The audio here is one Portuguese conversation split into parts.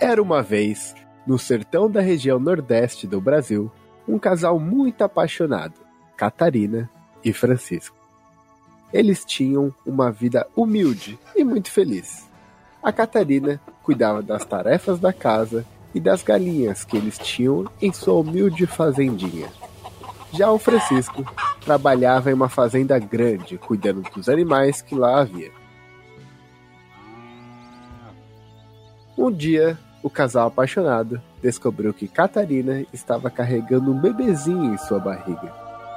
Era uma vez, no sertão da região nordeste do Brasil, um casal muito apaixonado, Catarina e Francisco. Eles tinham uma vida humilde e muito feliz. A Catarina cuidava das tarefas da casa e das galinhas que eles tinham em sua humilde fazendinha. Já o Francisco trabalhava em uma fazenda grande, cuidando dos animais que lá havia. Um dia, o casal apaixonado descobriu que Catarina estava carregando um bebezinho em sua barriga.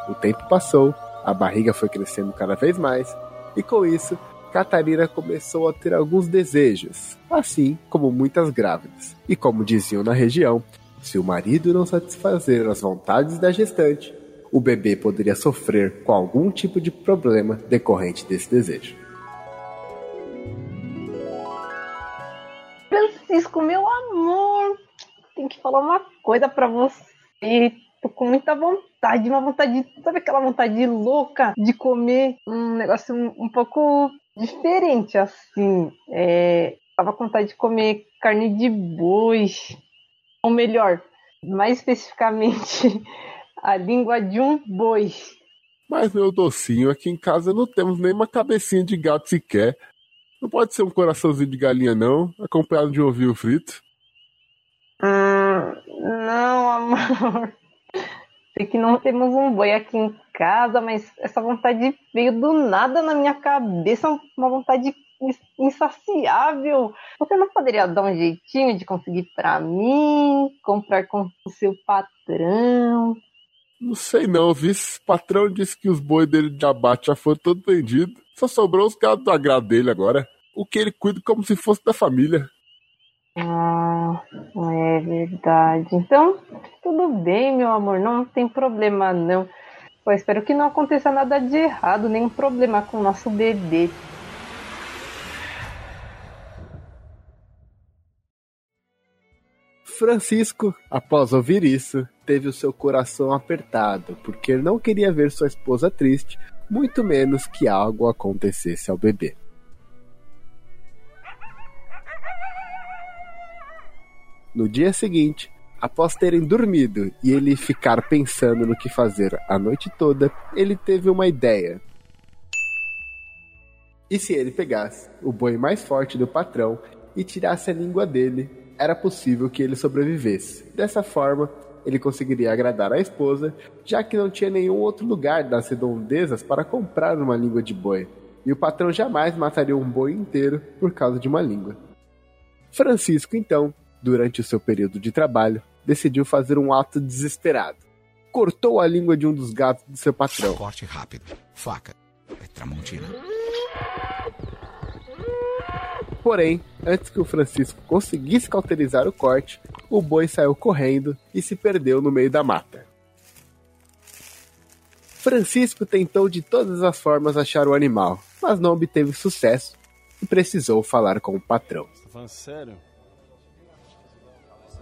O tempo passou, a barriga foi crescendo cada vez mais, e com isso, Catarina começou a ter alguns desejos, assim como muitas grávidas. E como diziam na região, se o marido não satisfazer as vontades da gestante, o bebê poderia sofrer com algum tipo de problema decorrente desse desejo. Francisco, meu amor, tenho que falar uma coisa para você. Tô com muita vontade, uma vontade, sabe aquela vontade louca de comer um negócio um, um pouco diferente, assim. É, tava com vontade de comer carne de boi, ou melhor, mais especificamente, a língua de um boi. Mas, meu docinho, aqui em casa não temos nenhuma cabecinha de gato sequer. Não pode ser um coraçãozinho de galinha, não, acompanhado de um ovinho frito. Hum, não, amor. Sei que não temos um boi aqui em casa, mas essa vontade veio do nada na minha cabeça, uma vontade insaciável. Você não poderia dar um jeitinho de conseguir para mim, comprar com o seu patrão? Não sei não, vice. Patrão disse que os bois dele de abate já foram todos vendidos. Só sobrou os gados do agrado dele agora. O que ele cuida como se fosse da família. Ah, é verdade. Então, tudo bem, meu amor, não tem problema não. Eu espero que não aconteça nada de errado, nenhum problema com o nosso bebê. Francisco, após ouvir isso, teve o seu coração apertado, porque não queria ver sua esposa triste, muito menos que algo acontecesse ao bebê. No dia seguinte, após terem dormido e ele ficar pensando no que fazer a noite toda, ele teve uma ideia. E se ele pegasse o boi mais forte do patrão e tirasse a língua dele, era possível que ele sobrevivesse. Dessa forma, ele conseguiria agradar a esposa, já que não tinha nenhum outro lugar das redondezas para comprar uma língua de boi. E o patrão jamais mataria um boi inteiro por causa de uma língua. Francisco, então, durante o seu período de trabalho, decidiu fazer um ato desesperado. Cortou a língua de um dos gatos do seu patrão. Corte rápido. Faca. É Tramontina. Porém, antes que o Francisco conseguisse cauterizar o corte, o boi saiu correndo e se perdeu no meio da mata. Francisco tentou de todas as formas achar o animal, mas não obteve sucesso e precisou falar com o patrão.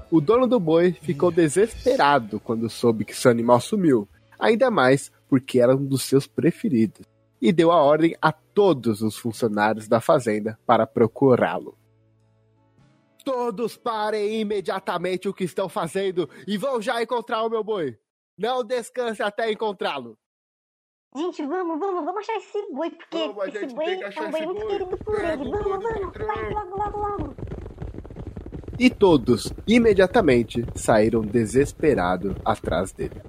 O dono do boi ficou desesperado quando soube que seu animal sumiu, ainda mais porque era um dos seus preferidos, e deu a ordem a todos os funcionários da fazenda para procurá-lo. Todos parem imediatamente o que estão fazendo e vão já encontrar o meu boi. Não descanse até encontrá-lo. Gente, vamos, vamos, vamos achar esse boi, porque Vamos, esse boi tem que é achar um boi muito boi. querido por Pega ele. Vamos, vamos, vai logo, logo, logo. E todos, imediatamente, saíram desesperados atrás dele.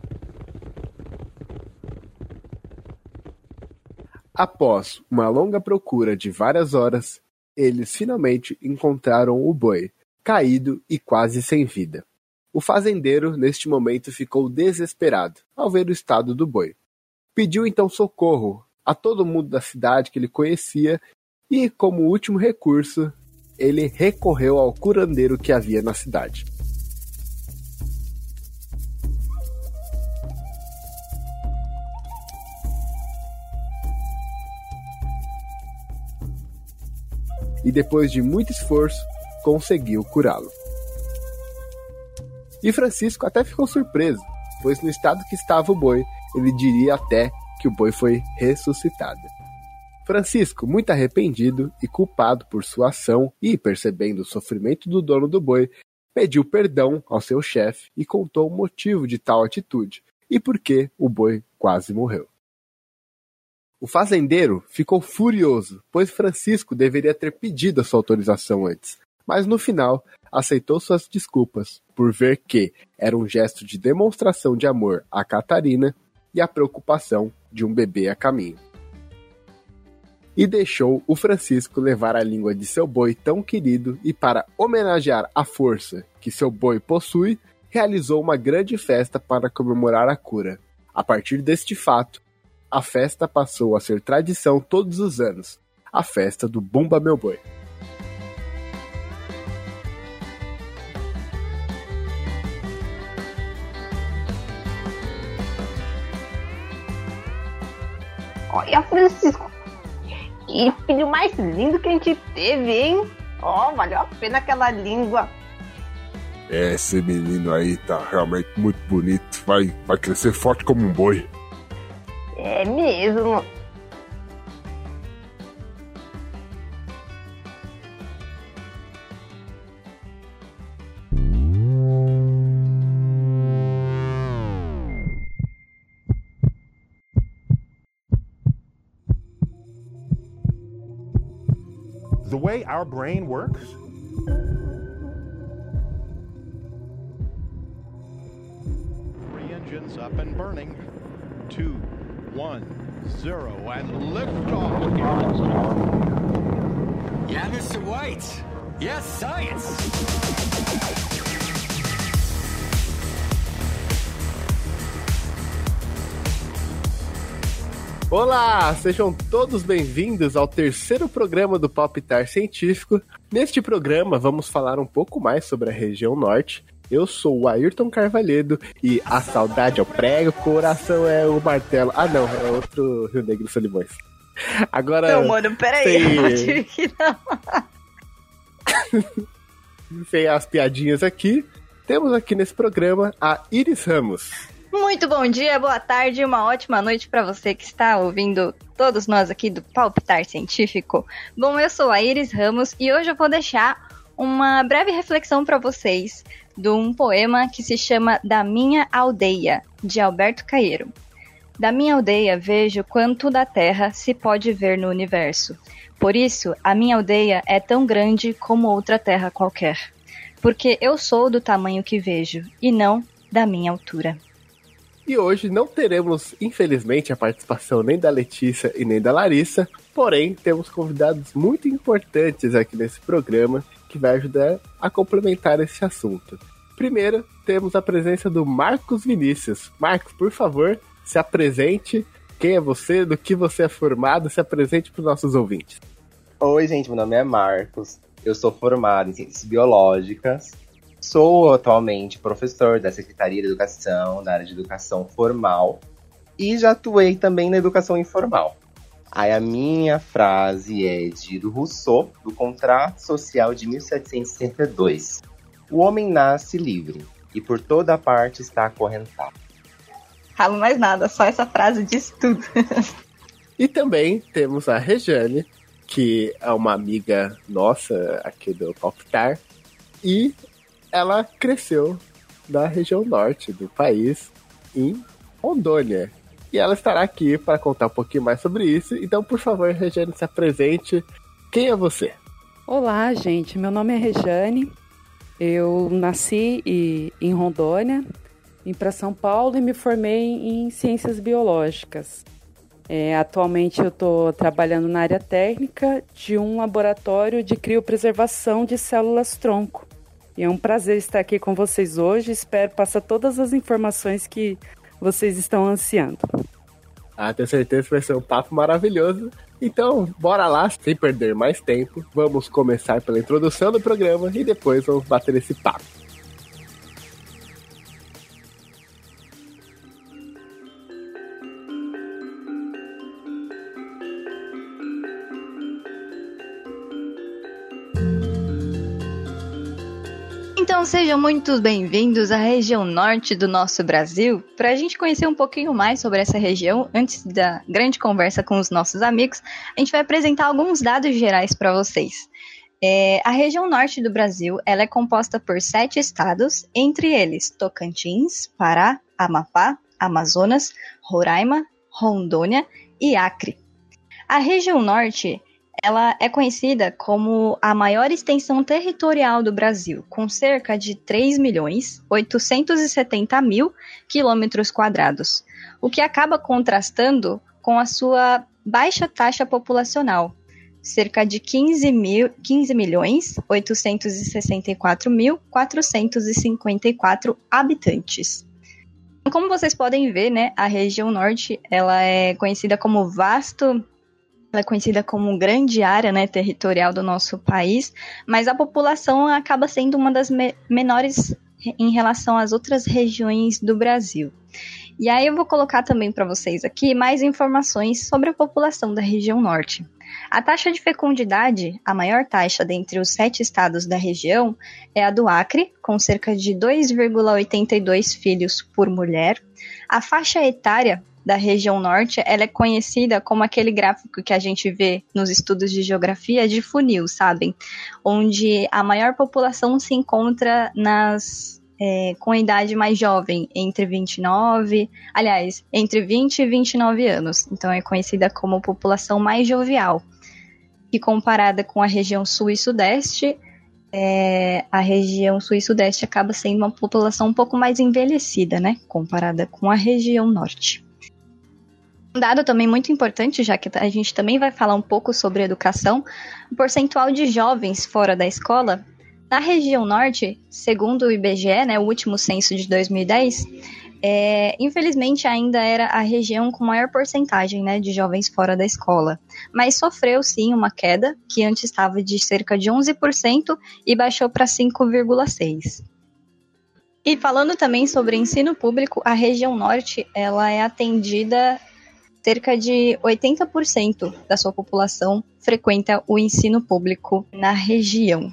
Após uma longa procura de várias horas, eles finalmente encontraram o boi, caído e quase sem vida. O fazendeiro, neste momento, ficou desesperado ao ver o estado do boi. Pediu então socorro a todo mundo da cidade que ele conhecia e, como último recurso, ele recorreu ao curandeiro que havia na cidade. E depois de muito esforço, conseguiu curá-lo. E Francisco até ficou surpreso, pois no estado que estava o boi, ele diria até que o boi foi ressuscitado. Francisco, muito arrependido e culpado por sua ação e percebendo o sofrimento do dono do boi, pediu perdão ao seu chefe e contou o motivo de tal atitude e por que o boi quase morreu. O fazendeiro ficou furioso, pois Francisco deveria ter pedido a sua autorização antes, mas no final aceitou suas desculpas por ver que era um gesto de demonstração de amor a Catarina e a preocupação de um bebê a caminho. E deixou o Francisco levar a língua de seu boi tão querido e, para homenagear a força que seu boi possui, realizou uma grande festa para comemorar a cura. A partir deste fato, a festa passou a ser tradição todos os anos a festa do Bumba Meu Boi. Olha, Francisco, que filho mais lindo que a gente teve, hein? Ó, oh, valeu a pena aquela língua. É, esse menino aí tá realmente muito bonito. Vai, vai crescer forte como um boi. É mesmo. The way our brain works Three engines up and burning. Two, one, zero, and liftoff. Yeah, Mr. White. Yes, science. Olá, sejam todos bem-vindos ao terceiro programa do Palpitar Científico. Neste programa, vamos falar um pouco mais sobre a região norte. Eu sou o Ayrton Carvalhedo e a saudade é o prego, o coração é o martelo. Ah, não, é outro Rio Negro Solimões. Agora. Não, mano, peraí. Sem... Eu tive que dar Sem as piadinhas aqui, temos aqui nesse programa a Iris Ramos. Muito bom dia, boa tarde, uma ótima noite para você que está ouvindo todos nós aqui do Palpitar Científico. Bom, eu sou a Iris Ramos e hoje eu vou deixar uma breve reflexão para vocês de um poema que se chama Da Minha Aldeia, de Alberto Caeiro. Da minha aldeia vejo quanto da terra se pode ver no universo. Por isso, a minha aldeia é tão grande como outra terra qualquer. Porque eu sou do tamanho que vejo, e não da minha altura. E hoje não teremos, infelizmente, a participação nem da Letícia e nem da Larissa, porém temos convidados muito importantes aqui nesse programa que vai ajudar a complementar esse assunto. Primeiro, temos a presença do Marcos Vinícius. Marcos, por favor, se apresente. Quem é você? Do que você é formado? Se apresente para os nossos ouvintes. Oi, gente, meu nome é Marcos. Eu sou formado em Ciências Biológicas Sou atualmente professor da Secretaria de Educação, na área de educação formal, e já atuei também na educação informal. Aí a minha frase é de do Rousseau, do Contrato Social de 1762. O homem nasce livre e por toda parte está acorrentado. Falo mais nada, só essa frase diz tudo. e também temos a Rejane, que é uma amiga nossa aqui do Palpitar, e ela cresceu na região norte do país, em Rondônia. E ela estará aqui para contar um pouquinho mais sobre isso. Então, por favor, Regiane, se apresente. Quem é você? Olá, gente. Meu nome é Rejane. Eu nasci em Rondônia, vim para São Paulo e me formei em Ciências Biológicas. É, atualmente eu estou trabalhando na área técnica de um laboratório de criopreservação de células tronco. E é um prazer estar aqui com vocês hoje. Espero passar todas as informações que vocês estão ansiando. Ah, tenho certeza que vai ser um papo maravilhoso. Então, bora lá, sem perder mais tempo. Vamos começar pela introdução do programa e depois vamos bater esse papo. Sejam muito bem-vindos à região norte do nosso Brasil. Para a gente conhecer um pouquinho mais sobre essa região, antes da grande conversa com os nossos amigos, a gente vai apresentar alguns dados gerais para vocês. É, a região norte do Brasil ela é composta por sete estados, entre eles Tocantins, Pará, Amapá, Amazonas, Roraima, Rondônia e Acre. A região norte ela é conhecida como a maior extensão territorial do Brasil, com cerca de 3 milhões 870 mil quilômetros quadrados, o que acaba contrastando com a sua baixa taxa populacional, cerca de 15, mil, 15 milhões 864 mil 454 habitantes. Como vocês podem ver, né, a região norte ela é conhecida como vasto ela é conhecida como grande área né, territorial do nosso país, mas a população acaba sendo uma das me menores em relação às outras regiões do Brasil. E aí eu vou colocar também para vocês aqui mais informações sobre a população da região norte. A taxa de fecundidade, a maior taxa dentre os sete estados da região, é a do Acre, com cerca de 2,82 filhos por mulher. A faixa etária da região norte, ela é conhecida como aquele gráfico que a gente vê nos estudos de geografia de funil, sabem? Onde a maior população se encontra nas é, com idade mais jovem, entre 29, aliás, entre 20 e 29 anos. Então é conhecida como população mais jovial. E comparada com a região sul e sudeste, é, a região sul e sudeste acaba sendo uma população um pouco mais envelhecida, né? Comparada com a região norte. Um dado também muito importante, já que a gente também vai falar um pouco sobre educação, o percentual de jovens fora da escola na região norte, segundo o IBGE, né, o último censo de 2010, é, infelizmente ainda era a região com maior porcentagem né, de jovens fora da escola, mas sofreu sim uma queda, que antes estava de cerca de 11% e baixou para 5,6%. E falando também sobre ensino público, a região norte ela é atendida cerca de 80% da sua população frequenta o ensino público na região.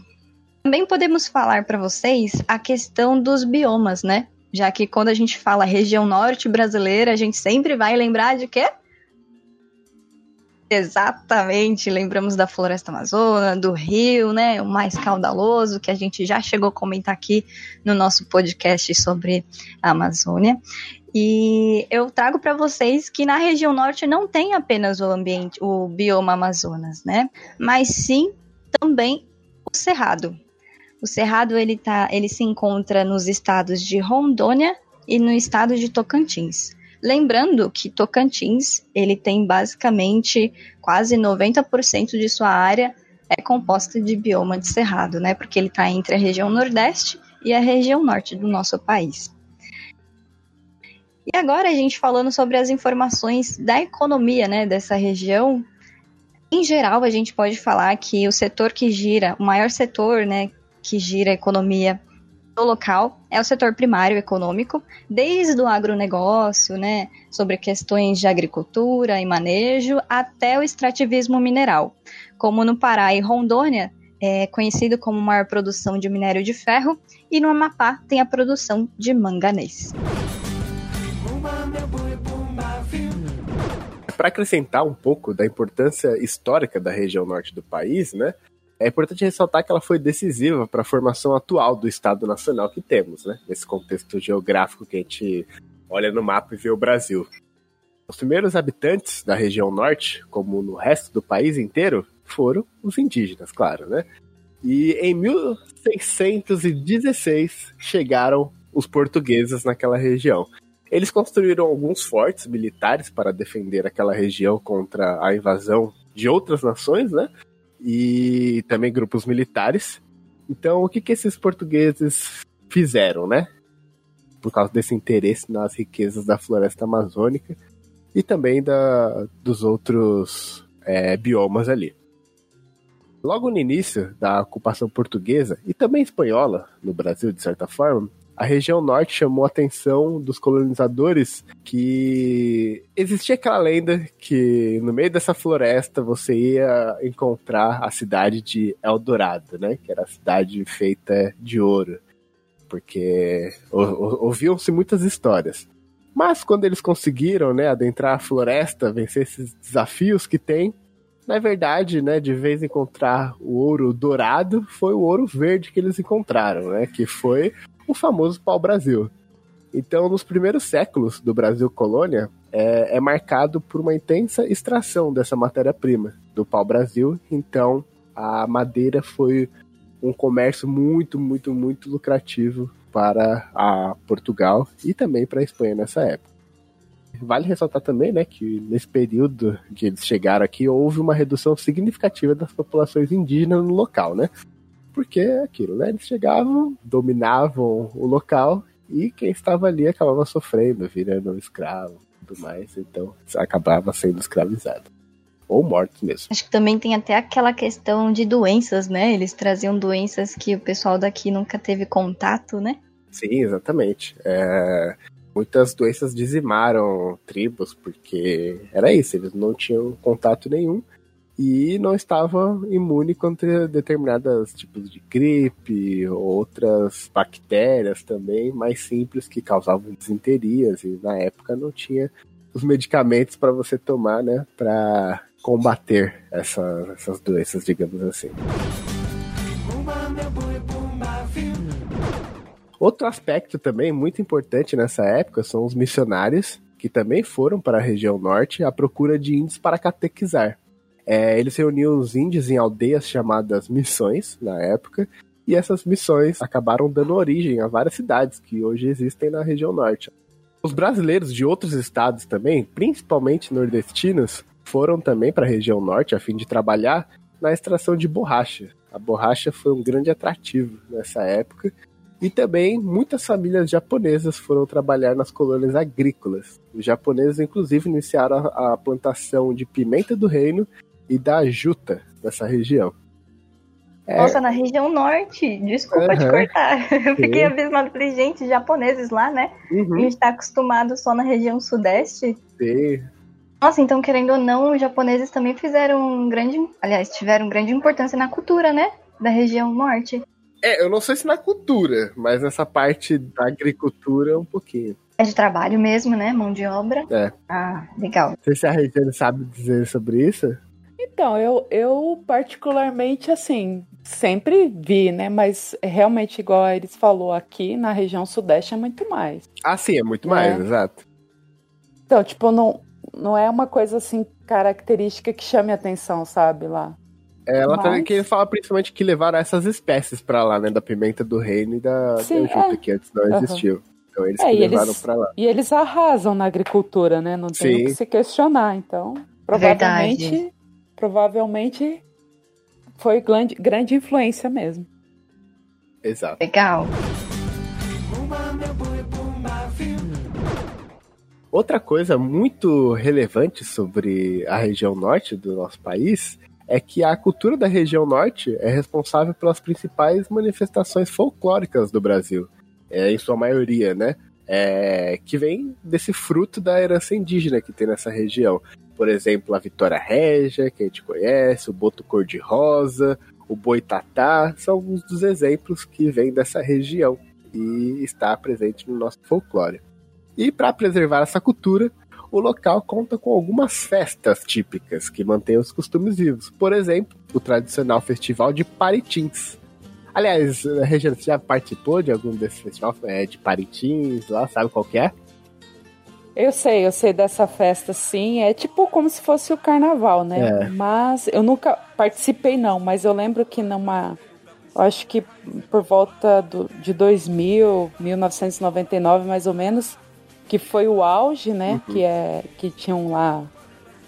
Também podemos falar para vocês a questão dos biomas, né? Já que quando a gente fala região norte brasileira, a gente sempre vai lembrar de quê? Exatamente, lembramos da floresta amazônica, do rio, né, o mais caudaloso, que a gente já chegou a comentar aqui no nosso podcast sobre a Amazônia. E eu trago para vocês que na região norte não tem apenas o ambiente, o bioma Amazonas, né? Mas sim também o cerrado. O cerrado ele tá, ele se encontra nos estados de Rondônia e no estado de Tocantins. Lembrando que Tocantins, ele tem basicamente quase 90% de sua área é composta de bioma de cerrado, né? Porque ele está entre a região Nordeste e a região Norte do nosso país. E agora a gente falando sobre as informações da economia, né, dessa região. Em geral, a gente pode falar que o setor que gira, o maior setor, né, que gira a economia do local é o setor primário econômico, desde o agronegócio, né, sobre questões de agricultura e manejo, até o extrativismo mineral. Como no Pará e Rondônia, é conhecido como maior produção de minério de ferro, e no Amapá tem a produção de manganês. Para acrescentar um pouco da importância histórica da região norte do país, né? É importante ressaltar que ela foi decisiva para a formação atual do Estado Nacional que temos, né? Nesse contexto geográfico que a gente olha no mapa e vê o Brasil. Os primeiros habitantes da região norte, como no resto do país inteiro, foram os indígenas, claro, né? E em 1616 chegaram os portugueses naquela região. Eles construíram alguns fortes militares para defender aquela região contra a invasão de outras nações, né? E também grupos militares. Então, o que, que esses portugueses fizeram, né? Por causa desse interesse nas riquezas da floresta amazônica e também da, dos outros é, biomas ali. Logo no início da ocupação portuguesa e também espanhola no Brasil, de certa forma, a região norte chamou a atenção dos colonizadores que existia aquela lenda que no meio dessa floresta você ia encontrar a cidade de Eldorado, né? Que era a cidade feita de ouro. Porque ou- ou- ouviam-se muitas histórias. Mas quando eles conseguiram, né, adentrar a floresta, vencer esses desafios que tem, na verdade, né, de vez encontrar o ouro dourado, foi o ouro verde que eles encontraram, né, que foi o famoso pau-brasil. Então, nos primeiros séculos do Brasil colônia, é, é marcado por uma intensa extração dessa matéria-prima do pau-brasil. Então, a madeira foi um comércio muito, muito, muito lucrativo para a Portugal e também para a Espanha nessa época. Vale ressaltar também, né, que nesse período que eles chegaram aqui houve uma redução significativa das populações indígenas no local, né? Porque é aquilo, né? Eles chegavam, dominavam o local e quem estava ali acabava sofrendo, virando escravo e tudo mais, então acabava sendo escravizado. Ou mortos mesmo. Acho que também tem até aquela questão de doenças, né? Eles traziam doenças que o pessoal daqui nunca teve contato, né? Sim, exatamente. É, muitas doenças dizimaram tribos, porque era isso, eles não tinham contato nenhum e não estavam imunes contra determinados tipos de gripe, outras bactérias também, mais simples que causavam desinterias, e na época não tinha os medicamentos para você tomar, né, para combater essa- essas doenças, digamos assim. Outro aspecto também muito importante nessa época são os missionários, que também foram para a região norte à procura de índios para catequizar. É, eles reuniam os índios em aldeias chamadas missões, na época, e essas missões acabaram dando origem a várias cidades que hoje existem na região norte. Os brasileiros de outros estados também, principalmente nordestinos, foram também para a região norte a fim de trabalhar na extração de borracha. A borracha foi um grande atrativo nessa época e também muitas famílias japonesas foram trabalhar nas colônias agrícolas. Os japoneses, inclusive, iniciaram a, a plantação de pimenta do reino e da juta nessa região. É, Nossa, na região norte. Desculpa te Aham. cortar. Eu fiquei Sim. abismado. Falei, gente, japoneses lá, né? A uhum, gente tá acostumado só na região sudeste. sim. Nossa, então, querendo ou não, os japoneses também fizeram um grande. Aliás, tiveram grande importância na cultura, né? Da região norte. É, eu não sei se na cultura, mas nessa parte da agricultura um pouquinho. É de trabalho mesmo, né? Mão de obra. É. Ah, legal. Não sei se a Regiane sabe dizer sobre isso. Então, eu, eu particularmente, assim, sempre vi, né? Mas realmente, igual a Iris falou, aqui na região sudeste é muito mais. Ah, sim, é muito mais, É. exato. Então, tipo, não, não é uma coisa, assim, característica que chame atenção, sabe, lá. É, Ela Mas- também que fala principalmente que levaram essas espécies pra lá, né? Da pimenta do reino e da, Sim, da juta, é. que antes não Aham. existiu. Então eles É, que levaram eles- pra lá. E eles arrasam na agricultura, né? Não tem o que se questionar. Então, provavelmente, provavelmente foi grande, grande influência mesmo. Exato. Legal. Outra coisa muito relevante sobre a região norte do nosso país é que a cultura da região norte é responsável pelas principais manifestações folclóricas do Brasil, é, em sua maioria, né? É, que vem desse fruto da herança indígena que tem nessa região. Por exemplo, a Vitória Régia, que a gente conhece, o Boto Cor-de-Rosa, o Boitatá, são alguns dos exemplos que vêm dessa região e está presente no nosso folclore. E para preservar essa cultura, o local conta com algumas festas típicas que mantêm os costumes vivos. Por exemplo, o tradicional festival de Paritins. Aliás, Regina, você já participou de algum desses festivais é, de Paritins lá? Sabe qual é? Eu sei, eu sei dessa festa, sim. É tipo como se fosse o carnaval, né? É. Mas eu nunca participei, não. Mas eu lembro que numa. Eu acho que por volta do, de 2000, 1999, mais ou menos, que foi o auge, né? Uhum. Que é que tinham lá.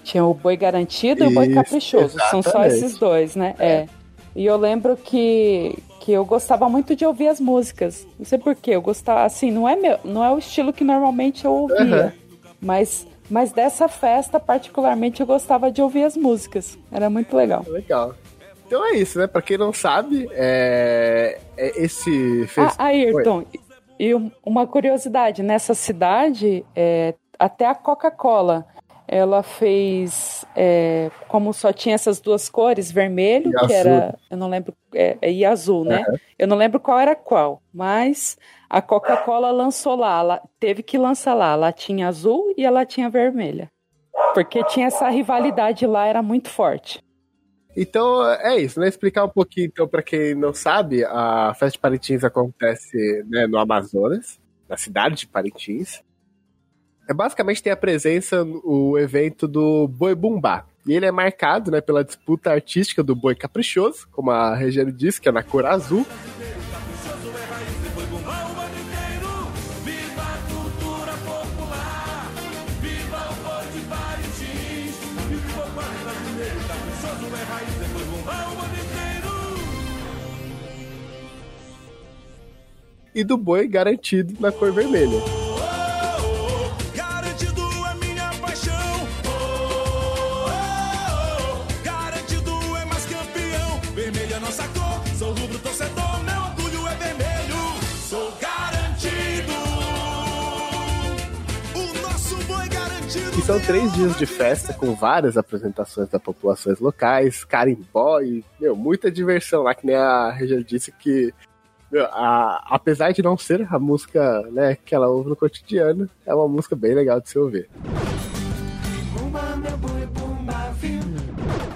Tinha o boi garantido e o boi caprichoso. São só exatamente. esses dois, né? É. E eu lembro que, que eu gostava muito de ouvir as músicas. Não sei porquê, eu gostava, assim, não é, meu, não é o estilo que normalmente eu ouvia. Aham. Mas, mas dessa festa, particularmente, eu gostava de ouvir as músicas. Era muito legal. Legal. Então é isso, né? Pra quem não sabe, é, é esse Ah, festival. Ayrton, e um- uma curiosidade, nessa cidade, é, até a Coca-Cola, ela fez é, como só tinha essas duas cores, vermelho, E que azul. era, eu não lembro, é, é, e azul, né? Aham. Eu não lembro qual era qual, mas a Coca-Cola lançou lá, ela teve que lançar lá a latinha azul e a latinha vermelha. Porque tinha essa rivalidade lá, era muito forte. Então é isso, né? Explicar um pouquinho, então, para quem não sabe, a festa de Parintins acontece né, no Amazonas, na cidade de Parintins. É, basicamente tem a presença, o evento do Boi Bumbá. E ele é marcado né, pela disputa artística do boi caprichoso, como a Regiane disse, que é na cor azul. E do boi garantido na cor vermelha. E são três dias de festa com várias apresentações das populações locais, carimbó e, meu, muita diversão lá, que nem a Regiane disse que, a- apesar de não ser a música né, que ela ouve no cotidiano, é uma música bem legal de se ouvir.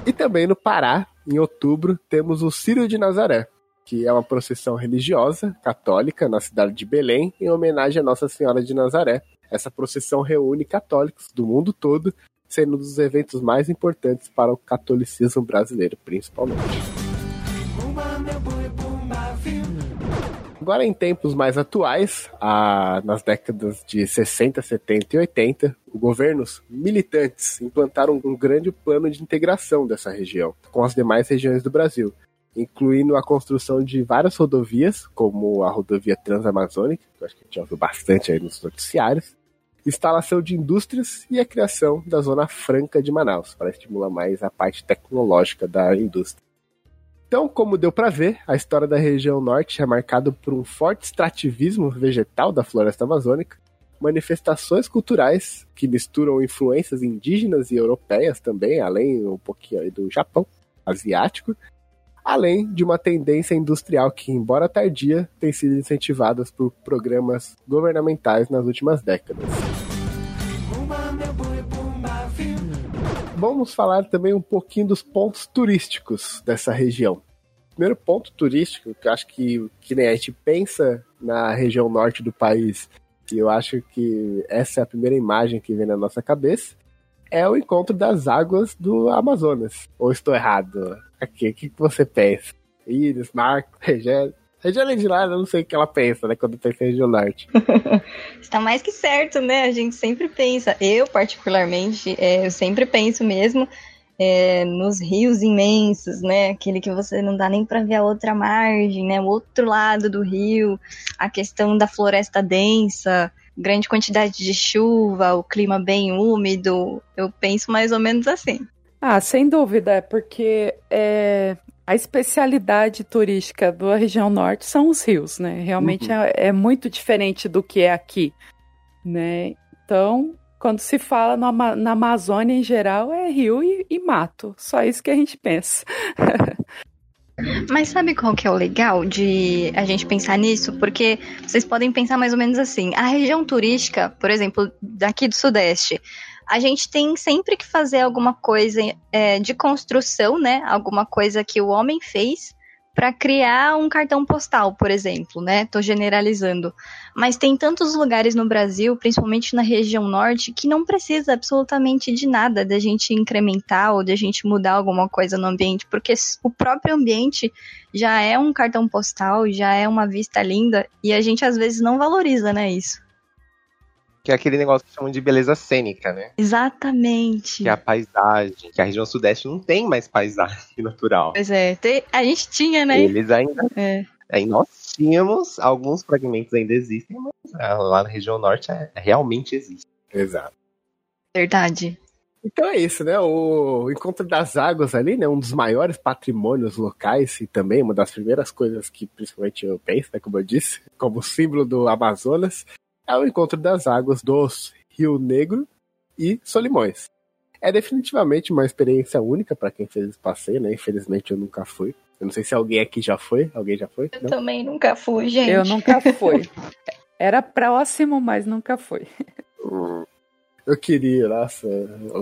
E também no Pará, em outubro, temos o Círio de Nazaré, que é uma procissão religiosa católica na cidade de Belém, em homenagem a Nossa Senhora de Nazaré. Essa procissão reúne católicos do mundo todo, sendo um dos eventos mais importantes para o catolicismo brasileiro, principalmente. Agora, em tempos mais atuais, ah, nas décadas de 60, 70 e 80, os governos militantes implantaram um grande plano de integração dessa região com as demais regiões do Brasil, incluindo a construção de várias rodovias, como a rodovia Transamazônica, que eu acho que a gente já ouviu bastante aí nos noticiários, instalação de indústrias e a criação da Zona Franca de Manaus, para estimular mais a parte tecnológica da indústria. Então, como deu para ver, a história da região norte é marcada por um forte extrativismo vegetal da floresta amazônica, manifestações culturais que misturam influências indígenas e europeias também, além um pouquinho do Japão, asiático, além de uma tendência industrial que, embora tardia, tem sido incentivada por programas governamentais nas últimas décadas. Vamos falar também um pouquinho dos pontos turísticos dessa região. Primeiro ponto turístico, que eu acho que, que nem a gente pensa na região norte do país, e eu acho que essa é a primeira imagem que vem na nossa cabeça, é o encontro das águas do Amazonas. Ou estou errado? Aqui, o que você pensa? Iris, Marco, Regina. Regina de lá, eu não sei o que ela pensa, né, quando pensa em região norte. Está mais que certo, né? A gente sempre pensa, eu particularmente, é, eu sempre penso mesmo é, nos rios imensos, né? Aquele que você não dá nem para ver a outra margem, né? O outro lado do rio, a questão da floresta densa, grande quantidade de chuva, o clima bem úmido. Eu penso mais ou menos assim. Ah, sem dúvida, é porque é, a especialidade turística da região norte são os rios, né? Realmente Uhum. é, é muito diferente do que é aqui, né? Então, quando se fala no na Amazônia em geral, é rio e, e mato. Só isso que a gente pensa. Mas sabe qual que é o legal de a gente pensar nisso? Porque vocês podem pensar mais ou menos assim: a região turística, por exemplo, daqui do Sudeste, a gente tem sempre que fazer alguma coisa é, de construção, né? Alguma coisa que o homem fez para criar um cartão postal, por exemplo, né? Tô generalizando. Mas tem tantos lugares no Brasil, principalmente na região norte, que não precisa absolutamente de nada da gente incrementar ou da gente mudar alguma coisa no ambiente, porque o próprio ambiente já é um cartão postal, já é uma vista linda, e a gente às vezes não valoriza, né, isso. Que é aquele negócio que chamam de beleza cênica, né? Exatamente. Que é a paisagem. Que a região sudeste não tem mais paisagem natural. Pois é, te- a gente tinha, né? Eles ainda. É. Aí nós tínhamos, alguns fragmentos ainda existem, mas ah, lá na região norte é, realmente existe. Exato. Verdade. Então é isso, né? O Encontro das Águas ali, né? Um dos maiores patrimônios locais e também uma das primeiras coisas que principalmente eu penso, né? Como eu disse, como símbolo do Amazonas, é o Encontro das Águas dos Rio Negro e Solimões. É definitivamente uma experiência única pra quem fez esse passeio, né? Infelizmente eu nunca fui. Eu não sei se alguém aqui já foi. Alguém já foi? Eu Não? também nunca fui, gente. Eu nunca fui. Era próximo, mas nunca foi. Hum, Eu queria, nossa,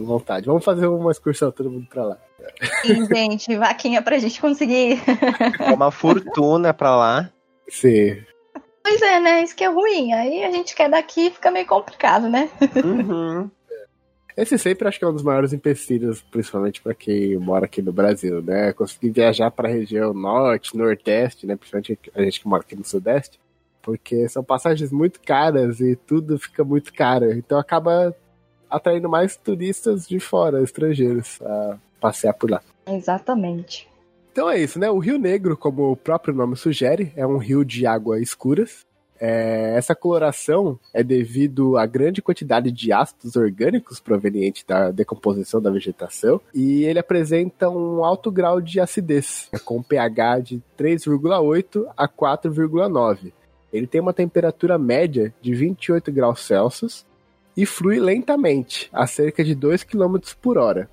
vontade. Vamos fazer uma excursão todo mundo pra lá. Sim, gente, vaquinha pra gente conseguir. É uma fortuna pra lá. Sim. Pois é, né? Isso que é ruim. Aí a gente quer daqui fica meio complicado, né? Uhum. Esse sempre acho que é um dos maiores empecilhos, principalmente pra quem mora aqui no Brasil, né? Conseguir viajar pra região norte, nordeste, né? Principalmente a gente que mora aqui no sudeste. Porque são passagens muito caras e tudo fica muito caro. Então acaba atraindo mais turistas de fora, estrangeiros, a passear por lá. Exatamente. Então é isso, né? O Rio Negro, como o próprio nome sugere, é um rio de água escuras. É, essa coloração é devido à grande quantidade de ácidos orgânicos provenientes da decomposição da vegetação e ele apresenta um alto grau de acidez, com pH de 3,8 a 4,9. Ele tem uma temperatura média de 28 graus Celsius e flui lentamente, a cerca de 2 km por hora.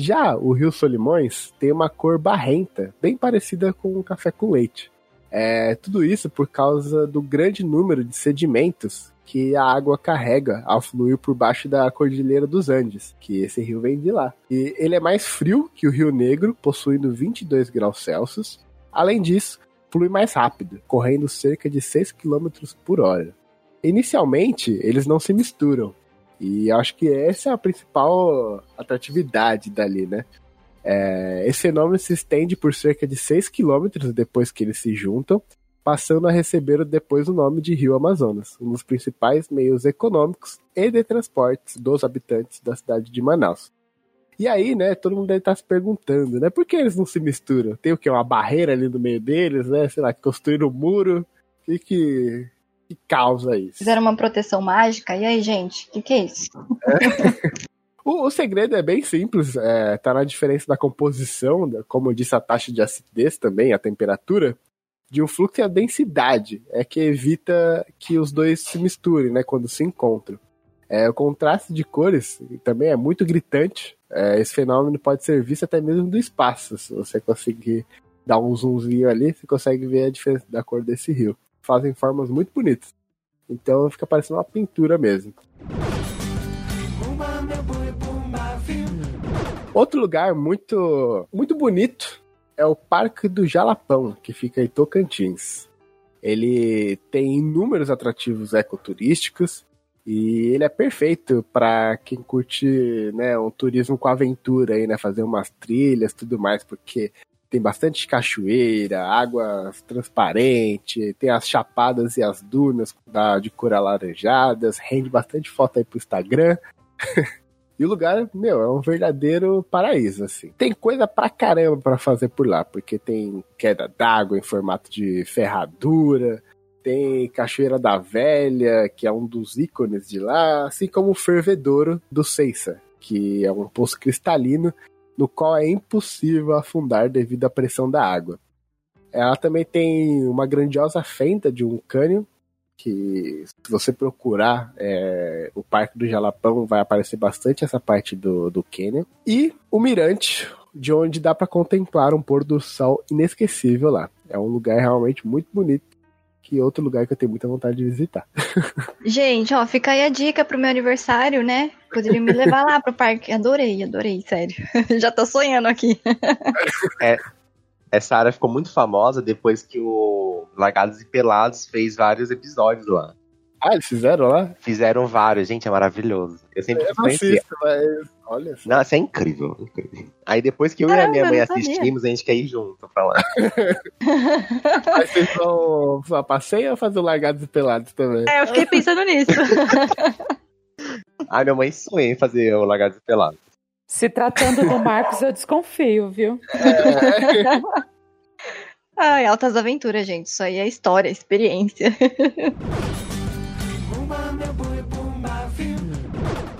Já o Rio Solimões tem uma cor barrenta, bem parecida com o café com leite. É, tudo isso por causa do grande número de sedimentos que a água carrega ao fluir por baixo da Cordilheira dos Andes, que esse rio vem de lá. E ele é mais frio que o Rio Negro, possuindo 22 graus Celsius. Além disso, flui mais rápido, correndo cerca de 6 km por hora. Inicialmente, eles não se misturam, e acho que essa é a principal atratividade dali, né? É, esse fenômeno se estende por cerca de 6 quilômetros depois que eles se juntam, passando a receber depois o nome de Rio Amazonas, um dos principais meios econômicos e de transportes dos habitantes da cidade de Manaus. E aí, né, todo mundo deve estar se perguntando, né, por que eles não se misturam? Tem o que? Uma barreira ali no meio deles, né? Sei lá, construíram um muro. O que, que, que causa isso? Fizeram uma proteção mágica. E aí, gente? O que, que é isso? O, o segredo é bem simples, é, tá na diferença da composição, da- como eu disse, a taxa de acidez também, a temperatura, de um fluxo e a densidade, é que evita que os dois se misturem, né, quando se encontram. É, o contraste de cores também é muito gritante, é, esse fenômeno pode ser visto até mesmo do espaço, se você conseguir dar um zoomzinho ali, você consegue ver a diferença da cor desse rio. Fazem formas muito bonitas. Então fica parecendo uma pintura mesmo. Outro lugar muito, muito bonito é o Parque do Jalapão, que fica em Tocantins. Ele tem inúmeros atrativos ecoturísticos e ele é perfeito para quem curte né, um turismo com aventura, aí, né, fazer umas trilhas tudo mais, porque tem bastante cachoeira, água transparente, tem as chapadas e as dunas da, de cor alaranjadas, rende bastante foto aí pro Instagram. E o lugar, meu, é um verdadeiro paraíso, assim. Tem coisa pra caramba pra fazer por lá, porque tem queda d'água em formato de ferradura, tem Cachoeira da Velha, que é um dos ícones de lá, assim como o Fervedouro do Ceissa, que é um poço cristalino no qual é impossível afundar devido à pressão da água. Ela também tem uma grandiosa fenda de um cânion, que se você procurar é, o Parque do Jalapão vai aparecer bastante essa parte do, do Canyon. E o Mirante, de onde dá para contemplar um pôr do sol inesquecível lá. É um lugar realmente muito bonito, que é outro lugar que eu tenho muita vontade de visitar. Gente, ó, fica aí a dica pro meu aniversário, né? Poderiam me levar lá pro parque. Adorei, adorei, sério. Já tô sonhando aqui. É, essa área ficou muito famosa depois que o Largados e Pelados fez vários episódios lá. Ah, eles fizeram lá? Fizeram vários, gente, é maravilhoso. Eu sempre Eu não conheci. assisto, mas olha só. Nossa, é incrível, incrível. Aí depois que eu e Caramba, a minha mãe assistimos, a gente quer ir junto pra lá. Mas vocês vão passeio ou fazer o Largados e Pelados também? É, eu fiquei pensando nisso. Ai, minha mãe sonha em fazer o Largados e Pelados. Se tratando do Marcos, eu desconfio, viu? Ai, altas aventuras, gente. Isso aí é história, experiência.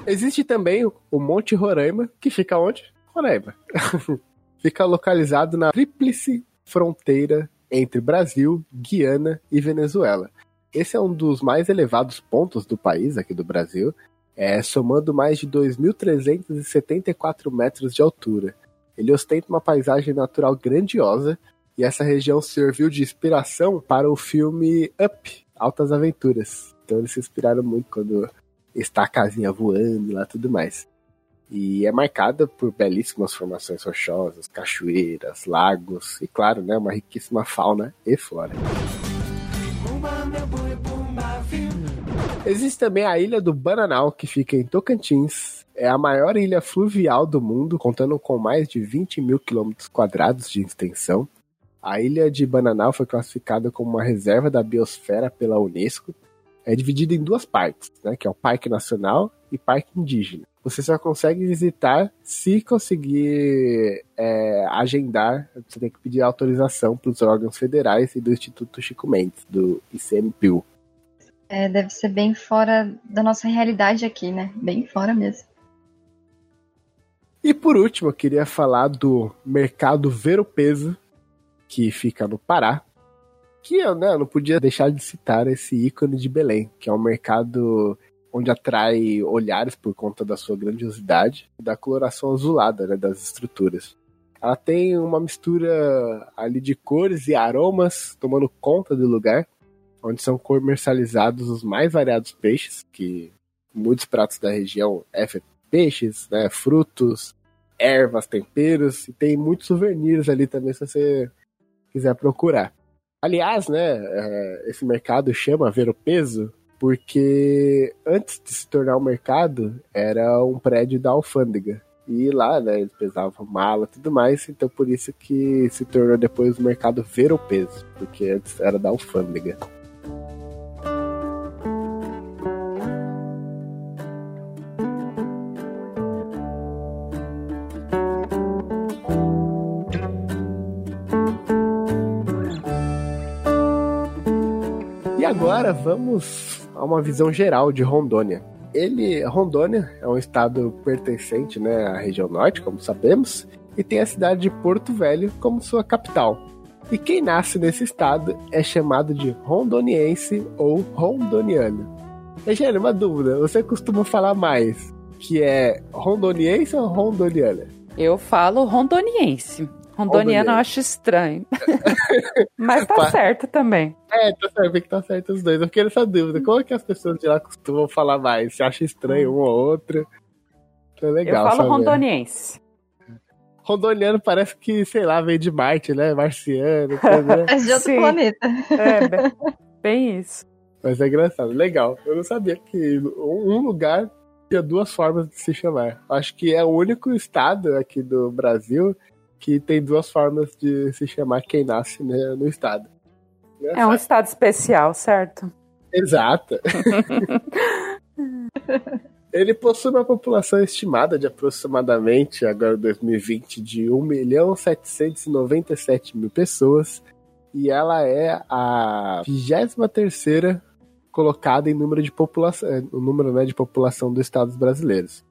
Existe também o Monte Roraima, que fica onde? Roraima. fica localizado na tríplice fronteira entre Brasil, Guiana e Venezuela. Esse é um dos mais elevados pontos do país, aqui do Brasil. é, somando mais de 2.374 metros de altura. Ele ostenta uma paisagem natural grandiosa e essa região serviu de inspiração para o filme Up, Altas Aventuras. Então eles se inspiraram muito quando está a casinha voando lá tudo mais. E é marcada por belíssimas formações rochosas, cachoeiras, lagos e, claro, né, uma riquíssima fauna e flora. Existe também a ilha do Bananal, que fica em Tocantins. É a maior ilha fluvial do mundo, contando com mais de 20 mil quilômetros quadrados de extensão. A ilha de Bananal foi classificada como uma reserva da biosfera pela Unesco. É dividida em duas partes, né, que é o Parque Nacional e Parque Indígena. Você só consegue visitar se conseguir é, agendar. Você tem que pedir autorização para os órgãos federais e do Instituto Chico Mendes, do ICMPIU. É, deve ser bem fora da nossa realidade aqui, né? Bem fora mesmo. E por último, eu queria falar do mercado Ver o Peso, que fica no Pará. Que eu né, não podia deixar de citar esse ícone de Belém, que é um mercado onde atrai olhares por conta da sua grandiosidade e da coloração azulada né, das estruturas. Ela tem uma mistura ali de cores e aromas tomando conta do lugar, onde são comercializados os mais variados peixes, que muitos pratos da região é peixes, né, frutos, ervas, temperos, e tem muitos souvenirs ali também se você quiser procurar. Aliás, né, é, esse mercado chama Ver o Peso porque antes de se tornar um mercado, era um prédio da alfândega. E lá, né, eles pesavam mala e tudo mais, então por isso que se tornou depois o mercado ver o peso, porque antes era da alfândega. Agora vamos a uma visão geral de Rondônia. Ele, Rondônia é um estado pertencente né, à região norte, como sabemos, e tem a cidade de Porto Velho como sua capital. E quem nasce nesse estado é chamado de rondoniense ou rondoniano. Eugênio, uma dúvida, você costuma falar mais que é rondoniense ou rondoniana? Eu falo rondoniense. Rondoniano eu acho estranho. Mas tá certo também. É, tá certo, que tá certo os dois. Eu queria essa dúvida. Como é que as pessoas de lá costumam falar mais? Você acha estranho um ou outro? É legal. Eu falo saber. rondoniense. Rondoniano parece que, sei lá, veio de Marte, né? Marciano. Né? É de outro Sim. planeta. É, bem, bem isso. Mas é engraçado, legal. Eu não sabia que um lugar tinha duas formas de se chamar. Acho que é o único estado aqui do Brasil que tem duas formas de se chamar quem nasce né, no estado. É um estado especial, certo? Exato. Ele possui uma população estimada de aproximadamente, agora em 2020, de 1 milhão 797 mil pessoas. E ela é a 23 colocada em número de população, o número né, de população dos estados brasileiros.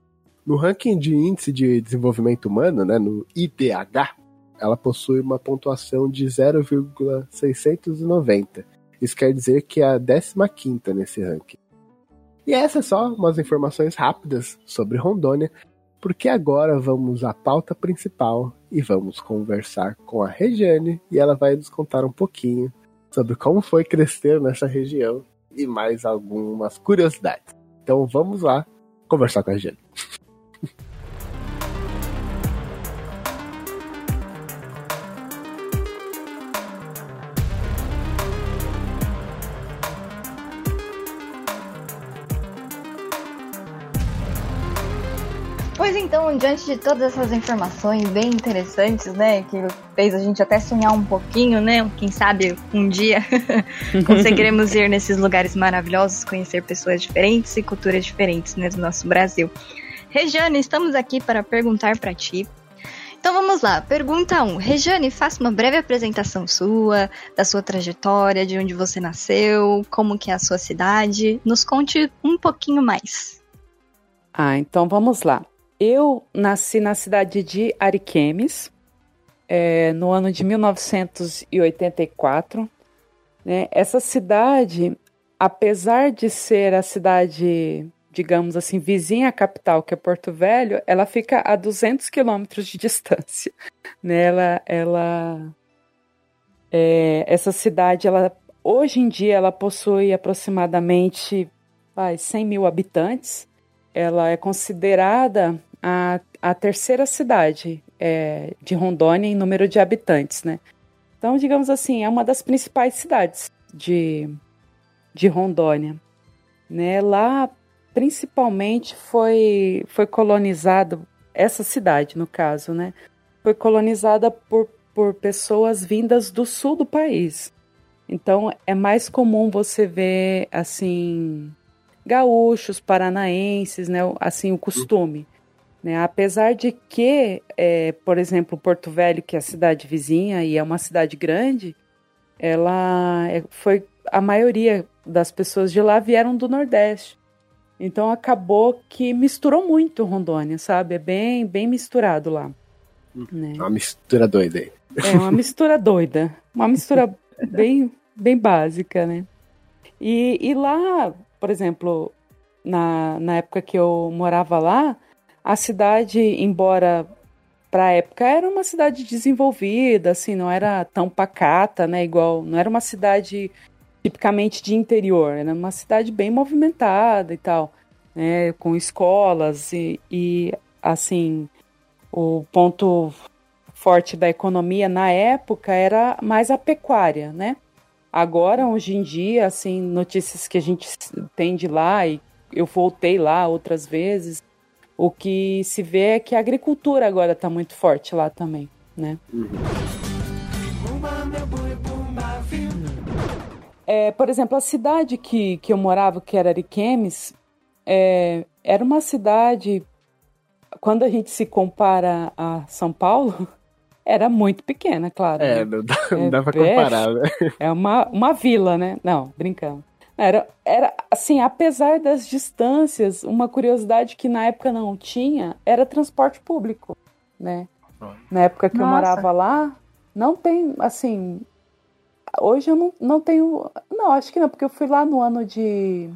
No ranking de índice de desenvolvimento humano, né, no IDH, ela possui uma pontuação de 0,690. Isso quer dizer que é a 15ª nesse ranking. E essas só umas informações rápidas sobre Rondônia, porque agora vamos à pauta principal e vamos conversar com a Regiane e ela vai nos contar um pouquinho sobre como foi crescer nessa região e mais algumas curiosidades. Então vamos lá conversar com a Regiane. Então, diante de todas essas informações bem interessantes, né, que fez a gente até sonhar um pouquinho, né, quem sabe um dia conseguiremos ir nesses lugares maravilhosos, conhecer pessoas diferentes e culturas diferentes, né, do nosso Brasil. Regiane, estamos aqui para perguntar para ti. Então vamos lá, pergunta 1. Regiane, faça uma breve apresentação sua, da sua trajetória, de onde você nasceu, como que é a sua cidade. Nos conte um pouquinho mais. Ah, então vamos lá. Eu nasci na cidade de Ariquemes, é, no ano de 1984. Né? Essa cidade, apesar de ser a cidade digamos assim, vizinha à capital, que é Porto Velho, ela fica a 200 quilômetros de distância. Né? Ela, ela é, essa cidade, ela, hoje em dia, ela possui aproximadamente vai, 100 mil habitantes. Ela é considerada a, a terceira cidade é, de Rondônia em número de habitantes, né? Então, digamos assim, é uma das principais cidades de, de Rondônia. Né? Lá, principalmente, foi, foi colonizado, essa cidade, no caso, né? Foi colonizada por, por pessoas vindas do sul do país. Então, é mais comum você ver, assim, gaúchos, paranaenses, né? Assim, o costume. Né? Apesar de que, é, por exemplo, Porto Velho, que é a cidade vizinha e é uma cidade grande, ela é, foi a maioria das pessoas de lá vieram do Nordeste. Então acabou que misturou muito Rondônia, sabe? É bem, bem misturado lá. Né? Uma mistura doida aí. É uma mistura doida, uma mistura bem, bem básica, né? E, e lá, por exemplo, na, na época que eu morava lá, a cidade, embora para a época era uma cidade desenvolvida, assim, não era tão pacata, né? Igual, não era uma cidade tipicamente de interior, era uma cidade bem movimentada e tal, né? Com escolas e, e assim, o ponto forte da economia na época era mais a pecuária, né? Agora, hoje em dia, assim, notícias que a gente tem de lá e eu voltei lá outras vezes, o que se vê é que a agricultura agora está muito forte lá também, né? É, por exemplo, a cidade que, que eu morava, que era Ariquemes, é, era uma cidade, quando a gente se compara a São Paulo, era muito pequena, claro. É, né? não dá, não dá pra comparar, né? É uma, uma vila, né? Não, brincando. Era, era assim, apesar das distâncias, uma curiosidade que na época não tinha era transporte público, né? Na época que Nossa. eu morava lá, não tem, assim, hoje eu não, não tenho, não, acho que não, porque eu fui lá no ano de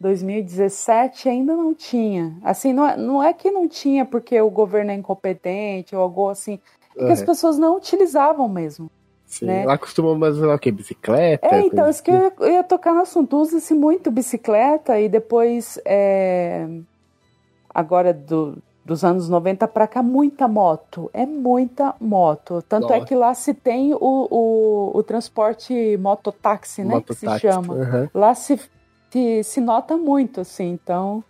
2017 ainda não tinha. Assim, não é, não é que não tinha porque o governo é incompetente ou algo assim, é que as Uhum. pessoas não utilizavam mesmo. Sim. né? Lá costumam mais usar o quê? Bicicleta? É, então, isso que eu ia, eu ia tocar no assunto. Usa-se muito bicicleta e depois, é, agora do, dos anos 90 para cá, muita moto. É muita moto. Tanto é Nossa. que lá se tem o, o, o transporte mototáxi, né? que se Mototáxi, chama. aham. Lá se, se, se nota muito, assim. Então,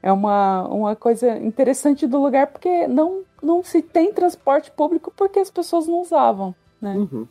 é uma, uma coisa interessante do lugar, porque não, não se tem transporte público porque as pessoas não usavam, né? Uhum.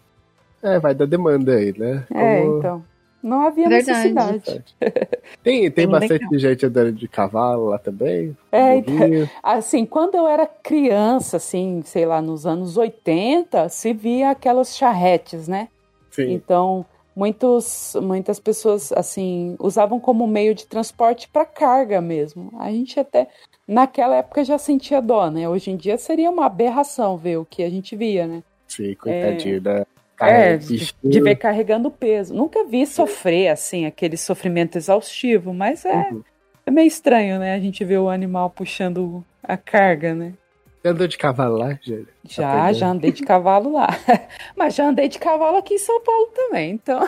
É, vai da demanda aí, né? É, Como- então. Não havia Verdade. necessidade. Tem, tem Bem bastante legal. gente andando de cavalo lá também. É, burrinho. Assim, quando eu era criança, assim, sei lá, nos anos 80, se via aquelas charretes, né? Sim. Então, muitos, muitas pessoas, assim, usavam como meio de transporte para carga mesmo. A gente até, naquela época, já sentia dó, né? Hoje em dia seria uma aberração ver o que a gente via, né? Sim, coitadinho da É, de, de ver carregando peso. Nunca vi sofrer, assim, aquele sofrimento exaustivo, mas é, Uhum. é meio estranho, né? A gente vê o animal puxando a carga, né? Você andou de cavalo lá, Júlio? Já, pegando. já andei de cavalo lá. Mas já andei de cavalo aqui em São Paulo também, então.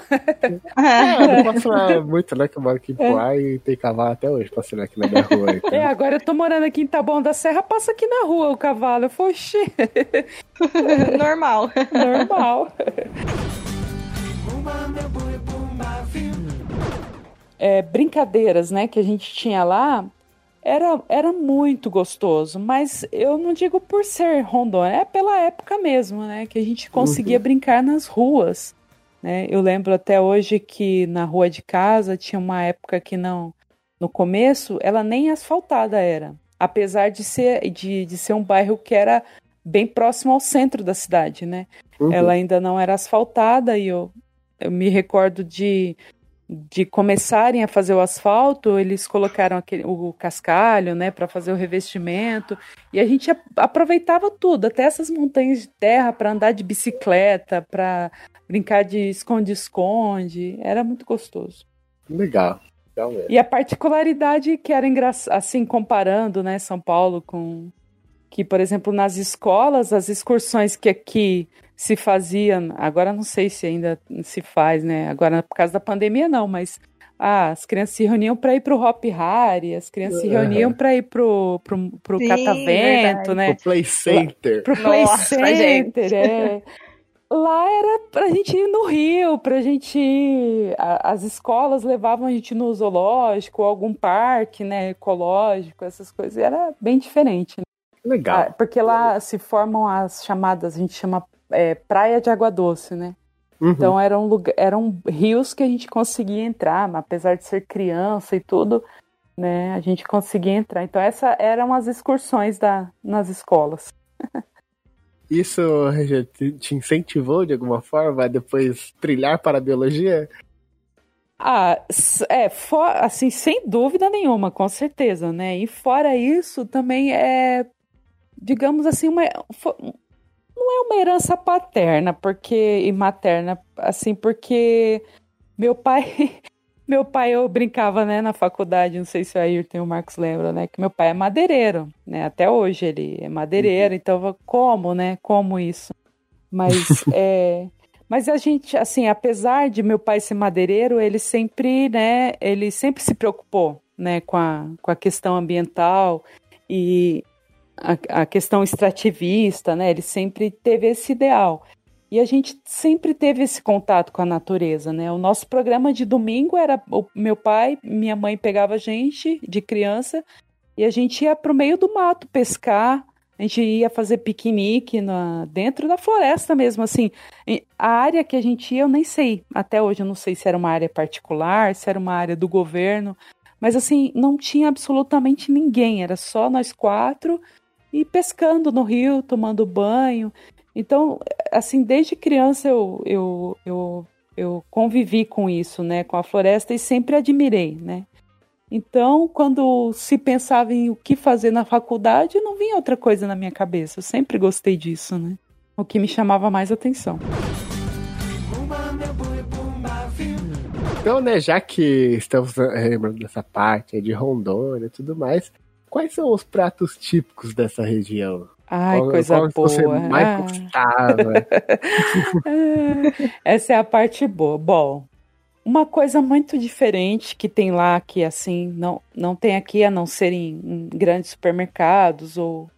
Ah, não posso falar muito, né? Que eu moro aqui em É. Poá e tem cavalo até hoje passando aqui na minha rua. então. É, agora eu tô morando aqui em Taboão da Serra, passa aqui na rua o cavalo. Eu falei, "Oxi, Normal. normal. É, brincadeiras, né, que a gente tinha lá, era, era muito gostoso, mas eu não digo por ser Rondônia, é pela época mesmo, né, que a gente conseguia brincar nas ruas, né, eu lembro até hoje que na rua de casa tinha uma época que não, no começo, ela nem asfaltada era, apesar de ser, de, de ser um bairro que era bem próximo ao centro da cidade, né, Uhum. ela ainda não era asfaltada e eu, eu me recordo de, de começarem a fazer o asfalto, eles colocaram aquele, o cascalho, né, para fazer o revestimento, e a gente aproveitava tudo, até essas montanhas de terra para andar de bicicleta, para brincar de esconde-esconde, era muito gostoso. Legal. legal. E a particularidade que era engraçado, assim, comparando, né, São Paulo com. Que, por exemplo, nas escolas, as excursões que aqui se faziam, agora não sei se ainda se faz, né? Agora, por causa da pandemia, não, mas ah, as crianças se reuniam para ir pro Hop Harry, as crianças se Uhum. reuniam para ir pro, pro, pro Sim, catavento, verdade. né? O Play Center. Pro Play Nossa, Center, é. Lá era pra gente ir no Rio, pra gente ir. a- As escolas levavam a gente no zoológico, algum parque, né, ecológico, essas coisas. E era bem diferente. né? Legal. Ah, porque lá se formam as chamadas, a gente chama é, praia de água doce, né? Uhum. Então eram, lugar, eram rios que a gente conseguia entrar, mas apesar de ser criança e tudo, né, a gente conseguia entrar. Então essas eram as excursões da, nas escolas. Isso Regia, te incentivou de alguma forma a depois trilhar para a biologia? Ah, é, fo- assim, sem dúvida nenhuma, com certeza, né? E fora isso, também é, digamos assim, uma, não é uma herança paterna, porque e materna, assim, porque meu pai, meu pai eu brincava, né, na faculdade, não sei se o Ayrton e o Marcos lembram, né, que meu pai é madeireiro, né? Até hoje ele é madeireiro, então eu- como, né? Como isso? Mas é mas a gente, assim, apesar de meu pai ser madeireiro, ele sempre, né, ele sempre se preocupou, né, com a, com a questão ambiental e a, a questão extrativista, né, ele sempre teve esse ideal. E a gente sempre teve esse contato com a natureza, né? O nosso programa de domingo era o meu pai, minha mãe pegava a gente de criança e a gente ia para o meio do mato pescar, a gente ia fazer piquenique na, dentro da floresta mesmo, assim. A área que a gente ia, eu nem sei. Até hoje eu não sei se era uma área particular, se era uma área do governo. Mas assim, não tinha absolutamente ninguém. Era só nós quatro e pescando no rio, tomando banho. Então, assim, desde criança eu, eu, eu, eu convivi com isso, né? Com a floresta e sempre admirei, né? Então, quando se pensava em o que fazer na faculdade, não vinha outra coisa na minha cabeça. Eu sempre gostei disso, né? O que me chamava mais atenção. Então, né, já que estamos eh, lembrando dessa parte de Rondônia e tudo mais, quais são os pratos típicos dessa região? Ai, Qual- coisa qual que você boa. mais Ah. gostava? Essa é a parte boa. Bom, uma coisa muito diferente que tem lá, que assim, não, não tem aqui, a não ser em, em grandes supermercados, ou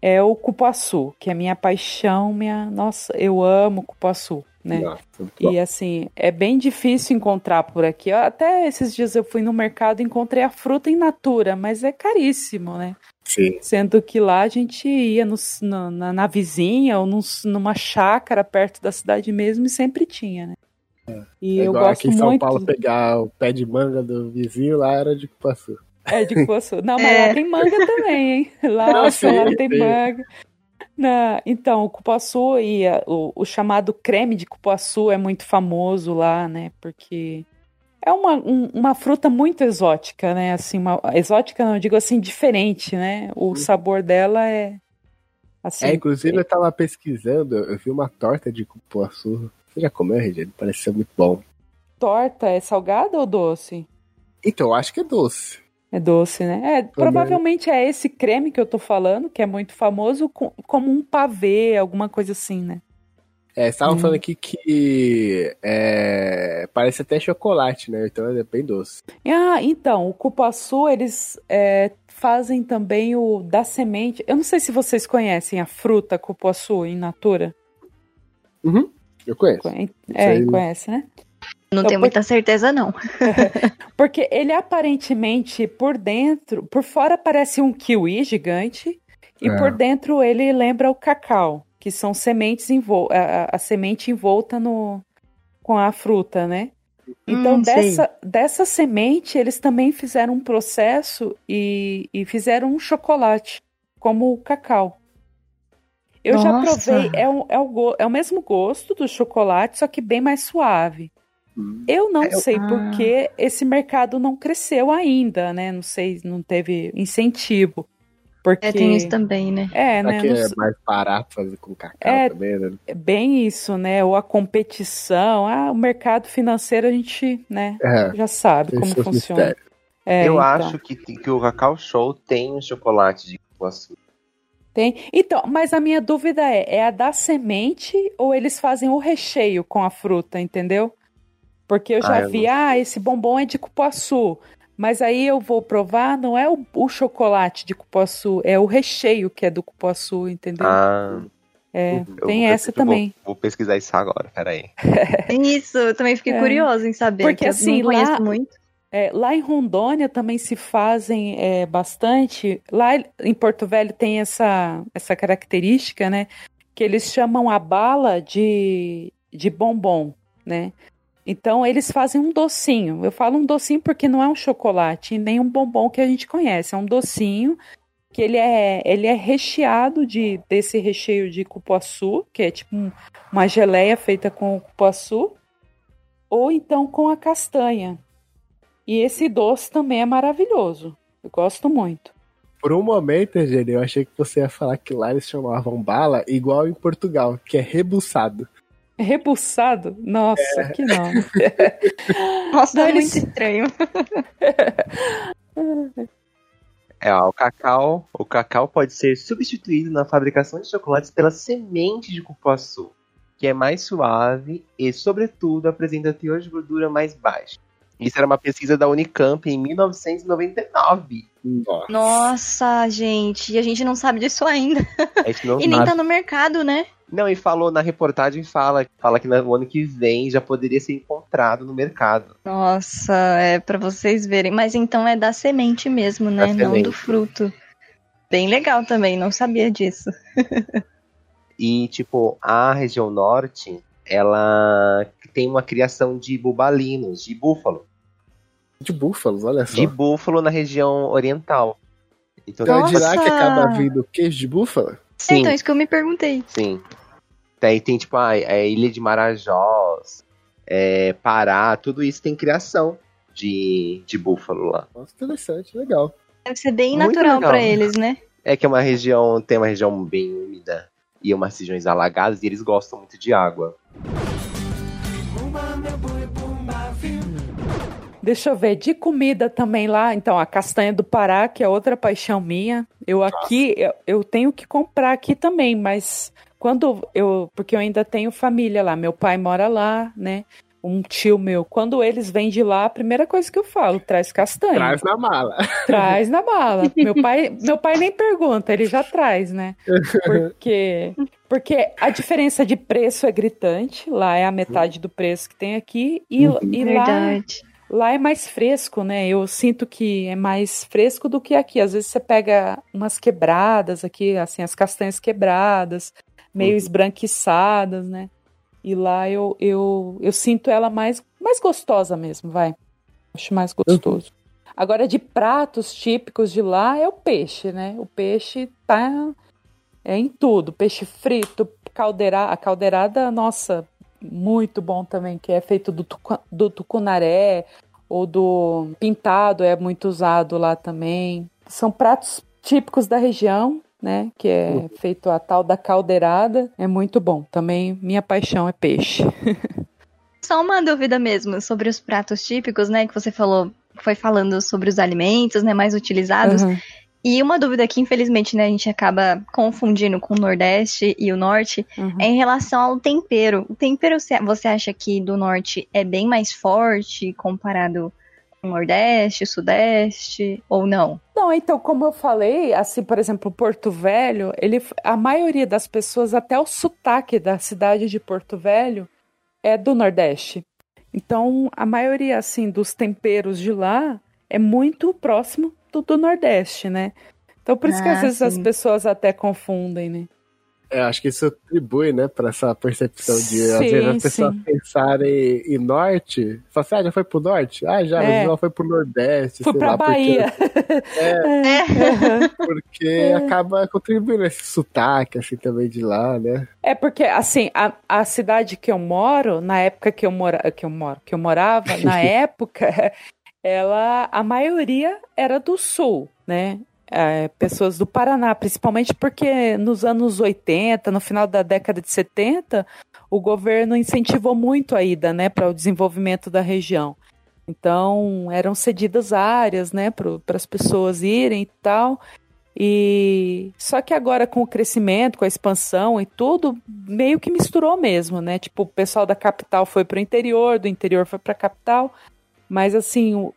é o cupuaçu, que é minha paixão, minha. Nossa, eu amo cupuaçu, né? Bom. E assim, é bem difícil encontrar por aqui. Até esses dias eu fui no mercado e encontrei a fruta in natura, mas é caríssimo, né? Sim. Sendo que lá a gente ia nos- na, na, na vizinha ou nos- numa chácara perto da cidade mesmo e sempre tinha, né? E É eu igual gosto aqui em São muito. Paulo pegar o pé de manga do vizinho, lá era de cupuaçu. É de cupuaçu. Não, mas É. lá tem manga também, hein? Lá, Não, lá sim, tem sim. manga. Na- então, o cupuaçu e a- o, o chamado creme de cupuaçu é muito famoso lá, né? Porque é uma, um- uma fruta muito exótica, né? Assim, uma, exótica não, eu digo assim, diferente, né? O sabor dela é assim. é, inclusive eu tava pesquisando, eu vi uma torta de cupuaçu. Você já comeu, Regiane? Pareceu muito bom. Torta é salgada ou doce? Então, eu acho que é doce. É doce, né? É, provavelmente é esse creme que eu tô falando, que é muito famoso, com- como um pavê, alguma coisa assim, né? É, estavam Hum. falando aqui que é, parece até chocolate, né? Então é bem doce. Ah, então, o cupuaçu, eles é, fazem também o da semente. Eu não sei se vocês conhecem a fruta cupuaçu in natura. Uhum, eu conheço. É, aí- conhece, né? Não Então, tenho muita certeza, não. Porque ele aparentemente, por dentro, por fora parece um kiwi gigante, e É. por dentro ele lembra o cacau, que são sementes envol a, a- semente envolta no, com a fruta, né? Então, Hum, sei. dessa, dessa semente, eles também fizeram um processo e, e fizeram um chocolate, como o cacau. Eu já Nossa. provei, é o, é, o, é o mesmo gosto do chocolate, só que bem mais suave. Eu não sei Ah. porque esse mercado não cresceu ainda, né? Não sei, não teve incentivo. Porque... É, tem isso também, né? É, né? Aqui não é mais barato fazer com cacau É. também, né? É bem isso, né? Ou a competição. Ah, o mercado financeiro a gente, né, É, já sabe como seus funciona. É, eu então. acho que, que o Cacau Show tem um chocolate de cupuaçu. Tem. Então, mas a minha dúvida é, é a da semente ou eles fazem o recheio com a fruta, entendeu? Porque eu já Ah, eu vi, não ah, esse bombom é de cupuaçu. Mas aí eu vou provar, não é o, o chocolate de cupuaçu, é o recheio que é do cupuaçu, entendeu? Ah, é, tem vou- essa eu vou- também. Vou, pesquisar isso agora, peraí. Isso, eu também fiquei É. curiosa em saber. Porque, que eu assim, não conheço lá- muito. É, lá em Rondônia também se fazem é, bastante. Lá em Porto Velho tem essa, essa característica, né? Que eles chamam a bala de, de bombom, né? Então eles fazem um docinho. Eu falo um docinho porque não é um chocolate, nem um bombom que a gente conhece. É um docinho que ele é, ele é recheado de, desse recheio de cupuaçu, que é tipo um- uma geleia feita com cupuaçu, ou então com a castanha. E esse doce também é maravilhoso. Eu gosto muito. Por um momento, Eugênio, eu achei que você ia falar que lá eles chamavam bala igual em Portugal, que é rebuçado. Rebuçado? Nossa, que não. Nossa, Não, é muito estranho. É, ó, o cacau, o cacau pode ser substituído na fabricação de chocolates pela semente de cupuaçu, que é mais suave e, sobretudo, apresenta teor de gordura mais baixo. Isso era uma pesquisa da Unicamp em 1999. Nossa. Nossa, gente, e a gente não sabe disso ainda. E nem tá no mercado, né? Não, e falou na reportagem, fala, fala que no ano que vem já poderia ser encontrado no mercado. Nossa, é pra vocês verem. Mas então é da semente mesmo, né? Da Não semente. do fruto. Bem legal também, não sabia disso. E, tipo, a região norte, ela tem uma criação de bubalinos, de búfalo. De búfalos, olha só. De búfalo na região oriental. Então, de lá que Nossa! acaba vindo queijo de búfalo? Sim, Então, isso que eu me perguntei. sim. Daí tem, tipo, a, a Ilha de Marajós, é, Pará, tudo isso tem criação de, de búfalo lá. Nossa, interessante, legal. Deve ser bem Muito natural legal. pra eles, né? É que é uma região, tem uma região bem úmida e umas regiões alagadas e eles gostam muito de água. Deixa eu ver, de comida também lá. Então, a castanha do Pará, que é outra paixão minha. Eu aqui, eu, eu tenho que comprar aqui também, mas quando eu. Porque eu ainda tenho família lá. Meu pai mora lá, né? Um tio meu. Quando eles vêm de lá, a primeira coisa que eu falo, traz castanha. Traz na mala. Traz na bala. Meu pai, meu pai nem pergunta, ele já traz, né? Porque, porque a diferença de preço é gritante. Lá é a metade do preço que tem aqui. E, e lá, Verdade. Lá é mais fresco, né? Eu sinto que é mais fresco do que aqui. Às vezes você pega umas quebradas aqui, assim, as castanhas quebradas, meio Uhum. esbranquiçadas, né? E lá eu, eu, eu sinto ela mais, mais gostosa mesmo, vai. Acho mais gostoso. Agora, de pratos típicos de lá é o peixe, né? O peixe tá é em tudo. Peixe frito, caldeira, a caldeirada, nossa, muito bom também, que é feito do, tuca- do tucunaré ou do pintado, é muito usado lá também. São pratos típicos da região, né? Que é feito a tal da caldeirada. É muito bom. Também minha paixão é peixe. Só uma dúvida mesmo sobre os pratos típicos, né? Que você falou, foi falando sobre os alimentos, né? Mais utilizados. Uhum. E uma dúvida que, infelizmente, né, a gente acaba confundindo com o Nordeste e o Norte Uhum. é em relação ao tempero. O tempero, você- acha que do Norte é bem mais forte comparado com o Nordeste, Sudeste, ou não? Não, então, como eu falei, assim, por exemplo, Porto Velho, ele, a maioria das pessoas, até o sotaque da cidade de Porto Velho, é do Nordeste. Então, a maioria, assim, dos temperos de lá é muito próximo do, do Nordeste, né? Então, por isso que às Ah, vezes as pessoas até confundem, né? Eu acho que isso atribui, né, pra essa percepção de, às Sim, vezes, as pessoas pensarem em norte. Fala assim, ah, já foi pro norte? Ah, já, É. mas ela foi pro nordeste, Fui sei pra lá, Bahia. Porque, porque acaba contribuindo esse sotaque, assim, também de lá, né? É porque, assim, a, a cidade que eu moro, na época que eu, mora, que eu moro, que eu morava, na época, ela, a maioria era do sul, né? é, pessoas do Paraná, principalmente porque nos anos 80, no final da década de 70, o governo incentivou muito a ida, né, para o desenvolvimento da região. Então, eram cedidas áreas, né, para as pessoas irem e tal. E só que agora com o crescimento, com a expansão e tudo, meio que misturou mesmo, né? Tipo, o pessoal da capital foi para o interior, do interior foi para a capital. Mas assim,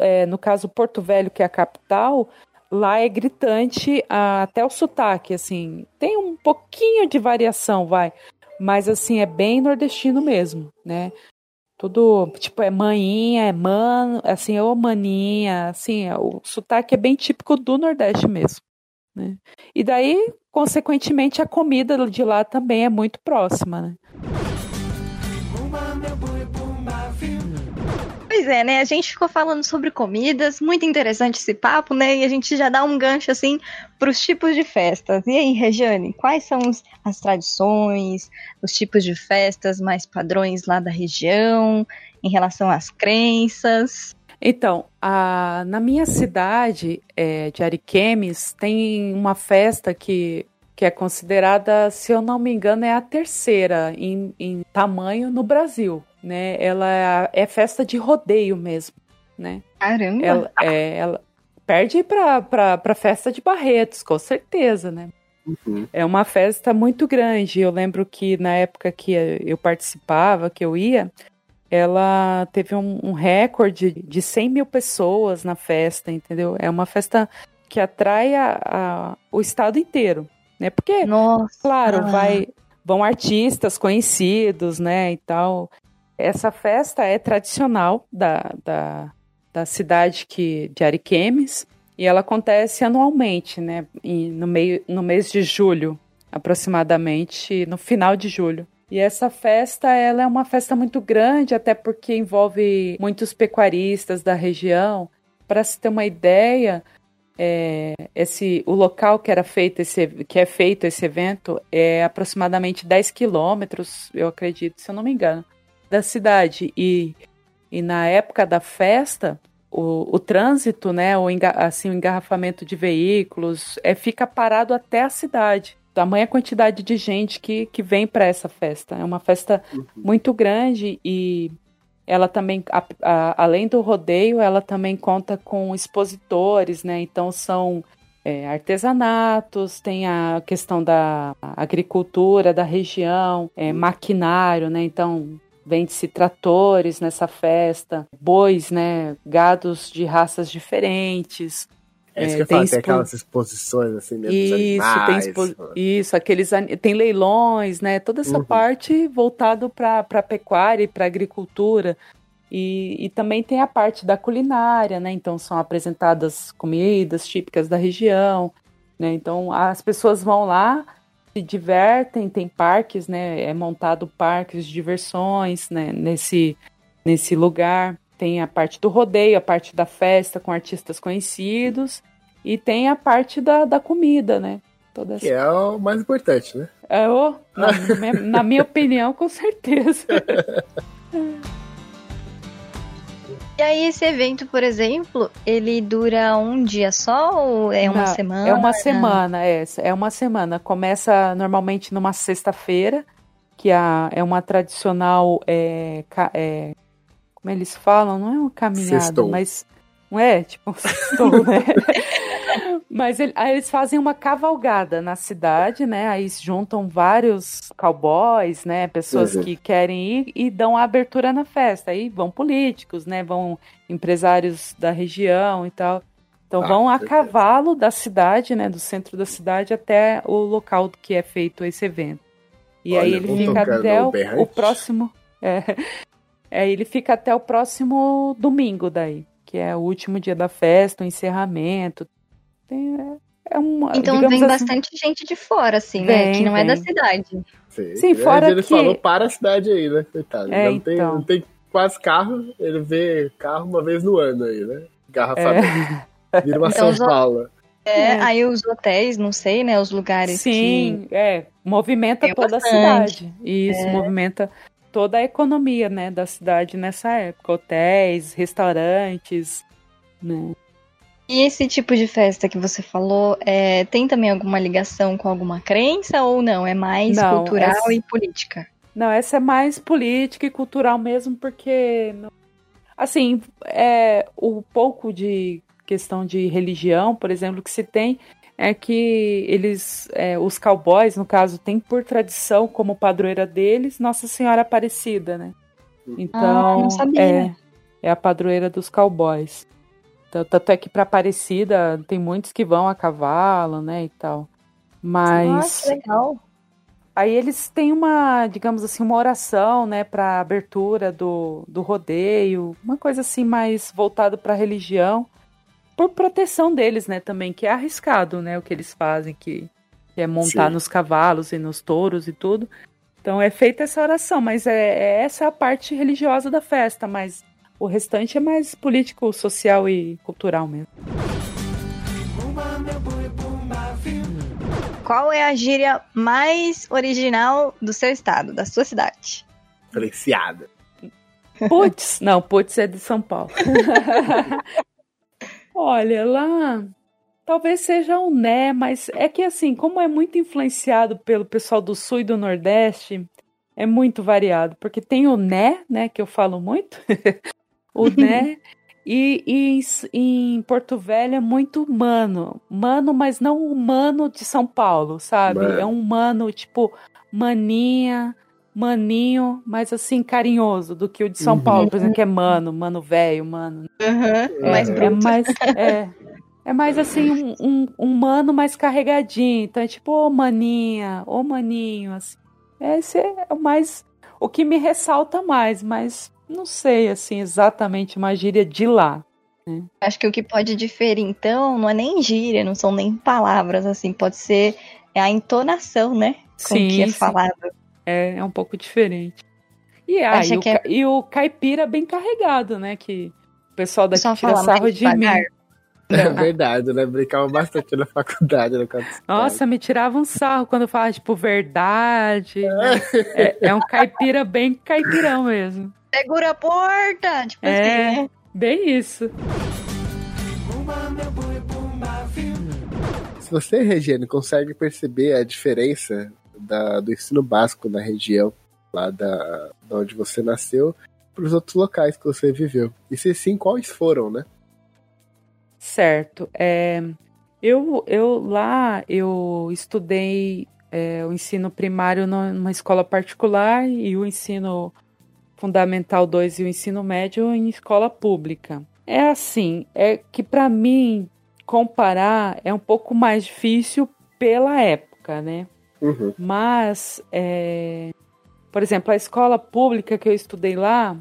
é, no caso Porto Velho, que é a capital, lá é gritante até o sotaque, assim. Tem um pouquinho de variação, vai. Mas assim, é bem nordestino mesmo, né? Tudo, tipo, é maninha, é mano, assim, ou maninha, assim, é, o sotaque é bem típico do Nordeste mesmo, né? E daí, consequentemente, a comida de lá também é muito próxima, né? Pois é, né? A gente ficou falando sobre comidas, muito interessante esse papo, né? E a gente já dá um gancho assim para os tipos de festas. E aí, Regiane, quais são as tradições, os tipos de festas mais padrões lá da região, em relação às crenças? Então, a, na minha cidade é, de Ariquemes tem uma festa que, que é considerada, se eu não me engano, é a terceira em, em tamanho no Brasil né? Ela é festa de rodeio mesmo, né? Caramba! Ela, é, ela perde para para festa de Barretos, com certeza, né? Uhum. É uma festa muito grande. Eu lembro que na época que eu participava, que eu ia, ela teve um, um recorde de 100 mil pessoas na festa, entendeu? É uma festa que atrai a, a, o estado inteiro, né? Porque, Nossa. claro, vai vão artistas conhecidos, né, e tal. Essa festa é tradicional da, da, da cidade que, de Ariquemes e ela acontece anualmente, né? E no, meio, no mês de julho, aproximadamente, no final de julho. E essa festa, ela é uma festa muito grande, até porque envolve muitos pecuaristas da região. Para se ter uma ideia, é, esse, o local que era feito esse, que é feito esse evento é aproximadamente 10 quilômetros, eu acredito, se eu não me engano, da cidade. E, e na época da festa, o, o trânsito, né, o, assim, o engarrafamento de veículos, é, fica parado até a cidade. Tamanha quantidade de gente que, que vem para essa festa. É uma festa uhum. muito grande e ela também, a, a, além do rodeio, ela também conta com expositores, né? Então são é, artesanatos, tem a questão da agricultura da região, é, maquinário, né? Então Vende-se tratores nessa festa, bois, né? Gados de raças diferentes. É isso que eu falo, tem aquelas exposições assim mesmo isso, tem expo... isso, aqueles tem leilões, né? Toda essa uhum. parte voltado para a pecuária e para agricultura. E, e também tem a parte da culinária, né? Então são apresentadas comidas típicas da região, né? Então as pessoas vão lá se divertem, tem parques, né? É montado parques de diversões, né? Nesse, nesse lugar. Tem a parte do rodeio, a parte da festa com artistas conhecidos. E tem a parte da, da comida, né? Toda que é o mais importante, né? É o, na, na minha opinião, com certeza. E aí esse evento, por exemplo, ele dura um dia só ou é uma Não, semana? É uma semana, é, é uma semana. Começa normalmente numa sexta-feira, que a, é uma tradicional, é, é, como eles falam, não é uma caminhada, Sextou. mas não é, tipo, sextou, né? Mas ele, aí eles fazem uma cavalgada na cidade, né? Aí juntam vários cowboys, né? Pessoas uhum. que querem ir e dão a abertura na festa. Aí vão políticos, né? Vão empresários da região e tal. Então ah, vão a cavalo da cidade, né? Do centro da cidade até o local que é feito esse evento. E Olha, aí ele fica até o, o próximo. É, é, ele fica até o próximo domingo daí, que é o último dia da festa, o encerramento. Tem, é, é uma, então vem assim, bastante gente de fora, assim, vem, né? Que não vem. é da cidade. Sim, Sim fora ele que... falou para a cidade aí, né? Coitado. É, não, tem, então. não tem quase carro, ele vê carro uma vez no ano aí, né? Garrafamento. É. Vira uma então, São Paulo. É, é, aí os hotéis, não sei, né? Os lugares Sim, que... é. Movimenta Tem toda bastante. a cidade. Isso, é. movimenta toda a economia, né, da cidade nessa época. Hotéis, restaurantes, né? E esse tipo de festa que você falou, é, tem também alguma ligação com alguma crença ou não? É mais Não, cultural essa- e política? Não, essa é mais política e cultural mesmo, porque. Assim, é, o pouco de questão de religião, por exemplo, que se tem é que eles, é, os cowboys, no caso, têm por tradição como padroeira deles Nossa Senhora Aparecida, né? Então, Ah, não sabia. é, é a padroeira dos cowboys. Então, Tanto é que para Aparecida tem muitos que vão a cavalo, né, e tal. Mas Nossa, legal. Aí eles têm uma, digamos assim, uma oração, né, para abertura do, do rodeio, uma coisa assim mais voltado para a religião, por proteção deles, né, também, que é arriscado, né, o que eles fazem, que, que é montar Sim. nos cavalos e nos touros e tudo. Então é feita essa oração, mas é, é essa a parte religiosa da festa, mas o restante é mais político, social e cultural mesmo. Qual é a gíria mais original do seu estado, da sua cidade? Diferenciada. Putz, não, Putz é de São Paulo. Olha, lá talvez seja um né, mas é que assim, como é muito influenciado pelo pessoal do Sul e do Nordeste, é muito variado, porque tem o né, né, que eu falo muito, o né, e, e em em Porto Velho é muito mano, mano, mas não o mano de São Paulo, sabe? Mano. É um mano tipo maninha, maninho, mas assim carinhoso do que o de São Uhum. Paulo, por exemplo, que é mano, mano velho, mano. Uhum, mais É, é bruto. mais é, é mais assim um, um, um mano mais carregadinho, então é tipo ô maninha, ô maninho, assim. Esse é o mais o que me ressalta mais, mas não sei assim exatamente uma gíria de lá. Acho que o que pode diferir, então, não é nem gíria, não são nem palavras, assim, pode ser é a entonação, né? Com Sim, que é sim. É, é um pouco diferente. E, ah, Acha e, o, que é- e o caipira bem carregado, né? Que o pessoal daqui Só tira fala sarro de mim. devagar. É verdade, né? Brincava bastante na faculdade. No caso. Nossa, me tirava um sarro quando eu falava, tipo, verdade. né? É, é um caipira bem caipirão mesmo. Segura a porta! Tipo É. assim, né? Bem isso. Se você, Regiane, consegue perceber a diferença da- do ensino básico na região, lá da, da onde você nasceu, para os outros locais que você viveu. E se sim, quais foram, né? Certo. É, eu, eu lá eu estudei é, o ensino primário numa escola particular e o ensino fundamental 2 e o ensino médio em escola pública. É assim, é que para mim comparar é um pouco mais difícil pela época, né? Uhum. Mas, é, por exemplo, a escola pública que eu estudei lá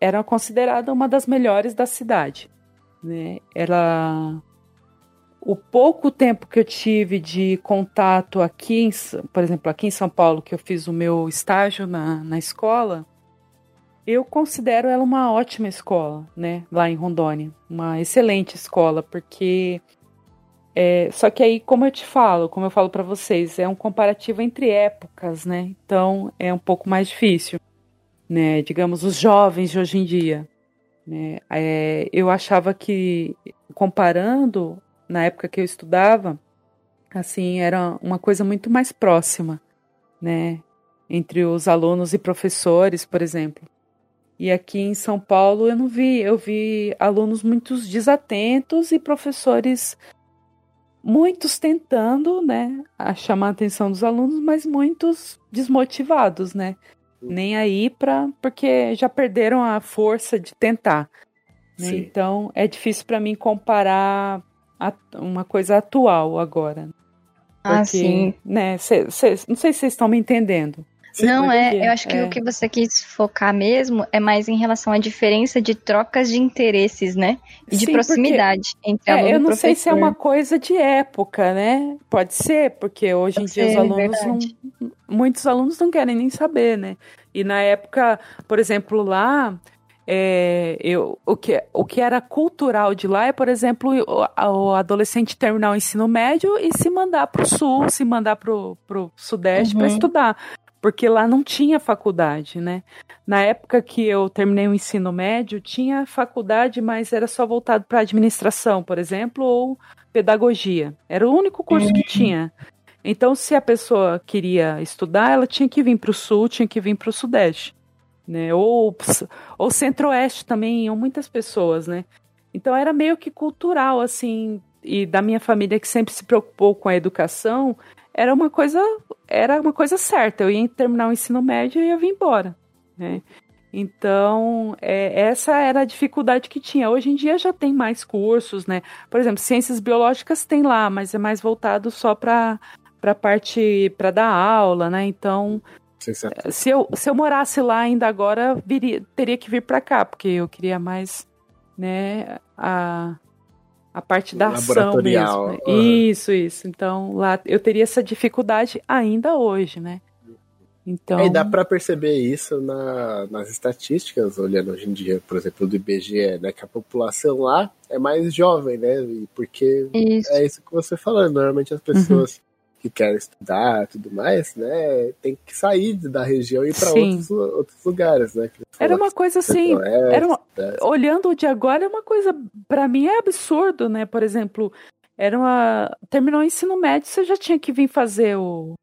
era considerada uma das melhores da cidade. Né? Era o pouco tempo que eu tive de contato aqui, em por exemplo, aqui em São Paulo, que eu fiz o meu estágio na, na escola, eu considero ela uma ótima escola, né? Lá em Rondônia, uma excelente escola, porque é, só que aí, como eu te falo, como eu falo para vocês, é um comparativo entre épocas, né? Então é um pouco mais difícil, né? Digamos, os jovens de hoje em dia, né? É, eu achava que, comparando na época que eu estudava, assim, era uma coisa muito mais próxima, né? Entre os alunos e professores, por exemplo. E aqui em São Paulo eu não vi, eu vi alunos muito desatentos e professores muitos tentando, né, a chamar a atenção dos alunos, mas muitos desmotivados, né? Nem aí para porque já perderam a força de tentar. né? Então é difícil para mim comparar a- uma coisa atual agora. Ah, Porque, sim. né, cê- cê- não sei se vocês estão me entendendo. Não, porque- é, eu acho que é. o que você quis focar mesmo é mais em relação à diferença de trocas de interesses, né? E de Sim, proximidade entre aluno É, eu não sei se é uma coisa de época, né? Pode ser, porque hoje Pode em dia os ser, alunos verdade. não, muitos alunos não querem nem saber, né? E na época, por exemplo, lá, é, eu, o, que, o que era cultural de lá é, por exemplo, o, o adolescente terminar o ensino médio e se mandar para o sul, se mandar para o sudeste para Uhum. estudar. Porque lá não tinha faculdade, né? Na época que eu terminei o ensino médio, tinha faculdade, mas era só voltado para administração, por exemplo, ou pedagogia. Era o único curso que tinha. Então, se a pessoa queria estudar, ela tinha que vir para o sul, tinha que vir para o sudeste, né? Ou, ou centro-oeste também, iam muitas pessoas, né? Então era meio que cultural, assim, e da minha família que sempre se preocupou com a educação, era uma coisa, era uma coisa certa. Eu ia terminar o ensino médio e ia vir embora, né? Então, é, essa era a dificuldade que tinha. Hoje em dia já tem mais cursos, né? Por exemplo, ciências biológicas tem lá, mas é mais voltado só para a parte para dar aula, né? Então, se eu, se eu morasse lá ainda agora, viria, teria que vir para cá, porque eu queria mais, né, a, a parte da ação mesmo. Né? Uhum. Isso, isso. Então, lá eu teria essa dificuldade ainda hoje, né? Então... E dá para perceber isso na, nas estatísticas, olhando hoje em dia, por exemplo, do IBGE, né? Que a população lá é mais jovem, né? Porque isso. é isso que você falou. Normalmente as pessoas. Que querem estudar e tudo mais, né? Tem que sair da região e ir para outros, outros lugares, né? Era uma coisa assim, era uma, olhando de agora é uma coisa, para mim é absurdo, né? Por exemplo, era uma terminou o ensino médio, você já tinha que vir fazer o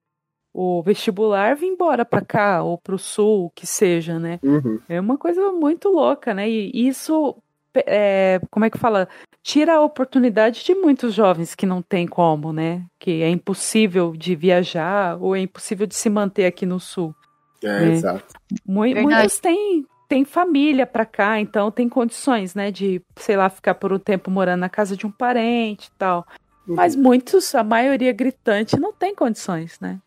o vestibular vir embora para cá ou para o sul, que seja, né? Uhum. É uma coisa muito louca, né? E isso, é, como é que fala? Tira a oportunidade de muitos jovens que não tem como, né? Que é impossível de viajar ou é impossível de se manter aqui no sul. É, né? exato. Muitos têm, têm família para cá, então tem condições, né? De, sei lá, ficar por um tempo morando na casa de um parente e tal. Uhum. Mas muitos, a maioria gritante, não tem condições, né?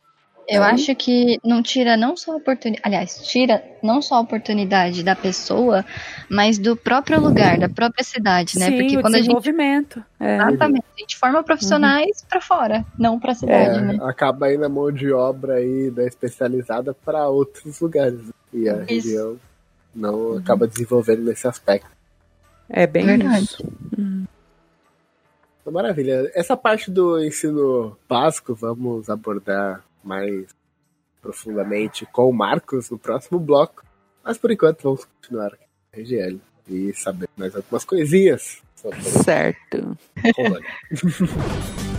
Eu é. acho que não tira não só a oportunidade, aliás, tira não só a oportunidade da pessoa, mas do próprio lugar, da própria cidade, né? Sim, Porque quando a gente é. Exatamente, a gente forma profissionais uhum. para fora, não para a cidade, é, né? Acaba indo a mão de obra aí da especializada para outros lugares e a isso. região não uhum. acaba desenvolvendo nesse aspecto. É bem Verdade. isso. Uhum. Maravilha. Essa parte do ensino básico vamos abordar mais profundamente com o Marcos no próximo bloco. Mas por enquanto vamos continuar aqui na RGL e saber mais algumas coisinhas sobre Certo.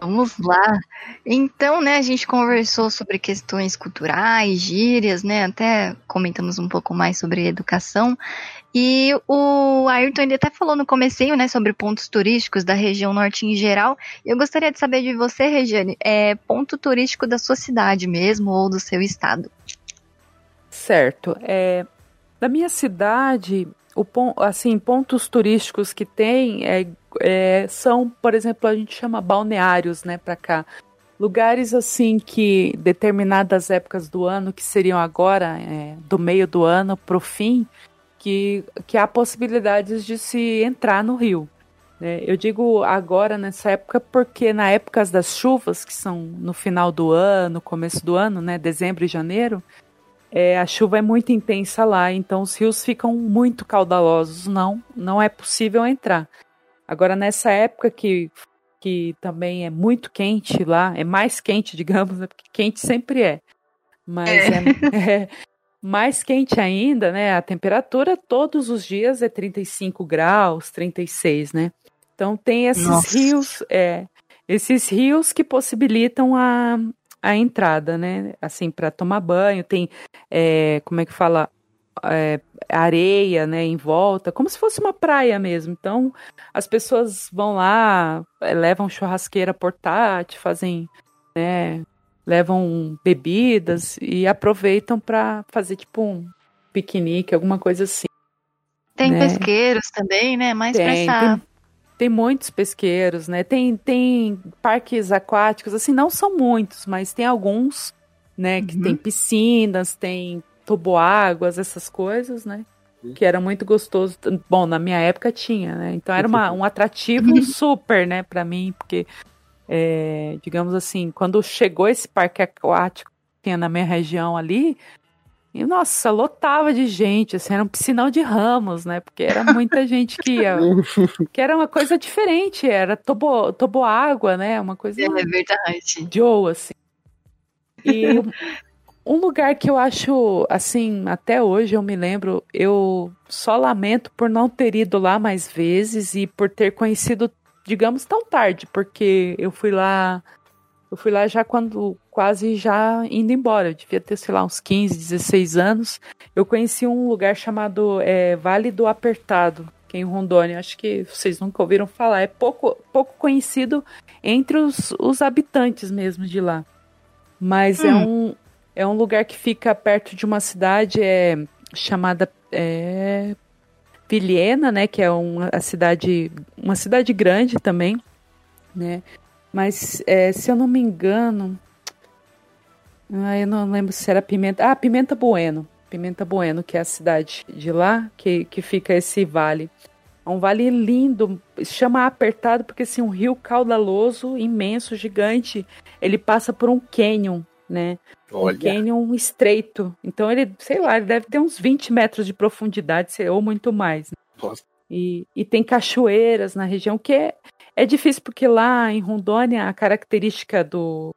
Vamos lá. Então, né, a gente conversou sobre questões culturais, gírias, né? Até comentamos um pouco mais sobre educação. E o Ayrton ele até falou no comecinho, né, sobre pontos turísticos da região norte em geral. Eu gostaria de saber de você, Regiane, é ponto turístico da sua cidade mesmo ou do seu estado? Certo. É, da minha cidade, o, assim, pontos turísticos que tem é, é, são, por exemplo, a gente chama balneários, né, para cá. Lugares assim que determinadas épocas do ano, que seriam agora é, do meio do ano para o fim, que, que há possibilidades de se entrar no rio. É, eu digo agora nessa época porque na época das chuvas, que são no final do ano, começo do ano, né, dezembro e janeiro, é, a chuva é muito intensa lá, então os rios ficam muito caudalosos, não, não é possível entrar. Agora nessa época que, que também é muito quente lá, é mais quente, digamos, né, porque quente sempre é, mas é. É, é, mais quente ainda, né? A temperatura todos os dias é 35 graus, 36, né? Então tem esses Nossa. rios, é, esses rios que possibilitam a, a entrada, né? Assim, para tomar banho, tem, é, como é que fala? É, areia, né, em volta, como se fosse uma praia mesmo. Então, as pessoas vão lá, é, levam churrasqueira portátil, fazem, né, levam bebidas e aproveitam para fazer tipo um piquenique, alguma coisa assim. Tem né? pesqueiros também, né? Mais tem, pra tem, tem muitos pesqueiros, né? Tem, tem parques aquáticos, assim, não são muitos, mas tem alguns, né? Que uhum. tem piscinas, tem toboáguas, essas coisas, né? Que era muito gostoso. Bom, na minha época tinha, né? Então era uma, um atrativo super, né, para mim, porque é, digamos assim, quando chegou esse parque aquático que tinha na minha região ali, E, nossa, lotava de gente, assim, era um piscinão de ramos, né? Porque era muita gente que ia. que era uma coisa diferente, era tobo, toboágua, né? Uma coisa. É verdade. Joe, assim. E um lugar que eu acho, assim, até hoje eu me lembro, eu só lamento por não ter ido lá mais vezes e por ter conhecido, digamos, tão tarde, porque eu fui lá. Eu fui lá já quando quase já indo embora. Eu devia ter, sei lá, uns 15, 16 anos. Eu conheci um lugar chamado é, Vale do Apertado, que é em Rondônia. Acho que vocês nunca ouviram falar. É pouco, pouco conhecido entre os, os habitantes mesmo de lá. Mas é, um, é um lugar que fica perto de uma cidade é, chamada é, Vilhena, né? Que é uma cidade, uma cidade grande também, né? Mas é, se eu não me engano, ah, eu não lembro se era Pimenta. Ah, Pimenta Bueno. Pimenta Bueno, que é a cidade de lá, que, que fica esse vale. É um vale lindo, chama apertado porque assim, um rio caudaloso, imenso, gigante, ele passa por um canyon, né? Olha. Um canyon estreito. Então ele, sei lá, ele deve ter uns 20 metros de profundidade, ou muito mais. né? E, e tem cachoeiras na região, que é, é difícil porque lá em Rondônia a característica do,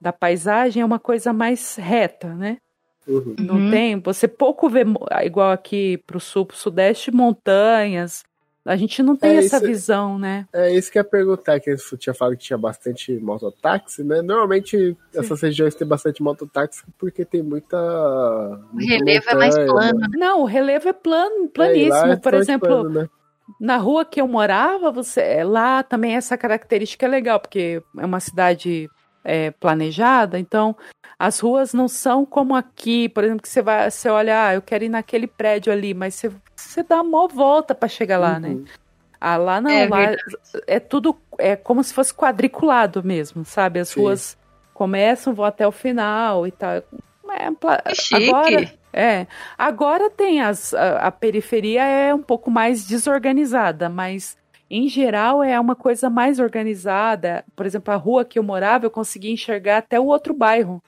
da paisagem é uma coisa mais reta, né? Uhum. Não Uhum. tem, você pouco vê, igual aqui pro sul, pro sudeste, montanhas. A gente não tem É, essa isso- visão, né? É isso que eu ia perguntar, que você tinha falado que tinha bastante mototáxi, né? Normalmente essas regiões têm bastante mototáxi porque tem muita. O relevo é mais plano. né? Não, o relevo é plano, É, planíssimo. é Por exemplo, plano, né? na rua que eu morava, você lá também essa característica é legal, porque é uma cidade é, planejada, então as ruas não são como aqui, por exemplo, que você vai, você olha, ah, eu quero ir naquele prédio ali, mas você, você dá uma volta para chegar lá, né? Uhum. Ah, lá não, É lá verdade. é tudo é como se fosse quadriculado mesmo, sabe? As Sim. ruas começam, vão até o final e tal. É, chique. agora, é, agora tem as a, a periferia é um pouco mais desorganizada, mas em geral é uma coisa mais organizada. Por exemplo, a rua que eu morava, eu conseguia enxergar até o outro bairro,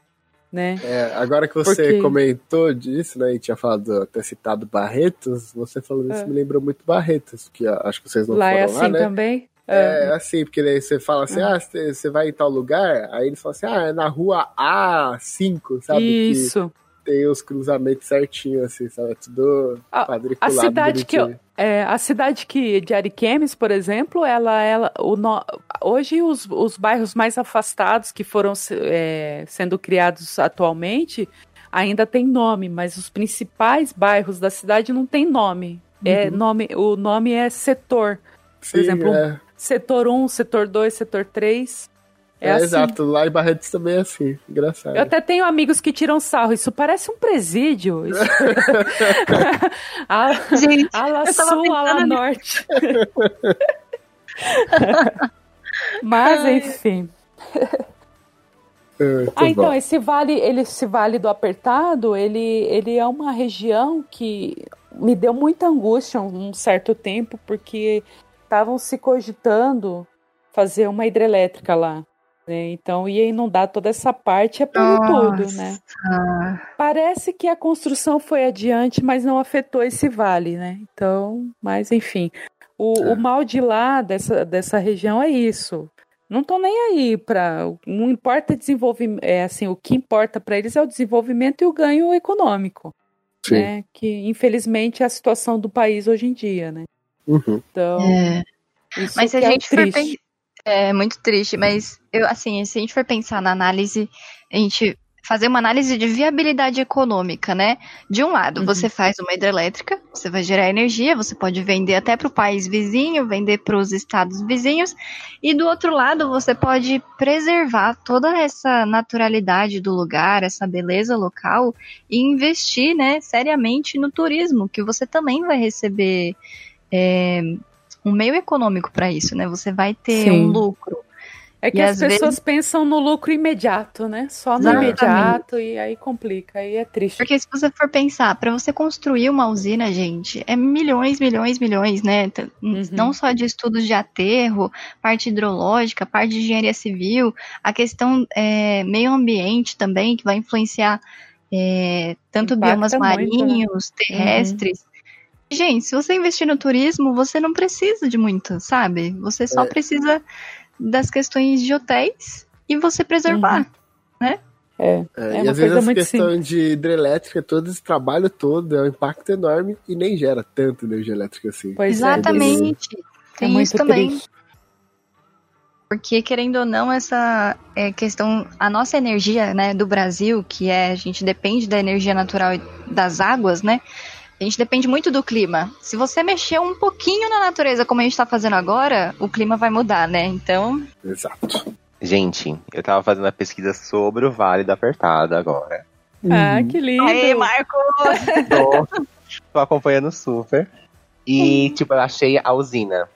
né? É, agora que você Porque- comentou disso, né, e tinha falado, até citado Barretos, você falando isso É. me lembrou muito Barretos, que acho que vocês não lá foram é lá, assim né? também. É, assim, porque daí você fala assim, Uhum. ah, você vai em tal lugar, aí eles falam assim, ah, é na rua A5, sabe? Que Isso. Tem os cruzamentos certinhos, assim, sabe? É tudo A- A cidade que eu, bonitinho. é, a cidade que de Ariquemes, por exemplo, ela, ela o no- hoje os, os bairros mais afastados que foram é, sendo criados atualmente ainda tem nome, mas os principais bairros da cidade não tem nome. É nome, o nome é setor. Sim, exemplo, é, Setor 1, setor 2, setor 3. É, é, assim. exato, lá em Barretos também é assim, engraçado. Eu até tenho amigos que tiram sarro. Isso parece um presídio. Isso... a, Gente, a la eu tava sul, a la pensando norte. Mas, Ai. enfim. É, muito Ah, então, bom. esse vale, ele, esse vale do apertado, ele, ele é uma região que me deu muita angústia um, um certo tempo, porque estavam se cogitando fazer uma hidrelétrica lá. Né? Então ia inundar toda essa parte é pelo tudo, né? Parece que a construção foi adiante, mas não afetou esse vale, né? Então, mas enfim. O, É. o mal de lá, dessa, dessa região, é isso. Não estão nem aí para. Não importa desenvolvimento. É assim, o que importa para eles é o desenvolvimento e o ganho econômico. Sim. Né? Que infelizmente é a situação do país hoje em dia, né? Uhum. Então, É. Mas se a é gente for triste. É muito triste, mas eu assim, se a gente for pensar na análise, a gente fazer uma análise de viabilidade econômica, né? De um lado, Uhum. você faz uma hidrelétrica, você vai gerar energia, você pode vender até para o país vizinho, vender para os estados vizinhos, e do outro lado, você pode preservar toda essa naturalidade do lugar, essa beleza local e investir, né, seriamente no turismo, que você também vai receber é, um meio econômico para isso, né? Você vai ter Sim. um lucro. É que E as pessoas vezes- pensam no lucro imediato, né? Só no Exatamente. imediato e aí complica, aí é triste. Porque se você for pensar, para você construir uma usina, gente, é milhões, milhões, milhões, né? Uhum. Não só de estudos de aterro, parte hidrológica, parte de engenharia civil, a questão é, meio ambiente também, que vai influenciar é, tanto Impacta biomas muito, né? marinhos, terrestres. Gente, se você investir no turismo, você não precisa de muito, sabe? Você só É. precisa das questões de hotéis e você preservar, né? É, É, É e às vezes essa muito questão de hidrelétrica, todo esse trabalho todo é um impacto enorme e nem gera tanta energia elétrica assim. pois é. Exatamente. É Tem muito isso também. triste. Porque, querendo ou não, essa é, questão, a nossa energia, né, do Brasil, que é, a gente depende da energia natural e das águas, né? A gente depende muito do clima. Se você mexer um pouquinho na natureza, como a gente tá fazendo agora, o clima vai mudar, né? Então, Exato. Gente, eu tava fazendo uma pesquisa sobre o Vale da Apertada agora. Ah, que lindo. Aê, Marco! Tô, tô acompanhando super. E, tipo, eu achei a usina.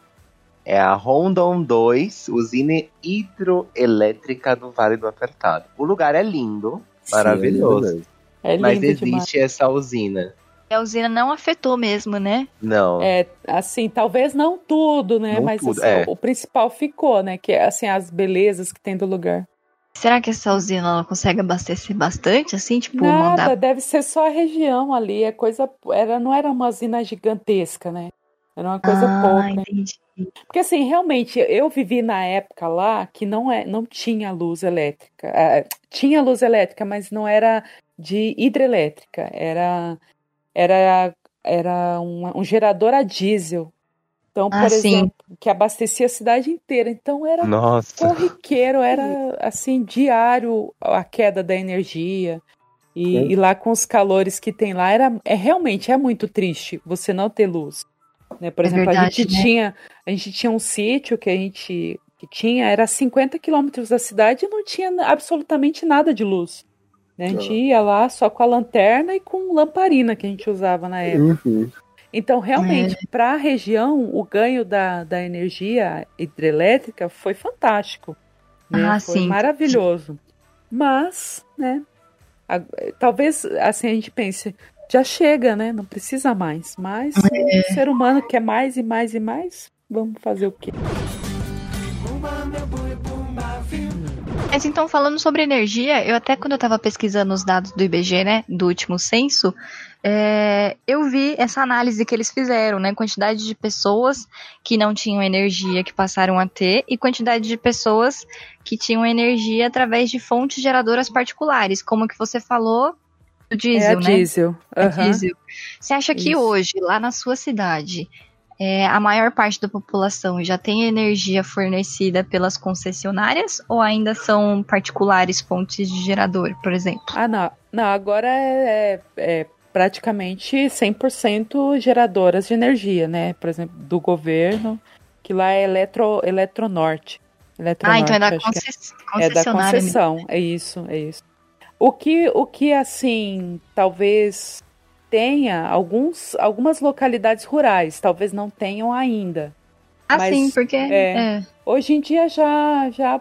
É a Rondon 2, usina hidroelétrica do Vale do Apertado. O lugar é lindo, maravilhoso. Sim, É lindo mas demais. existe essa usina. A usina não afetou mesmo, né? Não. É, assim, talvez não tudo, né? Não Mas tudo, assim, é. o principal ficou, né? Que é assim, as belezas que tem do lugar. Será que essa usina ela consegue abastecer bastante, assim? Tipo, Nada, mandar. deve ser só a região ali. É coisa. Era, não era uma usina gigantesca, né? Era uma coisa ah, pouca. entendi. Porque assim, realmente, eu vivi na época lá que não, é, não tinha luz elétrica. Ah, tinha luz elétrica, mas não era de hidrelétrica. Era, era, era um, um gerador a diesel. Então, por Ah, sim. exemplo, que abastecia a cidade inteira. Então era Nossa. corriqueiro, era assim, diário a queda da energia. E, e lá com os calores que tem lá, era, é realmente é muito triste você não ter luz. Né? Por É exemplo, a verdade, gente né? tinha a gente tinha um sítio que a gente que tinha, era 50 quilômetros da cidade e não tinha absolutamente nada de luz. Né? A gente Ah. ia lá só com a lanterna e com lamparina que a gente usava na época. Uhum. Então, realmente, para a região, o ganho da, da energia hidrelétrica foi fantástico. né? Ah, foi sim. maravilhoso. Mas, né, a- talvez assim a gente pense, já chega, né? Não precisa mais. Mas É. o ser humano quer mais e mais e mais. Vamos fazer o quê? Mas então, falando sobre energia, eu até quando eu tava pesquisando os dados do IBGE, né, do último censo, é, eu vi essa análise que eles fizeram, né, quantidade de pessoas que não tinham energia que passaram a ter e quantidade de pessoas que tinham energia através de fontes geradoras particulares, como que você falou do diesel, é a né? diesel. A Aham. diesel. Você acha que Isso. hoje, lá na sua cidade, é, a maior parte da população já tem energia fornecida pelas concessionárias ou ainda são particulares fontes de gerador, por exemplo? Ah, não. Não, agora é, é- é praticamente 100% geradoras de energia, né? Por exemplo, do governo, que lá é Eletro, Eletronorte. ah, então é da Eletronorte, acho que conces- É da concessionária. mesmo. concessão, é isso, é isso. O que, o que assim, talvez tenha alguns, algumas localidades rurais, talvez não tenham ainda. Ah, Mas, sim, porque. é. é. Hoje em dia já, já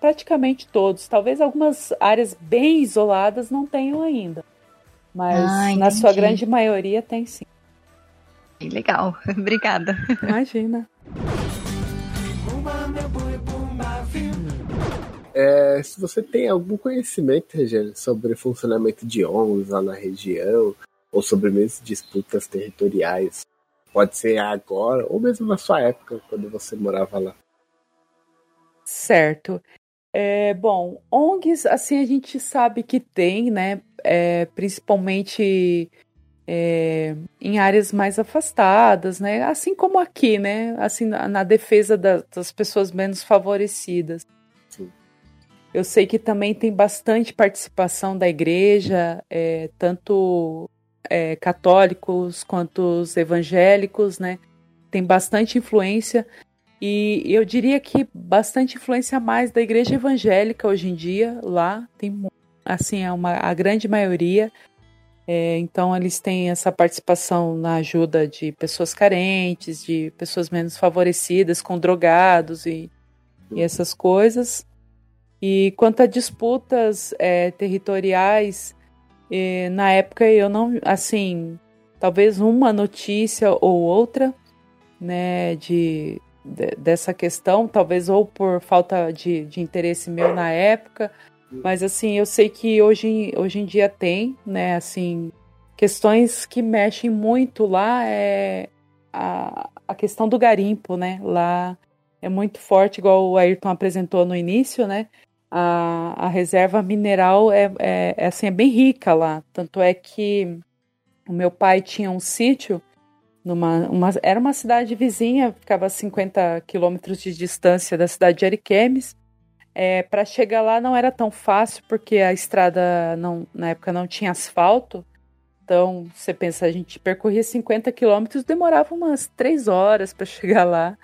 praticamente todos, talvez algumas áreas bem isoladas não tenham ainda. Mas Ah, na sua grande maioria tem sim. Legal, obrigada. Imagina. É, se você tem algum conhecimento, Regiane, sobre funcionamento de ONGs lá na região, ou sobre mesmo disputas territoriais, pode ser agora, ou mesmo na sua época, quando você morava lá. Certo. É, bom, ONGs, assim, a gente sabe que tem, né? é, principalmente é, em áreas mais afastadas, né? Assim como aqui, né? Assim, na, na defesa da- das pessoas menos favorecidas. Eu sei que também tem bastante participação da igreja, é, tanto é, católicos quanto os evangélicos, né? Tem bastante influência. E eu diria que bastante influência mais da igreja evangélica hoje em dia lá. Tem, assim, é uma, a grande maioria. É, então, eles têm essa participação na ajuda de pessoas carentes, de pessoas menos favorecidas, com drogados e, e essas coisas. E quanto a disputas é, territoriais, eh, na época eu não, assim, talvez uma notícia ou outra, né, de, de- dessa questão, talvez ou por falta de, de interesse meu na época, Mas assim, eu sei que hoje, hoje em dia tem, né, assim, questões que mexem muito lá é a, a questão do garimpo, né? Lá é muito forte, igual o Ayrton apresentou no início, né? A, a reserva mineral é, é, é, assim, é bem rica lá. Tanto é que o meu pai tinha um sítio numa uma, era uma cidade vizinha, ficava a 50 quilômetros de distância da cidade de Ariquemes. É, para chegar lá não era tão fácil porque a estrada não, na época não tinha asfalto. Então, você pensa, a gente percorria 50 quilômetros, demorava umas três horas para chegar lá.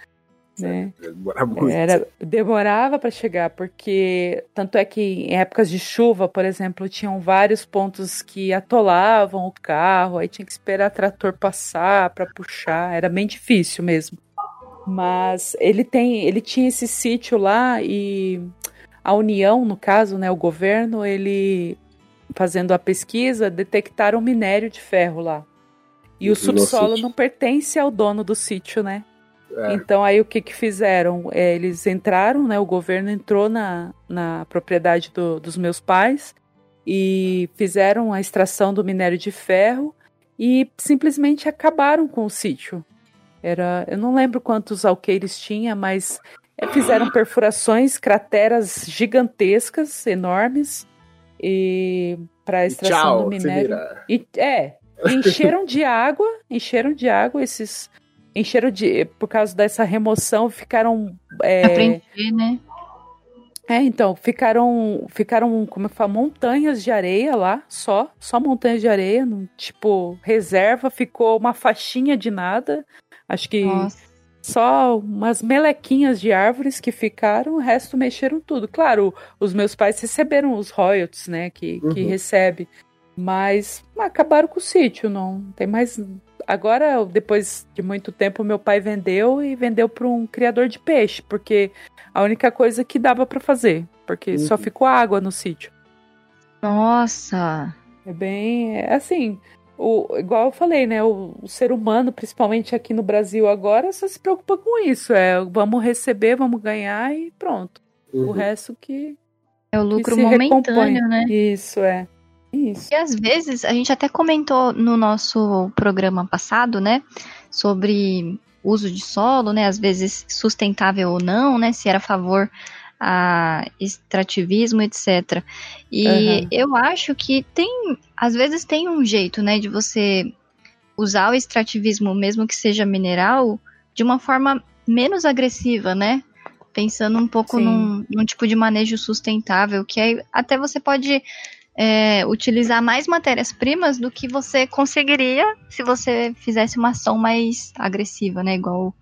Né? Demorava muito. Era, demorava para chegar, porque tanto é que em épocas de chuva, por exemplo, tinham vários pontos que atolavam o carro, aí tinha que esperar o trator passar para puxar, era bem difícil mesmo. Mas ele tem, ele tinha esse sítio lá e a União, no caso, né, o governo, ele fazendo a pesquisa, detectaram minério de ferro lá. E o subsolo não pertence ao dono do sítio, né? É. Então aí o que que fizeram? É, eles entraram, né? O governo entrou na, na propriedade do- dos meus pais e fizeram a extração do minério de ferro e simplesmente acabaram com o sítio. Era, eu não lembro quantos alqueires tinha, mas é, fizeram perfurações, crateras gigantescas, enormes, e para extração Tchau, do minério. E, é, encheram de água, encheram de água esses. Encheram de. Por causa dessa remoção, ficaram. É, Pra preencher, né? é, então, ficaram. Ficaram, como eu falo, montanhas de areia lá, só. Só montanhas de areia, num, tipo, reserva, ficou uma faixinha de nada. Acho que Nossa. só umas melequinhas de árvores que ficaram, o resto mexeram tudo. Claro, os meus pais receberam os royalties, né, que, que Uhum. recebe, mas acabaram com o sítio, não tem mais... Agora, depois de muito tempo, meu pai vendeu e vendeu para um criador de peixe, porque a única coisa que dava para fazer, porque só Uhum. ficou água no sítio. Nossa. É bem, é assim, o, igual eu falei, né? O, o ser humano, principalmente aqui no Brasil agora, só se preocupa com isso. É, vamos receber, vamos ganhar e pronto. O Uhum. resto que, É o lucro momentâneo, recompõe. né? Isso é. Isso. E às vezes, a gente até comentou no nosso programa passado, né, sobre uso de solo, né, às vezes sustentável ou não, né, se era a favor a extrativismo, etc. E Aham. eu acho que tem, às vezes tem um jeito, né, de você usar o extrativismo, mesmo que seja mineral, de uma forma menos agressiva, né? Pensando um pouco num, num tipo de manejo sustentável, que aí até você pode é, utilizar mais matérias-primas do que você conseguiria se você fizesse uma ação mais agressiva, né? Igual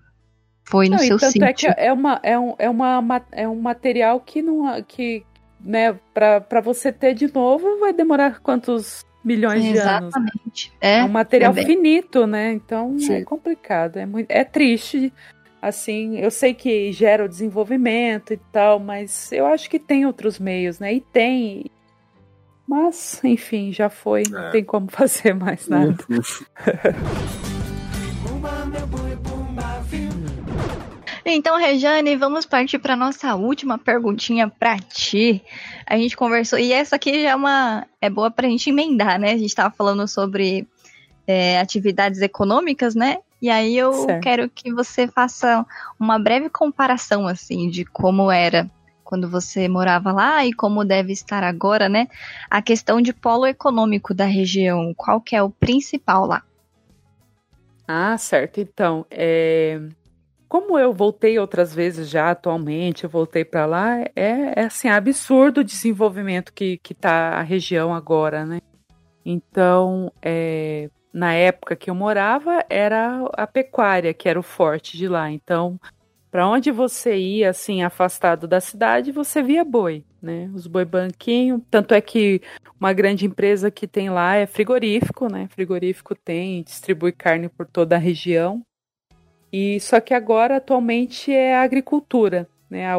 foi no Não, seu sítio. é que é, uma, é, um, é, uma, ma- é um material que não. Que, né, pra você ter de novo vai demorar quantos milhões de anos? Exatamente. É, É um material é bem- finito, né? Então é Sim. complicado, é, muito, é triste. Assim, eu sei que gera o desenvolvimento e tal, mas eu acho que tem outros meios, né? E tem. Mas, enfim, já foi, não É. tem como fazer mais nada. Então, Rejane, vamos partir para nossa última perguntinha para ti. A gente conversou, e essa aqui já é uma é boa para a gente emendar, né? A gente estava falando sobre é, atividades econômicas, né? E aí eu Certo. quero que você faça uma breve comparação, assim, de como era quando você morava lá e como deve estar agora, né? A questão de polo econômico da região, qual que é o principal lá? Ah, certo. Então, é, como eu voltei outras vezes já atualmente, eu voltei para lá, é, é assim, absurdo o desenvolvimento que, que tá a região agora, né? Então, é, na época que eu morava, era a pecuária que era o forte de lá. Então, para onde você ia, assim, afastado da cidade, você via boi, né? Os boi banquinho. Tanto é que uma grande empresa que tem lá é frigorífico, né? Frigorífico tem, distribui carne por toda a região. E só que agora, atualmente, é a agricultura, né? A,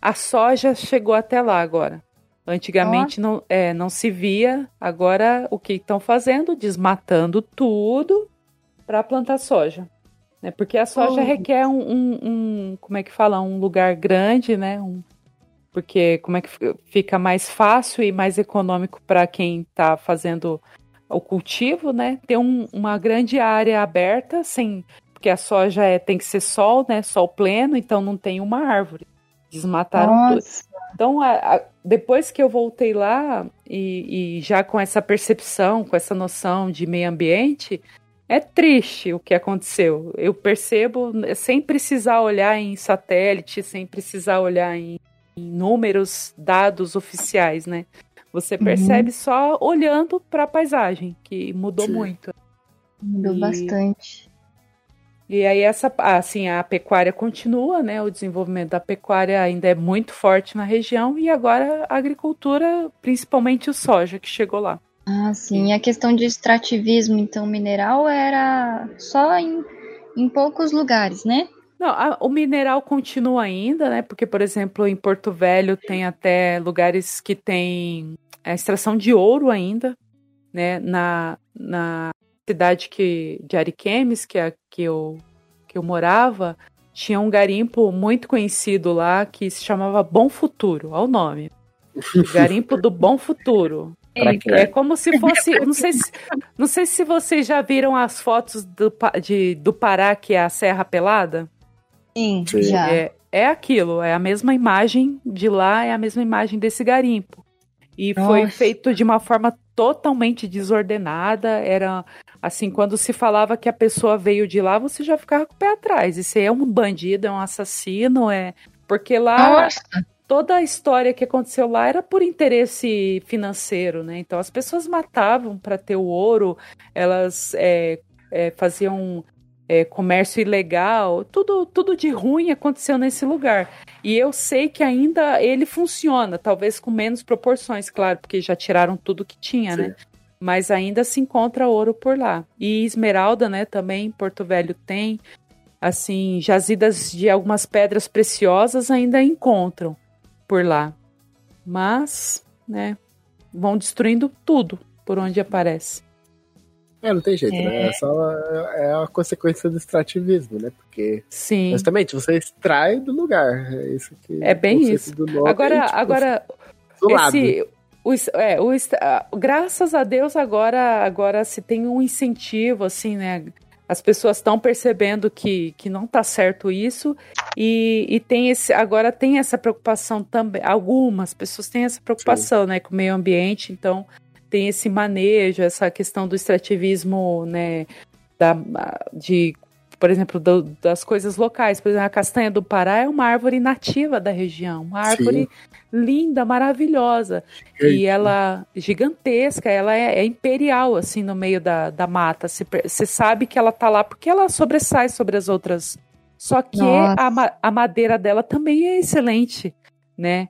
a soja chegou até lá agora. Antigamente não, é, não se via. Agora, o que estão fazendo? Desmatando tudo para plantar soja. Né? Porque a soja Oh. requer um, um- um- como é que fala? Um lugar grande, né? Um, porque como é que fi- fica mais fácil e mais econômico para quem está fazendo o cultivo, né? Ter um- uma grande área aberta, sem porque a soja é, tem que ser sol, né? Sol pleno, então não tem uma árvore. Desmataram tudo. Então, a- a- depois que eu voltei lá e, e já com essa percepção, com essa noção de meio ambiente, é triste o que aconteceu. Eu percebo, sem precisar olhar em satélite, sem precisar olhar em, em números, dados oficiais, né? Você percebe só olhando para a paisagem, que mudou Sim. muito. Mudou E- bastante. E aí essa, assim, a pecuária continua, né? O desenvolvimento da pecuária ainda é muito forte na região e agora a agricultura, principalmente o soja que chegou lá. Ah, sim. E a questão de extrativismo, então, mineral era só em, em poucos lugares, né? Não, a- o mineral continua ainda, né? Porque, por exemplo, em Porto Velho tem até lugares que tem a extração de ouro ainda, né? Na, na cidade que, de Ariquemes, que, é, que, eu, que eu morava, tinha um garimpo muito conhecido lá que se chamava Bom Futuro, olha o nome. Garimpo do Bom Futuro. É como se fosse. Não sei se, não sei se vocês já viram as fotos do, de, do Pará, que é a Serra Pelada. Sim, Sim. já. É, é aquilo, é a mesma imagem de lá, é a mesma imagem desse garimpo. E foi Nossa. feito de uma forma totalmente desordenada. Era assim, quando se falava que a pessoa veio de lá, você já ficava com o pé atrás. Isso aí é um bandido, é um assassino, é. Porque lá Nossa. Toda a história que aconteceu lá era por interesse financeiro, né? Então as pessoas matavam para ter o ouro, elas é, é, faziam é, comércio ilegal, tudo, tudo de ruim aconteceu nesse lugar. E eu sei que ainda ele funciona, talvez com menos proporções, claro, porque já tiraram tudo que tinha, né? Mas ainda se encontra ouro por lá. E esmeralda, né? Também Porto Velho tem. Assim, jazidas de algumas pedras preciosas ainda encontram por lá. Mas, né? Vão destruindo tudo por onde aparece. É, não tem jeito, É. né? É só é a consequência do extrativismo, né? Porque Sim. justamente você extrai do lugar. É isso que É bem isso. do nome, Agora, tipo, agora do lado. esse, o, é, o, ah, graças a Deus agora, agora se tem um incentivo assim, né? As pessoas estão percebendo que, que não está certo isso e, e tem esse agora tem essa preocupação também. Algumas pessoas têm essa preocupação, né, com o meio ambiente. Então tem esse manejo, essa questão do extrativismo, né, da, de por exemplo, do- das coisas locais. Por exemplo, a castanha do Pará é uma árvore nativa da região, uma árvore linda, maravilhosa. E ela, gigantesca, ela é, é imperial, assim, no meio da, da mata. Você sabe que ela tá lá porque ela sobressai sobre as outras. Só que a, a madeira dela também é excelente, né?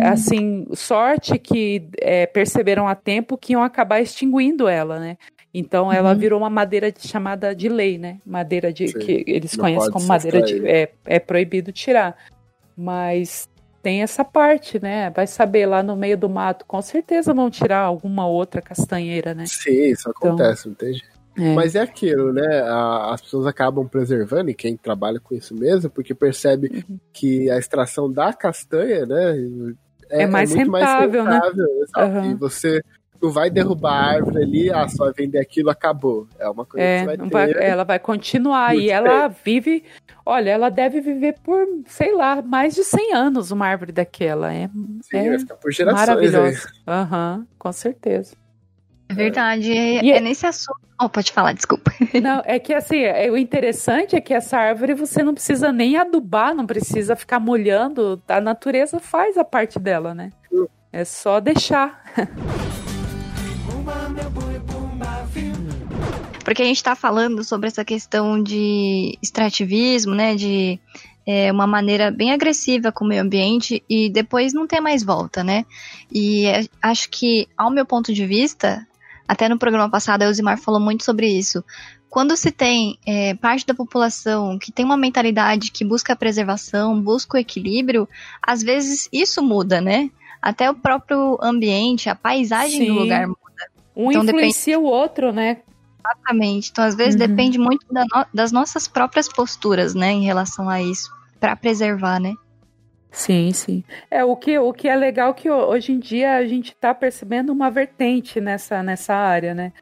Assim, sorte que é, perceberam a tempo que iam acabar extinguindo ela, né? Então ela virou uma madeira de- chamada de lei, né? Madeira de Sim, que eles conhecem como madeira de é, é proibido tirar. Mas tem essa parte, né? Vai saber lá no meio do mato, com certeza vão tirar alguma outra castanheira, né? Sim, isso acontece, não tem jeito. É. Mas é aquilo, né? as pessoas acabam preservando, e quem trabalha com isso mesmo, porque percebe Uhum. que a extração da castanha, né? É mais muito rentável, né? rentável, exato. Aham. E você não vai derrubar a árvore ali, ah, só vai vender aquilo, acabou. É uma coisa que É, você vai ter. vai- ela vai continuar e ela vive, olha, ela deve viver por, sei lá, mais de 100 anos uma árvore daquela. É, Sim, é vai ficar por gerações. maravilhosa. Aham, com certeza. É verdade. É, E- é nesse assunto. Oh, pode falar, desculpa. Não, é que assim, é, o interessante é que essa árvore você não precisa nem adubar, não precisa ficar molhando, a natureza faz a parte dela, né? É só deixar. Porque a gente está falando sobre essa questão de extrativismo, né? De é, uma maneira bem agressiva com o meio ambiente e depois não tem mais volta, né? E é, acho que, ao meu ponto de vista, até no programa passado a Elzimar falou muito sobre isso. Quando se tem é, parte da população que tem uma mentalidade que busca a preservação, busca o equilíbrio, às vezes isso muda, né? Até o próprio ambiente, a paisagem do Sim. lugar muda. Um Então, depende- influencia o outro, né? Exatamente. Então, às vezes, Uhum. depende muito da no- das nossas próprias posturas, né, em relação a isso, para preservar, né? Sim, sim. É o que, o que é legal que ho- hoje em dia a gente está percebendo uma vertente nessa, nessa área, né?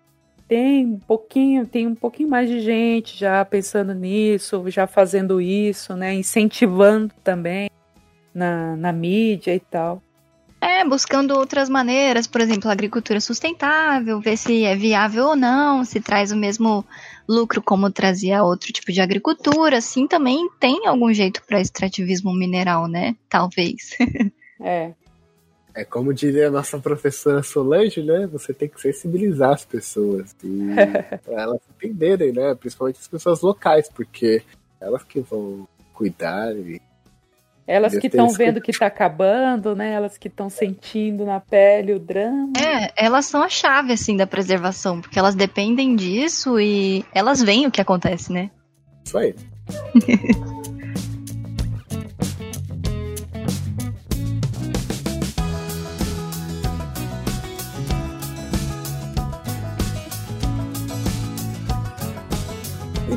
Tem um pouquinho, tem um pouquinho mais de gente já pensando nisso, já fazendo isso, né? Incentivando também na, na mídia e tal. É, buscando outras maneiras, por exemplo, agricultura sustentável, ver se é viável ou não, se traz o mesmo lucro como trazia outro tipo de agricultura, assim também tem algum jeito para extrativismo mineral, né? Talvez. É. É como diria a nossa professora Solange, né? Você tem que sensibilizar as pessoas. E pra elas entenderem, né? Principalmente as pessoas locais, porque elas que vão cuidar e Elas que estão vendo que está acabando, né? Elas que estão sentindo na pele o drama. É, elas são a chave, assim, da preservação, porque elas dependem disso e elas veem o que acontece, né? Isso aí.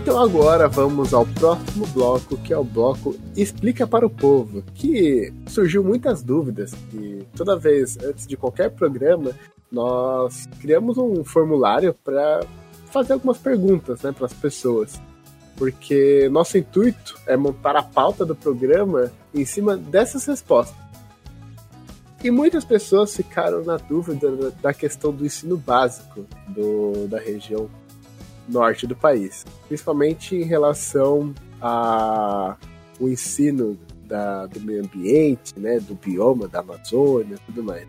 Então agora vamos ao próximo bloco, que é o bloco Explica para o Povo, que surgiu muitas dúvidas e toda vez antes de qualquer programa nós criamos um formulário para fazer algumas perguntas né, para as pessoas porque nosso intuito é montar a pauta do programa em cima dessas respostas. E muitas pessoas ficaram na dúvida da- questão do ensino básico do, da região norte do país, principalmente em relação ao ensino da, do meio ambiente, né, do bioma da Amazônia, e tudo mais.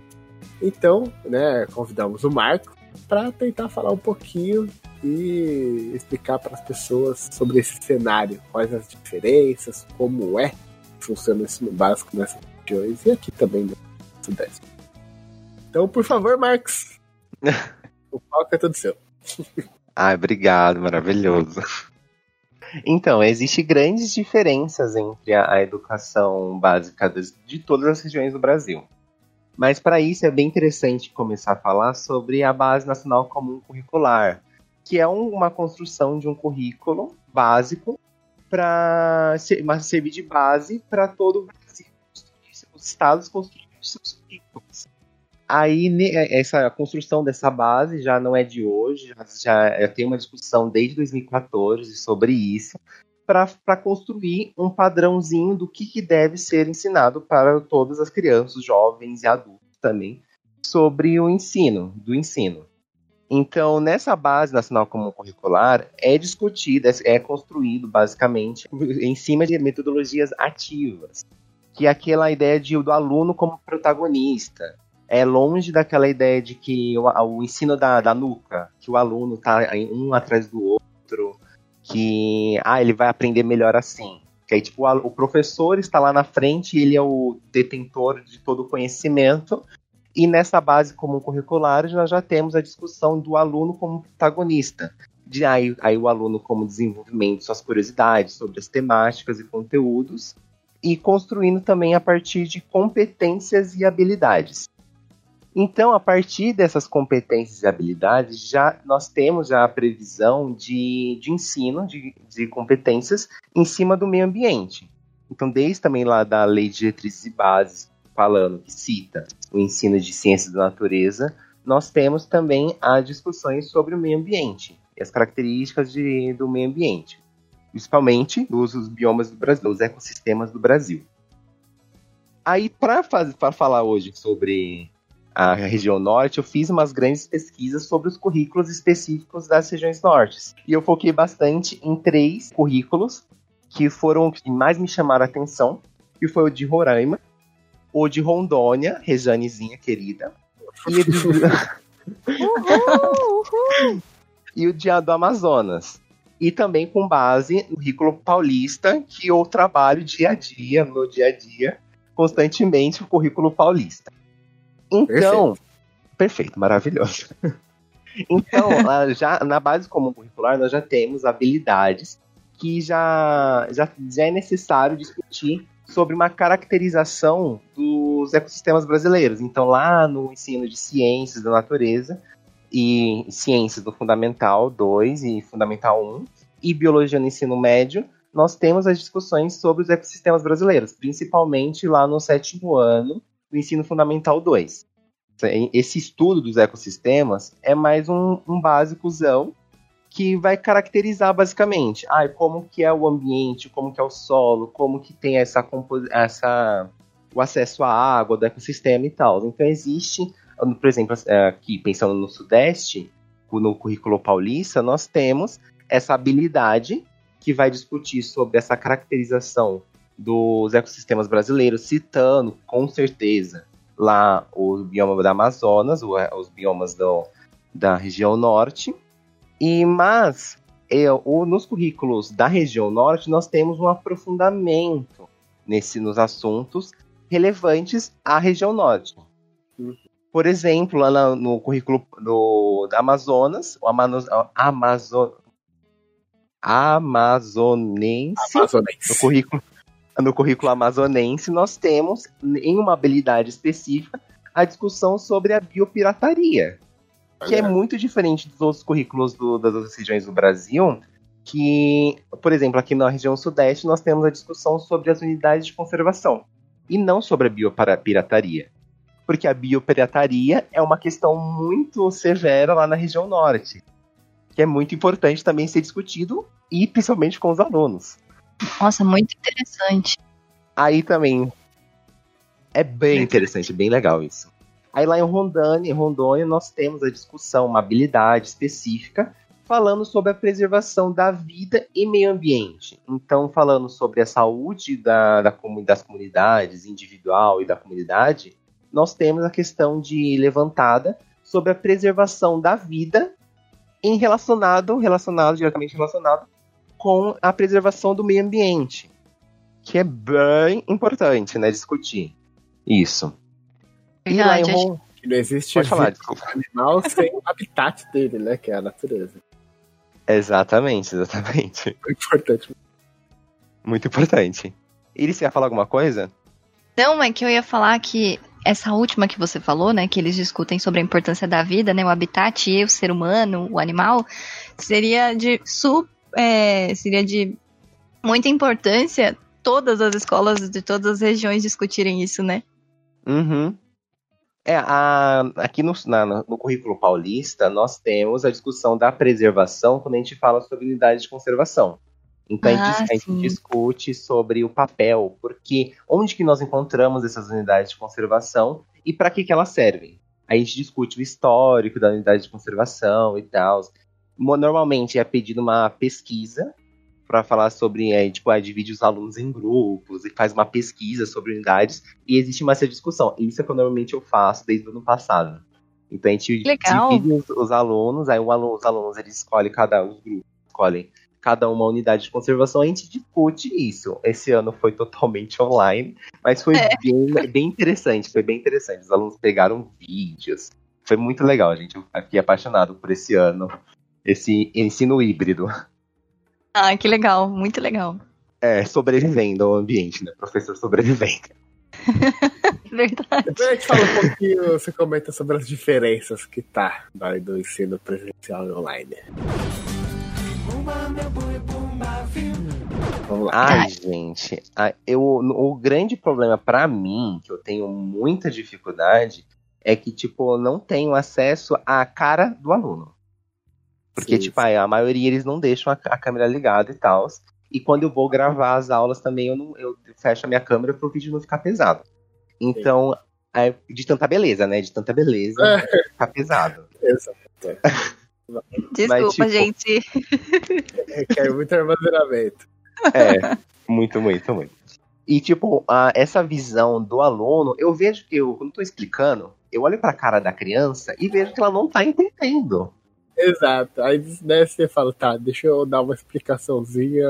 Então, né, convidamos o Marco para tentar falar um pouquinho e explicar para as pessoas sobre esse cenário, quais as diferenças, como é que funciona o ensino básico nessas regiões e aqui também no Sudeste. Então, por favor, Marcos, o palco é todo seu. Ai, obrigado, maravilhoso. Então, existem grandes diferenças entre a, a educação básica das- de todas as regiões do Brasil. Mas para isso é bem interessante começar a falar sobre a Base Nacional Comum Curricular, que é um- uma construção de um currículo básico para servir de base para todo o Brasil, os estados construírem seus currículos. Aí ne- essa construção dessa base já não é de hoje, já, já tem uma discussão desde 2014 sobre isso, para construir um padrãozinho do que, que deve ser ensinado para todas as crianças, jovens e adultos também, sobre o ensino, do ensino. Então, nessa base nacional comum curricular, é discutido, é, é construído basicamente em cima de metodologias ativas, que é aquela ideia de, do aluno como protagonista, é longe daquela ideia de que o, o ensino da, da nuca, que o aluno está um atrás do outro, que ah, ele vai aprender melhor assim. Que aí, tipo, o, professor está lá na frente, ele é o detentor de todo o conhecimento, e nessa base comum curricular nós já temos a discussão do aluno como protagonista. De aí, aí o aluno como desenvolvimento de suas curiosidades sobre as temáticas e conteúdos, e construindo também a partir de competências e habilidades. Então, a partir dessas competências e habilidades, já nós temos já a previsão de, de ensino de, de competências em cima do meio ambiente. Então, desde também lá da Lei de Diretrizes e Bases, falando que cita o ensino de ciências da natureza, nós temos também as discussões sobre o meio ambiente e as características de, do meio ambiente, principalmente dos, dos biomas do Brasil, os ecossistemas do Brasil. Aí, para falar hoje sobre a região norte, eu fiz umas grandes pesquisas sobre os currículos específicos das regiões nortes. E eu foquei bastante em três currículos que foram os que mais me chamaram a atenção, que foi o de Roraima, o de Rondônia, Rejanezinha querida, e o de, e o de, do Amazonas. E também com base no currículo paulista, que eu trabalho dia a dia, no meu dia a dia, constantemente o currículo paulista. Então, perfeito, perfeito maravilhoso. então, já na base comum curricular, nós já temos habilidades que já, já, já é necessário discutir sobre uma caracterização dos ecossistemas brasileiros. Então, lá no ensino de ciências da natureza e ciências do Fundamental 2 e Fundamental 1 e biologia no ensino médio, nós temos as discussões sobre os ecossistemas brasileiros, principalmente lá no sétimo ano do ensino fundamental 2. Esse estudo dos ecossistemas é mais um, um básicozão que vai caracterizar basicamente ah, como que é o ambiente, como que é o solo, como que tem essa, essa o acesso à água do ecossistema e tal. Então existe, por exemplo, aqui pensando no Sudeste, no currículo paulista, nós temos essa habilidade que vai discutir sobre essa caracterização dos ecossistemas brasileiros, citando com certeza lá o bioma da Amazonas, os biomas do, da região norte. E mas eu, nos currículos da região norte nós temos um aprofundamento nesse nos assuntos relevantes à região norte. Por exemplo, lá no currículo do, da Amazonas, o Amazonas, Amazon, amazonense, Amazonense. no currículo no currículo amazonense, nós temos, em uma habilidade específica, a discussão sobre a biopirataria, que é muito diferente dos outros currículos do, das outras regiões do Brasil, que, por exemplo, aqui na região sudeste, nós temos a discussão sobre as unidades de conservação, e não sobre a biopirataria. Porque a biopirataria é uma questão muito severa lá na região norte, que é muito importante também ser discutido, e principalmente com os alunos. Nossa, muito interessante. Aí também é bem interessante, bem legal isso. Aí lá em Rondônia, em Rondônia, nós temos a discussão, uma habilidade específica, falando sobre a preservação da vida e meio ambiente. Então, falando sobre a saúde da, da, das comunidades, individual e da comunidade, nós temos a questão de levantada sobre a preservação da vida em relacionado, relacionado, diretamente relacionado com a preservação do meio ambiente, que é bem importante, né, discutir isso. E lá em Ron... que não existe Pode falar, desculpa. animal sem o habitat dele, né, que é a natureza. Exatamente, exatamente. É importante. Muito importante. Iris, você ia falar alguma coisa? Não, é que eu ia falar que essa última que você falou, né, que eles discutem sobre a importância da vida, né, o habitat e o ser humano, o animal, seria de super é, seria de muita importância todas as escolas de todas as regiões discutirem isso, né? Uhum. É, a, aqui no, na, no currículo paulista, nós temos a discussão da preservação quando a gente fala sobre unidades de conservação. Então Ah, a, gente, a gente discute sobre o papel, porque onde que nós encontramos essas unidades de conservação e para que, que elas servem. A gente discute o histórico da unidade de conservação e tal. Normalmente é pedido uma pesquisa para falar sobre, é, tipo, é, divide os alunos em grupos e faz uma pesquisa sobre unidades e existe uma essa discussão. Isso é que eu, normalmente eu faço desde o ano passado. Então a gente Legal. divide os, os alunos, aí o aluno- os alunos eles escolhem cada os grupos escolhem cada uma unidade de conservação, a gente discute isso. Esse ano foi totalmente online, mas foi bem, bem interessante, foi bem interessante. Os alunos pegaram vídeos, foi muito legal, gente. Eu fiquei apaixonado por esse ano, esse ensino híbrido. Ah, que legal, muito legal. É, sobrevivendo ao ambiente, né? Professor sobrevivendo. Verdade. Depois a gente fala um pouquinho, você comenta sobre as diferenças que tá daí do ensino presencial e online. Vamos lá. Ai, gente, eu, o grande problema pra mim, que eu tenho muita dificuldade, é que, tipo, eu não tenho acesso à cara do aluno. Porque, Sim, tipo, a maioria eles não deixam a, a câmera ligada e tal. E quando eu vou gravar as aulas também, eu, não, eu fecho a minha câmera pro vídeo não ficar pesado. Então, é, de tanta beleza, né? De tanta beleza, É. ficar pesado. Exato. Desculpa, tipo, gente. Requer muito armazenamento. É, muito, muito, muito. E, tipo, a- essa visão do aluno, eu vejo que eu, quando tô explicando, eu olho pra cara da criança e vejo que ela não tá entendendo. Exato. Aí né, você fala, tá, deixa eu dar uma explicação,zinha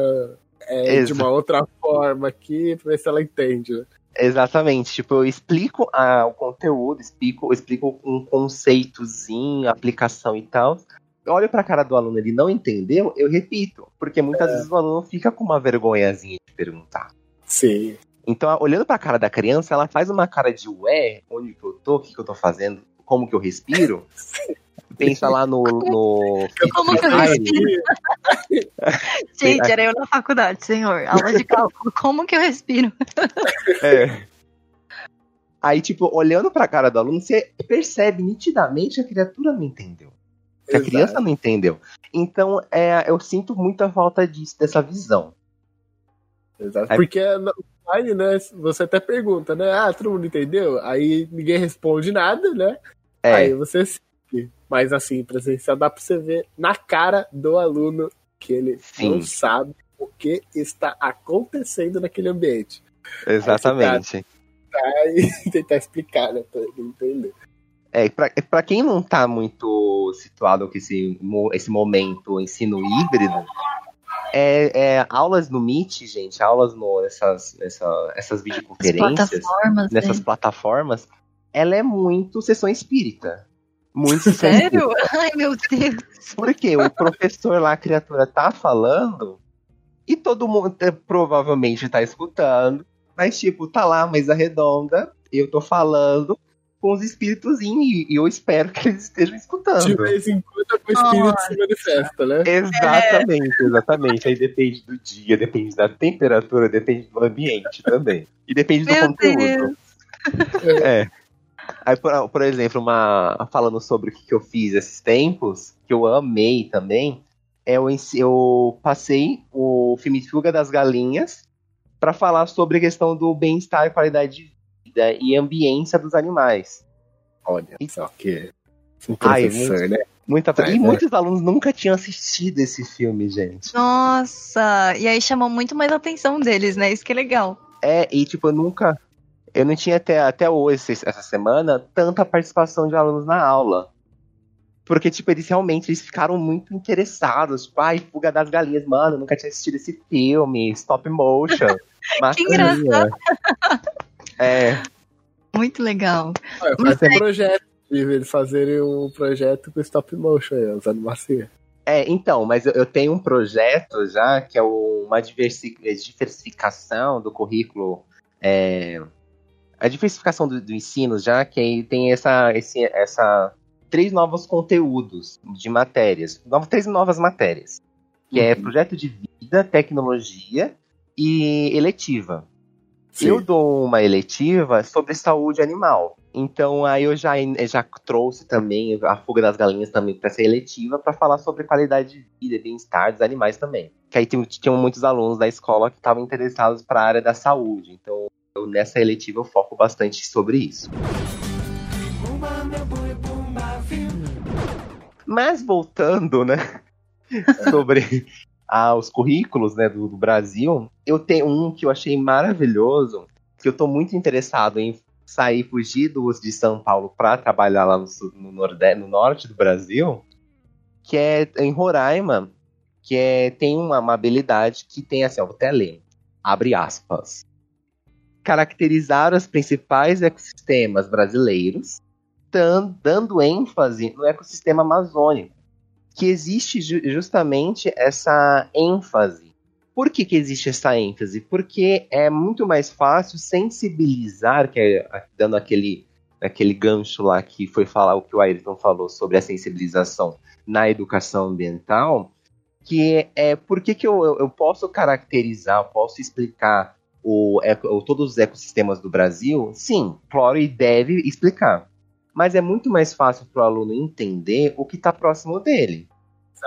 é, de uma outra forma aqui pra ver se ela entende. né? Exatamente. Tipo, eu explico ah, o conteúdo, explico, eu explico um conceitozinho, aplicação e tal. Eu olho pra cara do aluno, ele não entendeu, eu repito. Porque muitas vezes o aluno fica com uma vergonhazinha de perguntar. Sim. Então, olhando pra cara da criança, ela faz uma cara de ué, onde que eu tô, o que, que eu tô fazendo, como que eu respiro. pensa lá no. no Como que eu respiro? Gente, era eu na faculdade, senhor. Aula de cálculo. Como que eu respiro? É. Aí, tipo, olhando pra cara do aluno, você percebe nitidamente que a criatura não entendeu. Que a Exato. criança não entendeu. Então, é, eu sinto muita falta disso, dessa visão. Exato. Aí- Porque no online, né, você até pergunta, né? Ah, todo mundo entendeu? Aí ninguém responde nada, né? É, Aí você segue. Mas assim, presencial dá pra você ver na cara do aluno que ele Sim. não sabe o que está acontecendo naquele ambiente. exatamente. Aí tentar explicar, né? Pra ele entender. É, pra, pra quem não tá muito situado com esse, mo- esse momento ensino híbrido, é, é, aulas no Meet, gente, aulas no, nessas, nessa, essas videoconferências, Plataformas, nessas né? plataformas, ela é muito sessão espírita. Muito Sério? Ai, meu Deus. Porque o professor lá, a criatura, tá falando e todo mundo eh, provavelmente tá escutando, mas tipo, tá lá a mesa redonda, eu tô falando com os espíritos e, eu espero que eles estejam escutando. De vez em quando o espírito se manifesta, né? Exatamente, exatamente. Aí depende do dia, depende da temperatura, depende do ambiente também. E depende do Meu conteúdo. É. Aí, por, por exemplo, uma, falando sobre o que, que eu fiz esses tempos, que eu amei também, é eu, eu passei o filme Fuga das Galinhas para falar sobre a questão do bem-estar e qualidade de vida e ambiência dos animais. Olha só que. Um Ai, professor, né? Muita, É, e é. muitos alunos nunca tinham assistido esse filme, gente. Nossa, e aí chamou muito mais a atenção deles, né? Isso que é legal. É, e tipo, eu nunca. Eu não tinha até, até hoje, essa semana, tanta participação de alunos na aula. Porque, tipo, eles realmente eles ficaram muito interessados. Tipo, ai, fuga das galinhas, mano, nunca tinha assistido esse filme, stop motion. Que bacaninha. É, Muito legal. Olha, Faz um projeto de eles fazerem um projeto com stop motion aí, as animações. é, então, mas eu, eu tenho um projeto já, que é uma diversi- diversificação do currículo. é, a diversificação do, do ensino já, que tem essa, esse, essa três novos conteúdos de matérias, novas, três novas matérias, que é Uhum. projeto de vida, tecnologia e eletiva. Sim. Eu dou uma eletiva sobre saúde animal. Então aí eu já, já trouxe também a fuga das galinhas também para ser eletiva para falar sobre qualidade de vida e bem-estar dos animais também. Que aí tinham muitos alunos da escola que estavam interessados para a área da saúde. Então eu, nessa eletiva eu foco bastante sobre isso. Mas voltando, né, sobre ah, os currículos né, do, do Brasil, eu tenho um que eu achei maravilhoso, que eu tô muito interessado em sair, fugir dos de São Paulo para trabalhar lá no, no, norde, no norte do Brasil, que é em Roraima, que é, tem uma, uma habilidade que tem assim, ó, vou até ler, abre aspas. Caracterizar os principais ecossistemas brasileiros, dan- dando ênfase no ecossistema amazônico, que existe ju- justamente essa ênfase. Por que, que existe essa ênfase? Porque é muito mais fácil sensibilizar, que é dando aquele, aquele gancho lá que foi falar o que o Ayrton falou sobre a sensibilização na educação ambiental, que é por que, que eu, eu, eu posso caracterizar, posso explicar o, o- todos os ecossistemas do Brasil? Sim, Flora deve explicar. Mas é muito mais fácil para o aluno entender o que está próximo dele.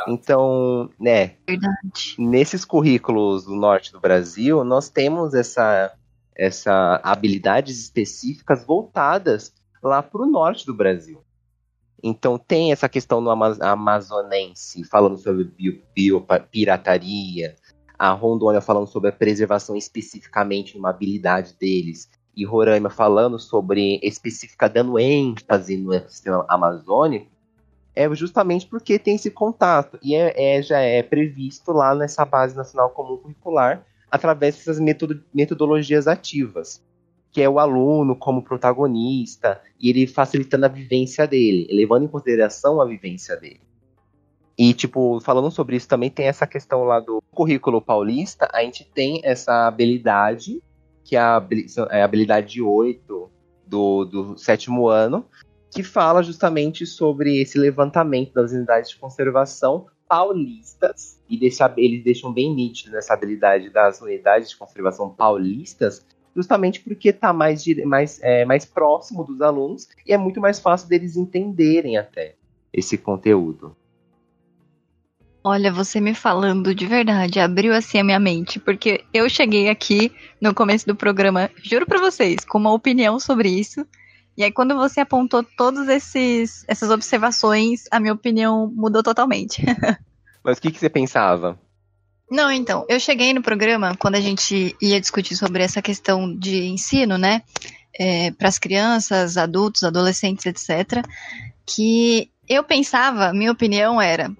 Então, né, Verdade. nesses currículos do norte do Brasil, nós temos essa, essa habilidades específicas voltadas lá para o norte do Brasil. Então tem essa questão no Ama- amazonense, falando sobre bio- biopirataria, a Rondônia falando sobre a preservação especificamente numa habilidade deles, e Roraima falando sobre específica, dando ênfase no ecossistema amazônico, é justamente porque tem esse contato e é, é- já é previsto lá nessa base nacional comum curricular através dessas metodo- metodologias ativas, que é o aluno como protagonista e ele facilitando a vivência dele, levando em consideração a vivência dele. E, tipo, falando sobre isso também tem essa questão lá do currículo paulista, a gente tem essa habilidade, que é a é habilidade 8 do, do sétimo ano, que fala justamente sobre esse levantamento das unidades de conservação paulistas, e deixa, eles deixam bem nítido essa habilidade das unidades de conservação paulistas, justamente porque está mais, mais, é, mais próximo dos alunos e é muito mais fácil deles entenderem até esse conteúdo. Olha, você me falando de verdade, abriu assim a minha mente, porque eu cheguei aqui no começo do programa, juro pra vocês, com uma opinião sobre isso. E aí quando você apontou todas esses essas observações, a minha opinião mudou totalmente. Mas o que, que você pensava? Não, então, eu cheguei no programa quando a gente ia discutir sobre essa questão de ensino, né, para as crianças, adultos, adolescentes, etc. Que eu pensava, minha opinião era,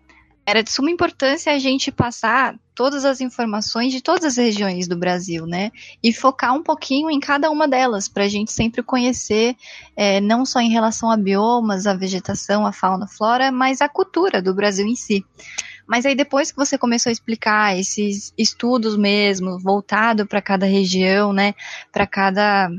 era de suma importância a gente passar todas as informações de todas as regiões do Brasil, né, e focar um pouquinho em cada uma delas, para a gente sempre conhecer, é, não só em relação a biomas, a vegetação, a fauna, a flora, mas a cultura do Brasil em si. Mas aí depois que você começou a explicar esses estudos mesmo, voltado para cada região, né, para cada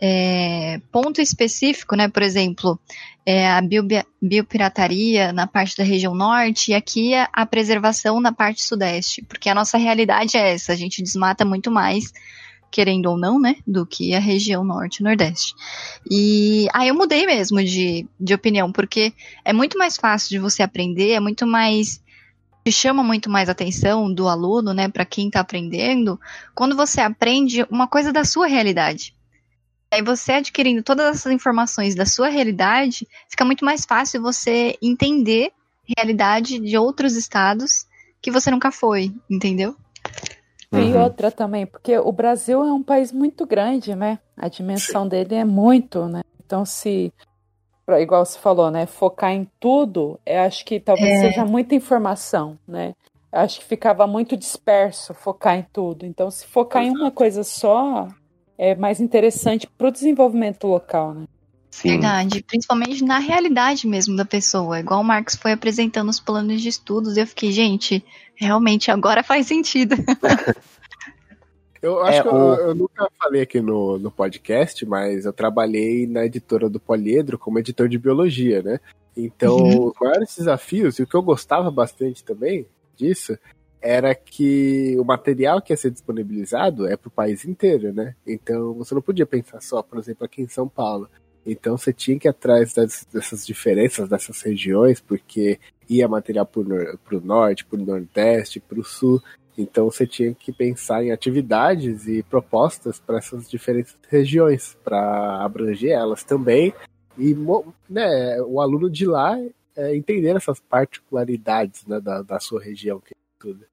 é, ponto específico, né, por exemplo, é, a bio, biopirataria na parte da região norte e aqui a, a preservação na parte sudeste, porque a nossa realidade é essa, a gente desmata muito mais querendo ou não, né, do que a região norte e nordeste. E aí eu mudei mesmo de, de opinião, porque é muito mais fácil de você aprender, é muito mais chama muito mais atenção do aluno, né, para quem está aprendendo, quando você aprende uma coisa da sua realidade. Aí você adquirindo todas essas informações da sua realidade, fica muito mais fácil você entender a realidade de outros estados que você nunca foi, entendeu? E outra também, porque o Brasil é um país muito grande, né? A dimensão dele é muito, né? Então, se, igual você falou, né? Focar em tudo, eu acho que talvez É. seja muita informação, né? Eu acho que ficava muito disperso focar em tudo. Então, se focar em uma coisa só, é mais interessante para o desenvolvimento local, né? Sim. Verdade, principalmente na realidade mesmo da pessoa. Igual o Marcos foi apresentando os planos de estudos, eu fiquei, gente, realmente agora faz sentido. Eu acho É, que eu, o- eu nunca falei aqui no, no podcast, mas eu trabalhei na editora do Poliedro como editor de biologia, né? Então, Uhum. os maiores desafios, e o que eu gostava bastante também disso, era que o material que ia ser disponibilizado é para o país inteiro, né? Então, você não podia pensar só, por exemplo, aqui em São Paulo. Então, você tinha que ir atrás das- dessas diferenças, dessas regiões, porque ia material para o norte, para o nordeste, para o sul. Então você tinha que pensar em atividades e propostas para essas diferentes regiões, para abranger elas também e né, o aluno de lá é, entender essas particularidades né, da, da sua região. Que é tudo.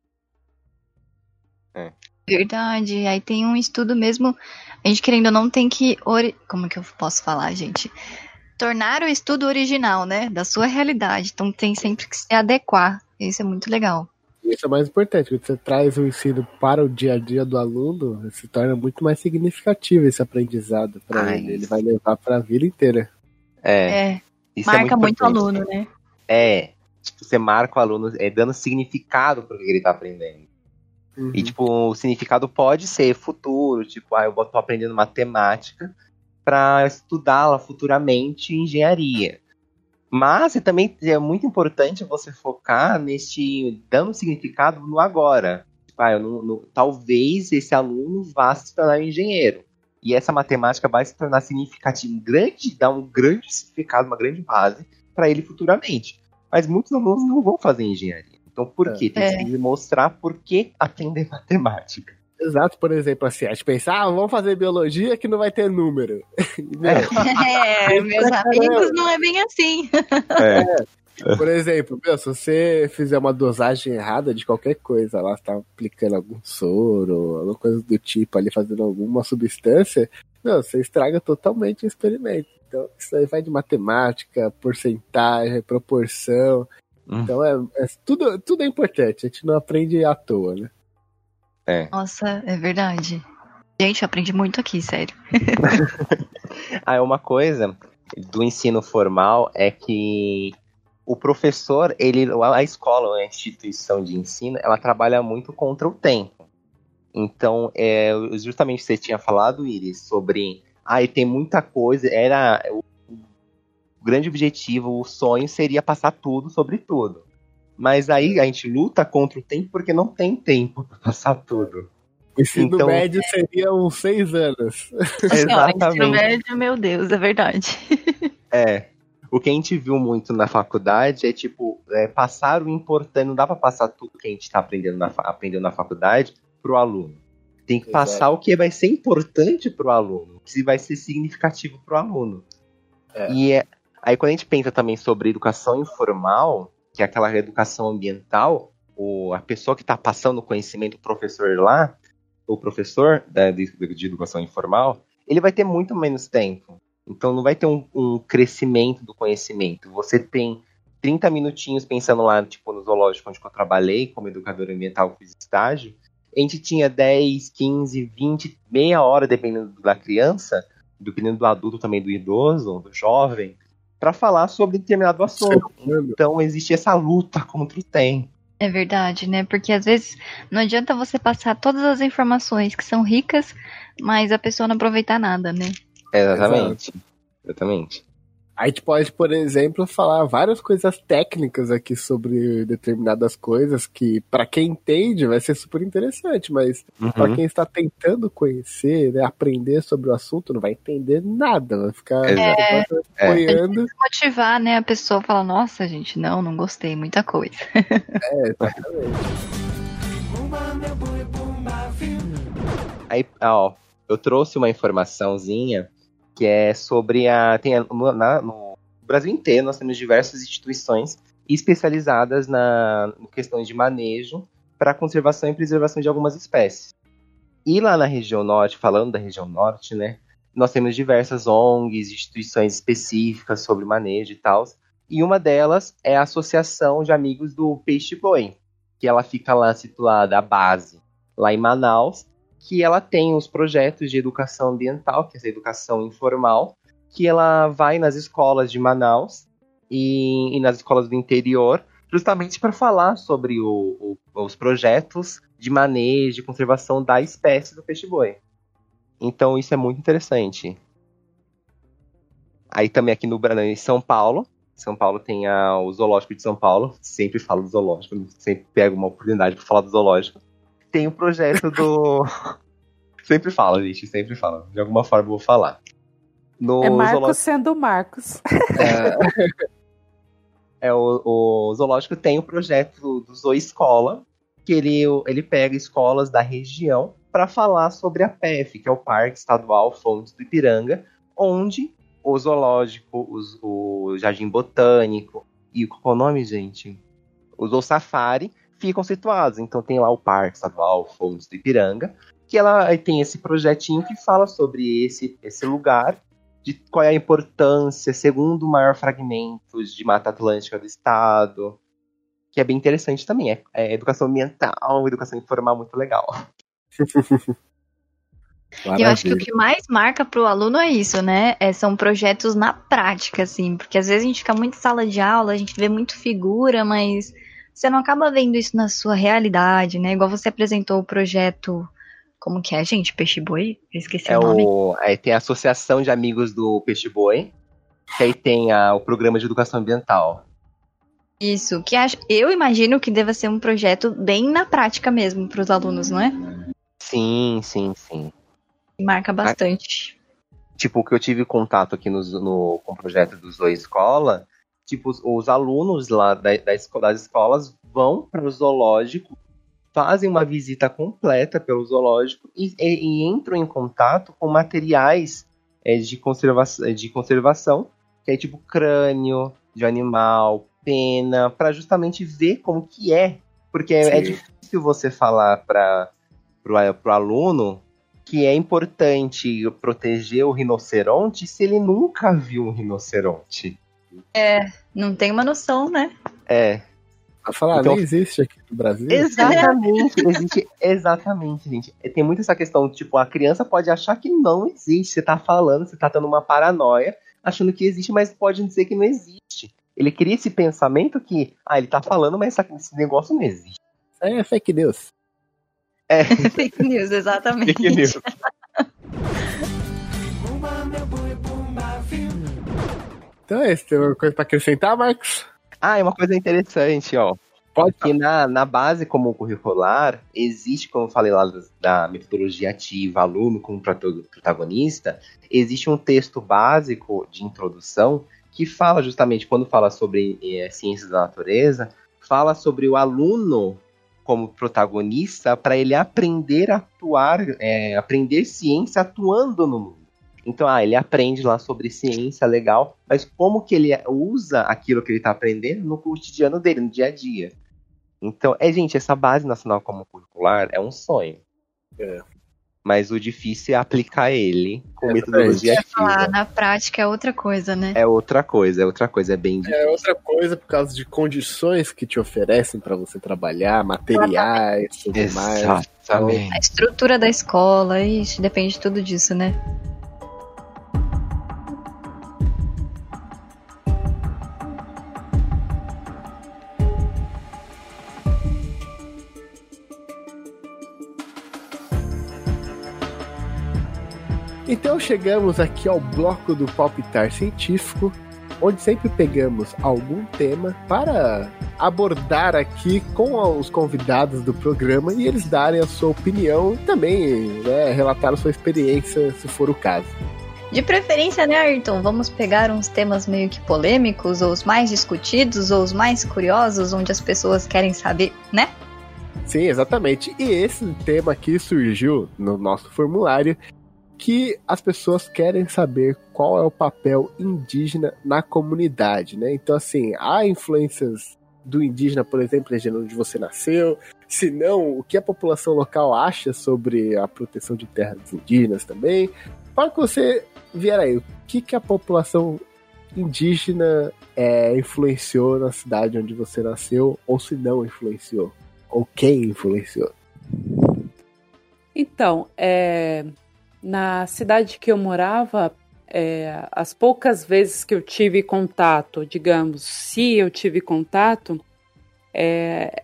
Verdade, aí tem um estudo mesmo, a gente querendo ou não tem que, ori- como que eu posso falar, gente? Tornar o estudo original, né, da sua realidade, então tem sempre que se adequar, isso é muito legal. Isso é mais importante, quando você traz o ensino para o dia a dia do aluno, se torna muito mais significativo esse aprendizado para ele. Ele vai levar para a vida inteira. É, É, isso é marca muito o importante. aluno, né? É, tipo, você marca o aluno é, dando significado pro que ele tá aprendendo. Uhum. E, tipo, o significado pode ser futuro, tipo, ah, eu tô aprendendo matemática para estudá-la futuramente engenharia. Mas também é muito importante você focar neste dando significado no agora. Tipo, ah, não- não- talvez esse aluno vá se tornar um engenheiro. E essa matemática vai se tornar significativa, grande, dar um grande significado, uma grande base para ele futuramente. Mas muitos alunos não vão fazer engenharia. Então, por quê? Tem É. que mostrar por que aprender matemática. Exato, por exemplo, assim, a gente pensa, ah, vamos fazer biologia que não vai ter número. Meu, É, meus amigos não é bem assim. É. Por exemplo, meu, se você fizer uma dosagem errada de qualquer coisa, lá, você tá aplicando algum soro, alguma coisa do tipo ali, fazendo alguma substância, meu, você estraga totalmente o experimento. Então, isso aí vai de matemática, porcentagem, proporção. Hum. Então, é, é- tudo, tudo é importante, a gente não aprende à toa, né? É. Nossa, é verdade. Gente, eu aprendi muito aqui, sério. Ah, é uma coisa do ensino formal é que o professor, ele, a escola, a instituição de ensino, ela trabalha muito contra o tempo. Então, é, justamente você tinha falado, Iris, sobre. Ah, e tem muita coisa. Era. o- grande objetivo, o sonho seria passar tudo sobre tudo. Mas aí a gente luta contra o tempo porque não tem tempo pra passar tudo. O ensino Então- médio seria uns seis anos. Senhora, ensino Exatamente. médio, meu Deus, é verdade. É. O que a gente viu muito na faculdade é tipo, é, passar o importante, não dá pra passar tudo que a gente tá aprendendo na, aprendendo na faculdade pro aluno. Tem que Exato. passar o que vai ser importante pro aluno, o que vai ser significativo pro aluno. É. E é- aí quando a gente pensa também sobre educação informal, que é aquela educação ambiental, o, a pessoa que está passando o conhecimento, o professor lá, o professor da, de, de educação informal, ele vai ter muito menos tempo. Então não vai ter um, um crescimento do conhecimento. Você tem 30 minutinhos pensando lá, tipo, no zoológico onde eu trabalhei como educador ambiental, fiz estágio. A gente tinha 10, 15, 20, meia hora, dependendo da criança, dependendo do adulto também, do idoso, do jovem, para falar sobre determinado assunto. Então existe essa luta contra o tempo. É verdade, né? Porque às vezes não adianta você passar todas as informações que são ricas, mas a pessoa não aproveitar nada, né? Exatamente. Exatamente. A gente pode, por exemplo, falar várias coisas técnicas aqui sobre determinadas coisas que, pra quem entende, vai ser super interessante, mas pra Uhum. quem está tentando conhecer, né, aprender sobre o assunto, não vai entender nada, vai ficar. É. apoiando. Motivar, né, a pessoa a falar, nossa, gente, não, não gostei, muita coisa. É, exatamente. Aí, ó, eu trouxe uma informaçãozinha que é sobre a. Tem a- no, na- no Brasil inteiro nós temos diversas instituições especializadas na em questões de manejo para conservação e preservação de algumas espécies. E lá na região norte, falando da região norte, né, nós temos diversas ONGs, instituições específicas sobre manejo e tal. E uma delas é a Associação de Amigos do Peixe Boi, que ela fica lá situada, a base, lá em Manaus, que ela tem os projetos de educação ambiental, que é essa educação informal, que ela vai nas escolas de Manaus e, e nas escolas do interior, justamente para falar sobre o- o- os projetos de manejo e conservação da espécie do peixe-boi. Então isso é muito interessante. Aí também aqui no Brasil, em São Paulo, São Paulo tem a- o Zoológico de São Paulo, sempre falo do zoológico, sempre pego uma oportunidade para falar do zoológico. Tem o projeto do. sempre falo, gente, sempre falo. De alguma forma eu vou falar. No É Marcos zoológico. sendo Marcos. É, o, o zoológico tem o projeto do Zoo Escola, que ele, ele pega escolas da região para falar sobre a PEF, que é o Parque Estadual Fontes do Ipiranga, onde o zoológico, os- o Jardim Botânico e qual é o nome, gente? O Zoo Safari ficam situados. Então tem lá o Parque Estadual Fontes do Ipiranga, que ela tem esse projetinho que fala sobre esse, esse lugar de qual é a importância, segundo maior fragmento de Mata Atlântica do Estado, que é bem interessante também. É, é educação ambiental, educação informal, muito legal. E eu acho que o que mais marca pro aluno é isso, né? É, são projetos na prática, assim. Porque às vezes a gente fica muito em sala de aula, a gente vê muito figura, mas você não acaba vendo isso na sua realidade, né? Igual você apresentou o projeto. Como que é, gente? Peixe boi? Eu esqueci É o nome. o, aí tem a Associação de Amigos do Peixe Boi, que aí tem a- o Programa de Educação Ambiental. Isso, que acho, eu imagino que deva ser um projeto bem na prática mesmo para os alunos, não é? Sim, sim, sim. Marca bastante. Tipo, o que eu tive contato aqui no, no- com o projeto do Zoe Escola, tipo, os, os alunos lá da, da esco- das escolas vão para o zoológico, fazem uma visita completa pelo zoológico e, e- e entram em contato com materiais é, de, conserva de conservação, que é tipo crânio de animal, pena, para justamente ver como que é. Porque é, é difícil você falar para o aluno que é importante proteger o rinoceronte se ele nunca viu um rinoceronte. É, não tem uma noção, né? É. Pra falar, Então- nem existe aqui no Brasil. Exatamente, existe exatamente, gente. É, Tem muito essa questão, tipo, a criança pode achar que não existe. Você tá falando, você tá tendo uma paranoia, achando que existe, mas pode dizer que não existe. Ele cria esse pensamento que, ah, ele tá falando, mas esse negócio não existe. É fake news. É, Fake news, exatamente. fake news. Então é isso, tem alguma coisa pra acrescentar, Marcos? Ah, é uma coisa interessante, ó. Pode que na, na base comum curricular existe, como eu falei lá da, metodologia ativa, aluno como protagonista, existe um texto básico de introdução que fala justamente, quando fala sobre eh, ciências da natureza, fala sobre o aluno como protagonista para ele aprender a atuar, eh, aprender ciência atuando no mundo. Então, ah, ele aprende lá sobre ciência, legal, mas como que ele usa aquilo que ele está aprendendo no cotidiano dele, no dia a dia. Então, é, gente, essa base nacional comum curricular é um sonho. É. Mas o difícil é aplicar ele com É metodologia Pra falar, ativa. na prática é outra coisa, né? É outra coisa, é outra coisa, é bem difícil. É outra coisa por causa de condições que te oferecem pra você trabalhar, materiais, tudo mais. Exatamente. A estrutura da escola, ixi, depende de tudo disso, né? Então chegamos aqui ao bloco do palpitar científico, onde sempre pegamos algum tema para abordar aqui com os convidados do programa e eles darem a sua opinião e também né, relatar a sua experiência, se for o caso. De preferência, né, Ayrton? Vamos pegar uns temas meio que polêmicos, ou os mais discutidos, ou os mais curiosos, onde as pessoas querem saber, né? Sim, exatamente. E esse tema aqui surgiu no nosso formulário que as pessoas querem saber qual é o papel indígena na comunidade, né? Então, assim, há influências do indígena, por exemplo, região onde você nasceu, se não, o que a população local acha sobre a proteção de terras indígenas também. Para que você vier aí, o que, que a população indígena é, influenciou na cidade onde você nasceu, ou se não influenciou, ou quem influenciou? Então, é, na cidade que eu morava, é, as poucas vezes que eu tive contato, digamos, se eu tive contato, é,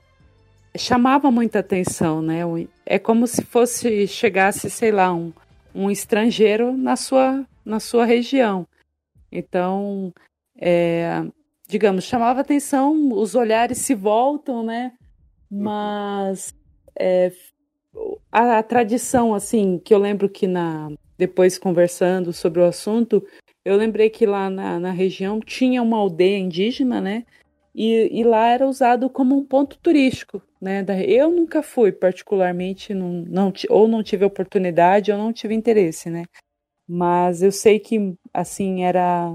chamava muita atenção, né? É como se fosse chegasse, sei lá, um, um estrangeiro na sua, na sua região. Então, é, digamos, chamava atenção, os olhares se voltam, né? Mas é, a, a, tradição, assim, que eu lembro que na depois conversando sobre o assunto, eu lembrei que lá na, na região tinha uma aldeia indígena, né? E, e, lá era usado como um ponto turístico, né? Eu nunca fui, particularmente, não, não, ou não tive oportunidade ou não tive interesse, né? Mas eu sei que, assim, era,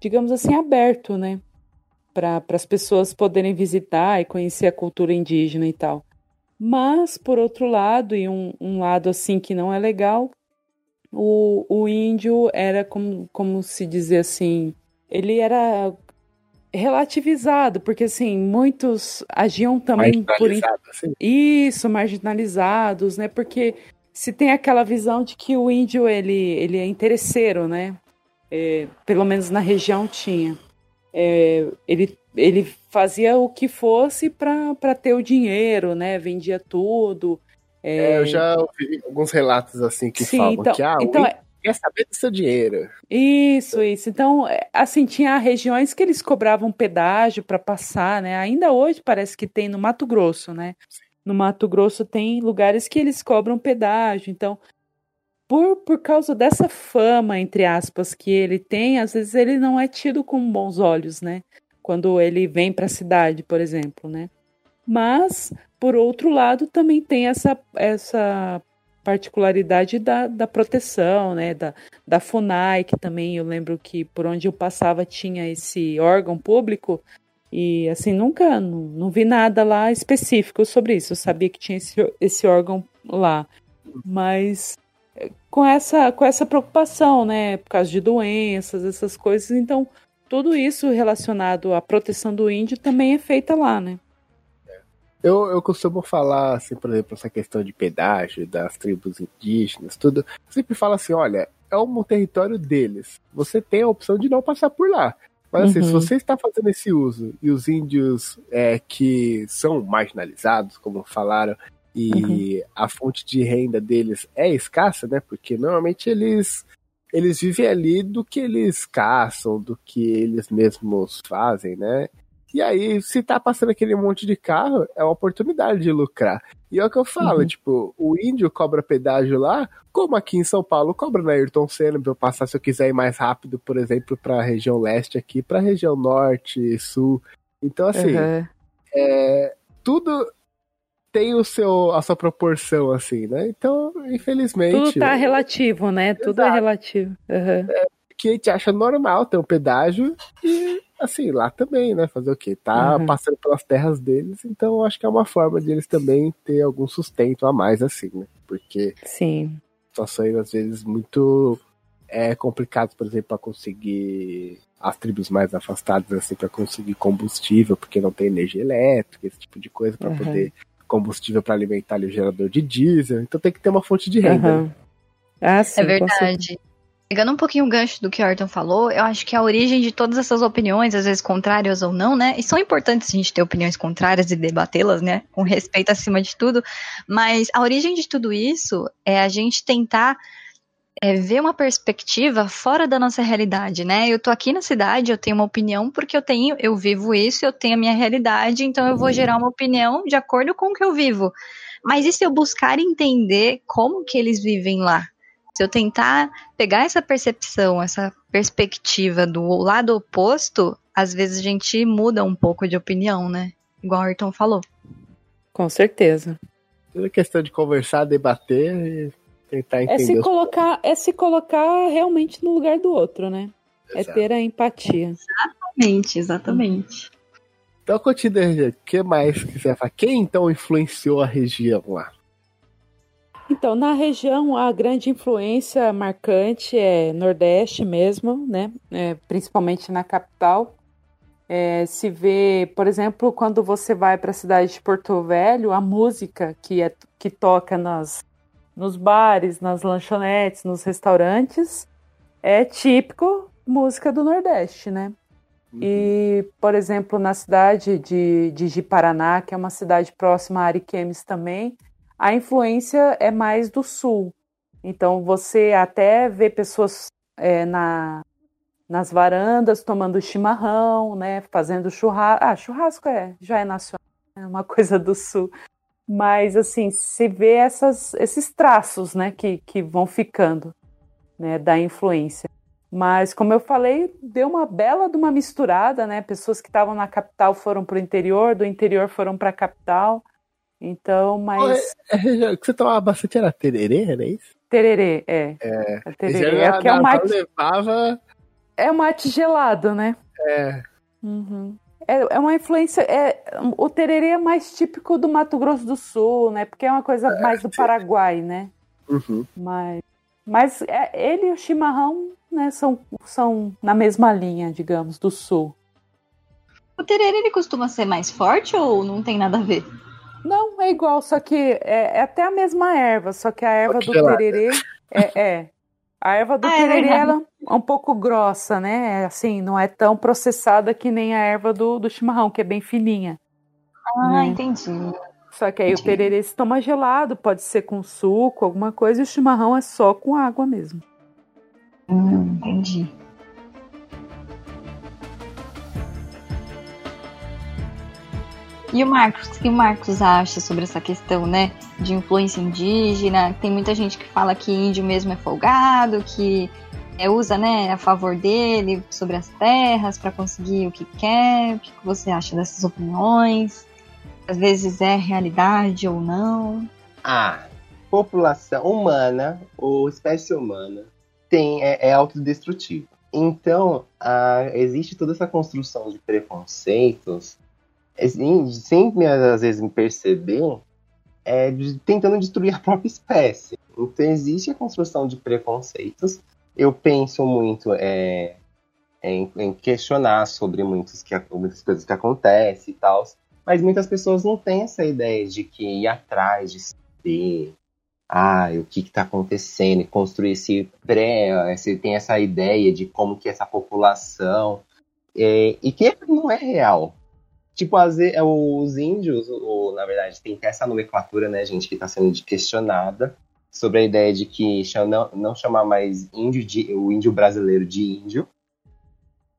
digamos assim, aberto, né? Para as pessoas poderem visitar e conhecer a cultura indígena e tal. Mas, por outro lado, e um, um lado assim que não é legal, o, o índio era como, como se dizer assim, ele era relativizado, porque assim, muitos agiam também por assim. isso, marginalizados, né? Porque se tem aquela visão de que o índio ele, ele é interesseiro, né? É, pelo menos na região tinha. É, ele, ele fazia o que fosse para ter o dinheiro, né? Vendia tudo. É... É, eu já ouvi alguns relatos assim que Sim, falam então, que ah, então, o quer saber do seu dinheiro. Isso, isso. Então, assim, tinha regiões que eles cobravam pedágio para passar, né? Ainda hoje parece que tem no Mato Grosso, né? No Mato Grosso tem lugares que eles cobram pedágio. Então, por, por causa dessa fama, entre aspas, que ele tem, às vezes ele não é tido com bons olhos, né? Quando ele vem para a cidade, por exemplo, né? Mas, por outro lado, também tem essa, essa particularidade da, da proteção, né? Da, da FUNAI, que também eu lembro que por onde eu passava tinha esse órgão público. E assim, nunca não, não vi nada lá específico sobre isso. Eu sabia que tinha esse, esse órgão lá. Mas com essa, com essa preocupação, né? Por causa de doenças, essas coisas. Então, tudo isso relacionado à proteção do índio também é feita lá, né? Eu, eu costumo falar, assim, por exemplo, essa questão de pedágio das tribos indígenas, tudo. Eu sempre falo assim: olha, é um território deles. Você tem a opção de não passar por lá. Mas assim, uhum. se você está fazendo esse uso e os índios é, que são marginalizados, como falaram, e uhum. a fonte de renda deles é escassa, né? Porque normalmente eles eles vivem ali do que eles caçam, do que eles mesmos fazem, né? E aí, se tá passando aquele monte de carro, é uma oportunidade de lucrar. E é o que eu falo, Uhum. tipo, o índio cobra pedágio lá, como aqui em São Paulo cobra na Ayrton Senna pra eu passar se eu quiser ir mais rápido, por exemplo, pra região leste aqui, pra região norte, sul. Então, assim, Aham. é, tudo tem o seu, a sua proporção, assim, né? Então, infelizmente. Tudo tá relativo, né? Tudo é Exato. relativo. Aham. que a gente acha normal ter um pedágio e assim, lá também, né? Fazer o quê? Tá Uhum. passando pelas terras deles, então acho que é uma forma de eles também ter algum sustento a mais, assim, né? Porque Sim. situações às vezes muito é complicadas, por exemplo, para conseguir as tribos mais afastadas, assim, para conseguir combustível, porque não tem energia elétrica, esse tipo de coisa, para Uhum. poder combustível para alimentar ali o gerador de diesel. Então tem que ter uma fonte de renda. né? Aham. Ah, sim, É com certeza. verdade. Pegando um pouquinho o gancho do que o Ayrton falou, eu acho que a origem de todas essas opiniões, às vezes contrárias ou não, né? E são importantes a gente ter opiniões contrárias e debatê-las, né? Com respeito acima de tudo. Mas a origem de tudo isso é a gente tentar é, ver uma perspectiva fora da nossa realidade, né? Eu tô aqui na cidade, eu tenho uma opinião porque eu tenho, eu vivo isso, eu tenho a minha realidade, então eu vou gerar uma opinião de acordo com o que eu vivo. Mas e se eu buscar entender como que eles vivem lá? Se eu tentar pegar essa percepção, essa perspectiva do lado oposto, às vezes a gente muda um pouco de opinião, né? Igual o Ayrton falou. Com certeza. Tudo é questão de conversar, debater tentar É entender. se os- colocar, é se colocar realmente no lugar do outro, né? É Exato. ter a empatia. Exatamente, exatamente. Então, continuando, o que mais vai falar? Quem então influenciou a região lá? Então, na região, a grande influência marcante é Nordeste mesmo, né? É, principalmente na capital. É, se vê, por exemplo, quando você vai para a cidade de Porto Velho, a música que, é, que toca nas, nos bares, nas lanchonetes, nos restaurantes, é típico música do Nordeste, né? E, por exemplo, na cidade de, de Ji-Paraná, que é uma cidade próxima a Ariquemes também, a influência é mais do sul. Então você até vê pessoas é, na, nas varandas tomando chimarrão, né, fazendo churrasco. Ah, churrasco é, já é nacional, é uma coisa do sul. Mas assim, se vê essas, esses traços, né, que, que vão ficando, né, da influência. Mas como eu falei, deu uma bela de uma misturada, né? Pessoas que estavam na capital foram para o interior, do interior foram para a capital. Então, mas É, o que você tomava bastante era tererê, era isso? tererê, é. É. É tererê. É, que é um mate, levava. é um mate gelado, né? É, Uhum. É, é uma influência. É, o tererê é mais típico do Mato Grosso do Sul, né? Porque é uma coisa mais do Paraguai, né? uhum. Mas, mas é, ele e o chimarrão, né? São, são na mesma linha, digamos, do sul. O tererê, ele costuma ser mais forte ou não tem nada a ver? Não, é igual, só que é, é até a mesma erva, só que a erva do gelada. tererê é, é. A erva do Ah, é tererê ela é um pouco grossa, né? Assim, não é tão processada que nem a erva do, do chimarrão, que é bem fininha. Ah, Né? entendi. Só que aí o Entendi. tererê se toma gelado, pode ser com suco, alguma coisa, e o chimarrão é só com água mesmo. Hum, entendi. E o Marcos, o que o Marcos acha sobre essa questão, né, de influência indígena? Tem muita gente que fala que índio mesmo é folgado, que é, usa, né, a favor dele sobre as terras para conseguir o que quer. O que você acha dessas opiniões? Às vezes é realidade ou não? A população humana, ou espécie humana, tem, é, é autodestrutiva. Então, existe toda essa construção de preconceitos, assim, sem me- às vezes me perceber, é, de- tentando destruir a própria espécie. Então, existe a construção de preconceitos. Eu penso muito é, em, em questionar sobre muitos que, muitas coisas que acontecem e tal, mas muitas pessoas não têm essa ideia de que ir atrás, de saber ah, o que está acontecendo, e construir esse pré, esse, tem essa ideia de como que essa população, é, e que não é real. Tipo, às vezes, os índios, ou, na verdade, tem essa nomenclatura, né, gente, que está sendo questionada, sobre a ideia de que não, não chamar mais índio de, o índio brasileiro de índio,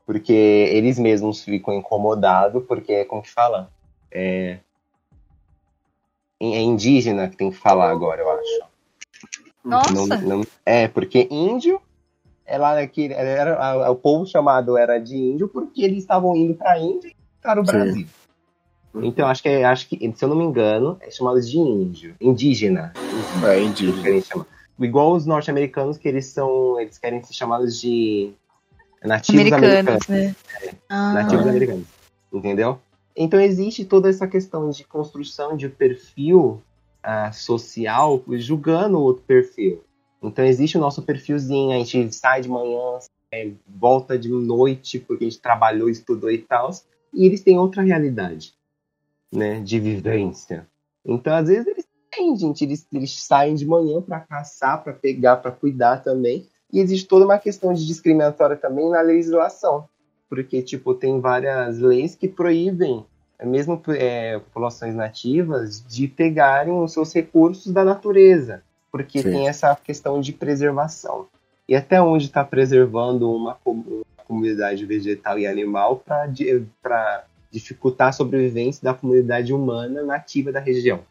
porque eles mesmos ficam incomodados, porque, como que fala? É, é indígena que tem que falar agora, eu acho. Nossa! Não- não- é, porque índio, ela, aquele- era, a- o povo chamado era de índio porque eles estavam indo pra Índia para o Sim. Brasil. Então, acho que, é- acho que, se eu não me engano, é chamado de índio, indígena. É, indígena. Igual os norte-americanos, que eles são. Eles querem ser chamados de nativos Americanos, americanos. né? Ah. Nativos americanos. Entendeu? Então existe toda essa questão de construção de perfil ah, social julgando o outro perfil. Então existe o nosso perfilzinho, a gente sai de manhã, é, volta de noite porque a gente trabalhou, estudou e tal, e eles têm outra realidade, né, de vivência. Então às vezes eles têm, gente, eles, eles saem de manhã para caçar, para pegar, para cuidar também, e existe toda uma questão de discriminatória também na legislação, porque tipo tem várias leis que proíbem mesmo é, populações nativas de pegarem os seus recursos da natureza, porque Sim. tem essa questão de preservação. E até onde está preservando uma comunidade vegetal e animal para dificultar a sobrevivência da comunidade humana nativa da região.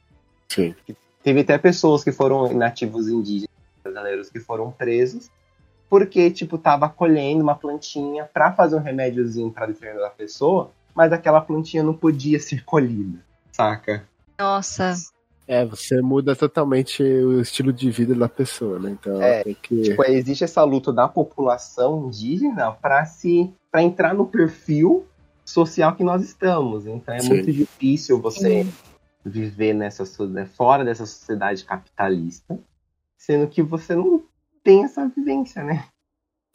Sim. Teve até pessoas que foram nativos indígenas brasileiros que foram presos porque, tipo, tava colhendo uma plantinha para fazer um remédiozinho para determinada pessoa, mas aquela plantinha não podia ser colhida, saca? Nossa. É, você muda totalmente o estilo de vida da pessoa, né? Então É, tem que. Tipo, existe essa luta da população indígena para se para entrar no perfil social que nós estamos. Então é Sim. muito difícil você viver nessa né, fora dessa sociedade capitalista, sendo que você não tem essa vivência, né?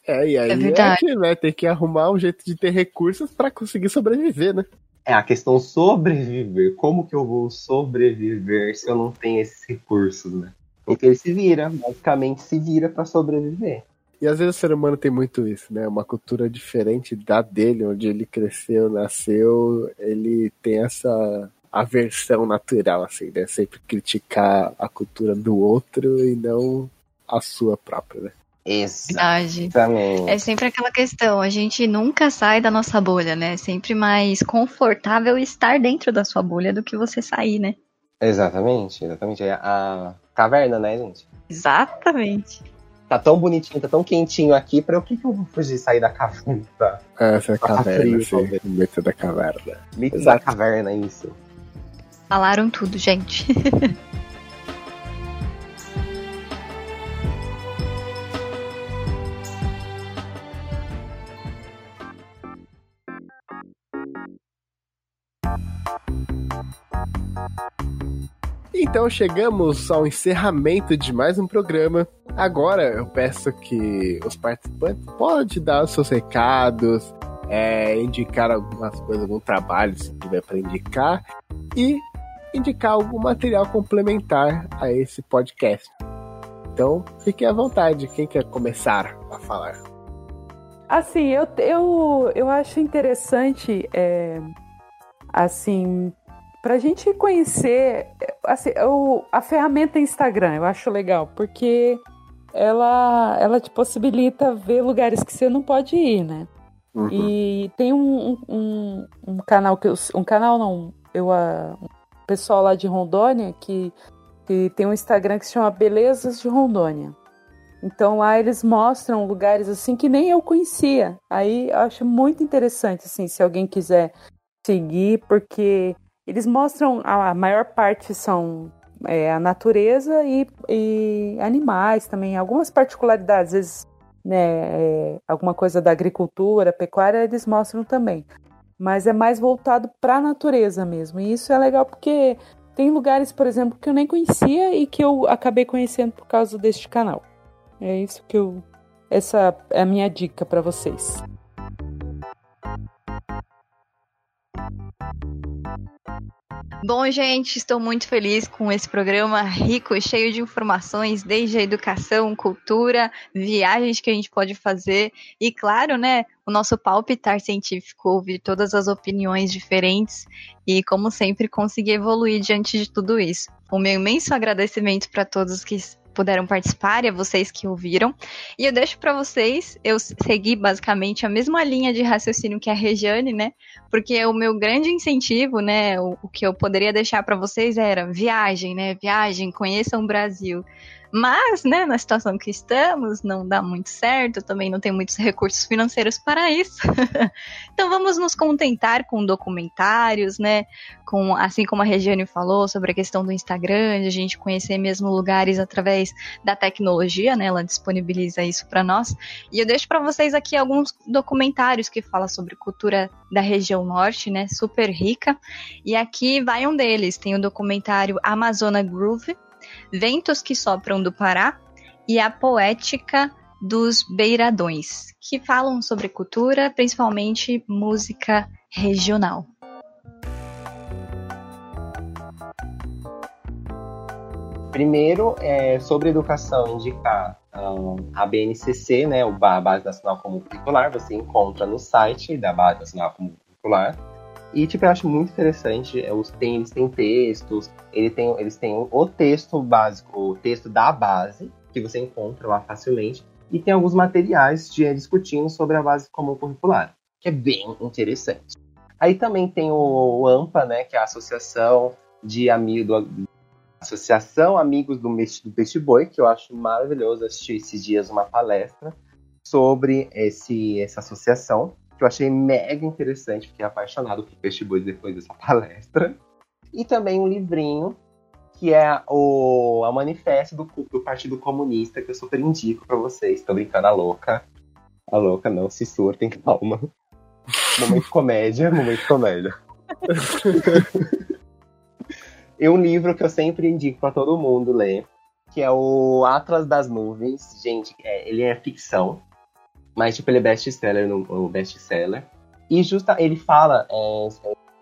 É, e aí É é, que, né, tem que arrumar um jeito de ter recursos pra conseguir sobreviver, né? É a questão sobreviver. Como que eu vou sobreviver se eu não tenho esses recursos, né? Então ele se vira, basicamente se vira para sobreviver. E às vezes o ser humano tem muito isso, né? Uma cultura diferente da dele, onde ele cresceu, nasceu, ele tem essa aversão natural, assim, né? Sempre criticar a cultura do outro e não a sua própria, né? Verdade. Exatamente. É sempre aquela questão, a gente nunca sai da nossa bolha, né? É sempre mais confortável estar dentro da sua bolha do que você sair, né? Exatamente, exatamente. É a caverna, né, gente? Exatamente. Tá tão bonitinho, tá tão quentinho aqui, pra o que, que eu vou fugir sair da caverna? Tá? Essa é a Passa caverna, frio, assim, talvez. o mito da caverna. Mito da Exato. caverna, isso. Falaram tudo, gente. Então chegamos ao encerramento de mais um programa. Agora eu peço que os participantes podem dar os seus recados, é, indicar algumas coisas, algum trabalho se tiver para indicar e indicar algum material complementar a esse podcast. Então fiquem à vontade. Quem quer começar a falar? Assim, eu, eu, eu acho interessante, é, assim, pra gente conhecer assim, o, a ferramenta Instagram, eu acho legal, porque ela, ela te possibilita ver lugares que você não pode ir, né? Uhum. E tem um, um, um canal que eu, um canal não, eu a um pessoal lá de Rondônia que, que tem um Instagram que se chama Belezas de Rondônia. Então lá eles mostram lugares assim que nem eu conhecia. Aí eu acho muito interessante assim, se alguém quiser seguir, porque eles mostram a, maior parte são é, a natureza e, e animais também, algumas particularidades, às vezes né, é, alguma coisa da agricultura, pecuária, eles mostram também. Mas é mais voltado para a natureza mesmo. E isso é legal porque tem lugares, por exemplo, que eu nem conhecia e que eu acabei conhecendo por causa deste canal. É isso que eu. Essa é a minha dica para vocês. Bom, gente, estou muito feliz com esse programa rico e cheio de informações, desde a educação, cultura, viagens que a gente pode fazer e, claro, né, o nosso palpitar científico, ouvir todas as opiniões diferentes e, como sempre, conseguir evoluir diante de tudo isso. O meu imenso agradecimento para todos que puderam participar e a vocês que ouviram. E eu deixo para vocês, eu segui basicamente a mesma linha de raciocínio que a Regiane, né? Porque o meu grande incentivo, né, o, o que eu poderia deixar para vocês era viagem, né? Viagem, conheçam o Brasil. Mas, né, na situação que estamos, não dá muito certo, também não tem muitos recursos financeiros para isso. então vamos nos contentar com documentários, né? Com, assim como a Regiane falou sobre a questão do Instagram, de a gente conhecer mesmo lugares através da tecnologia, né? Ela disponibiliza isso para nós. E eu deixo para vocês aqui alguns documentários que falam sobre cultura da região norte, né? Super rica. E aqui vai um deles. Tem o documentário Amazona Groove, Ventos que Sopram do Pará e A Poética dos Beiradões, que falam sobre cultura, principalmente música regional. Primeiro, é, sobre educação, indicar um, a BNCC, né, o Ba- Base Nacional Comum Curricular, você encontra no site da Base Nacional Comum Curricular. E, tipo, eu acho muito interessante, é, os, tem, eles têm textos, ele tem, eles têm o, texto básico, o texto da base, que você encontra lá facilmente, e tem alguns materiais de, discutindo sobre a base comum curricular, que é bem interessante. Aí também tem o, o AMPA, né, que é a Associação de Amigos do, Associação Amigos do, do Peixe Boi, que eu acho maravilhoso assistir esses dias uma palestra sobre esse, essa associação, que eu achei mega interessante, fiquei apaixonado por Peixe depois dessa palestra. E também um livrinho, que é o, a manifesto do, do Partido Comunista, que eu super indico pra vocês. Tô brincando, a louca. A louca, não, se surtem, calma. Momento comédia, momento comédia. E um livro que eu sempre indico pra todo mundo ler, que é o Atlas das Nuvens. Gente, é, ele é ficção, mas tipo, ele é best-seller, no- o best-seller. E justa, ele fala é,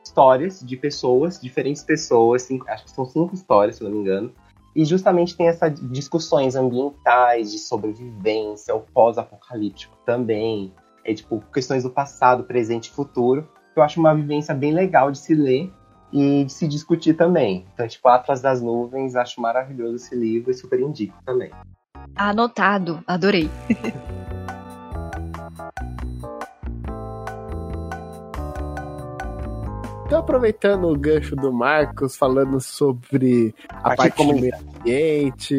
histórias de pessoas, diferentes pessoas, cinco- acho que são cinco histórias, se não me engano. E justamente tem essas discussões ambientais, de sobrevivência, o pós-apocalíptico também. É tipo, questões do passado, presente e futuro. Eu acho uma vivência bem legal de se ler e de se discutir também. Então, tipo, Atlas das Nuvens, acho maravilhoso esse livro e super indico também. Anotado, adorei. Então, aproveitando o gancho do Marcos, falando sobre a Parte parte do meio ambiente,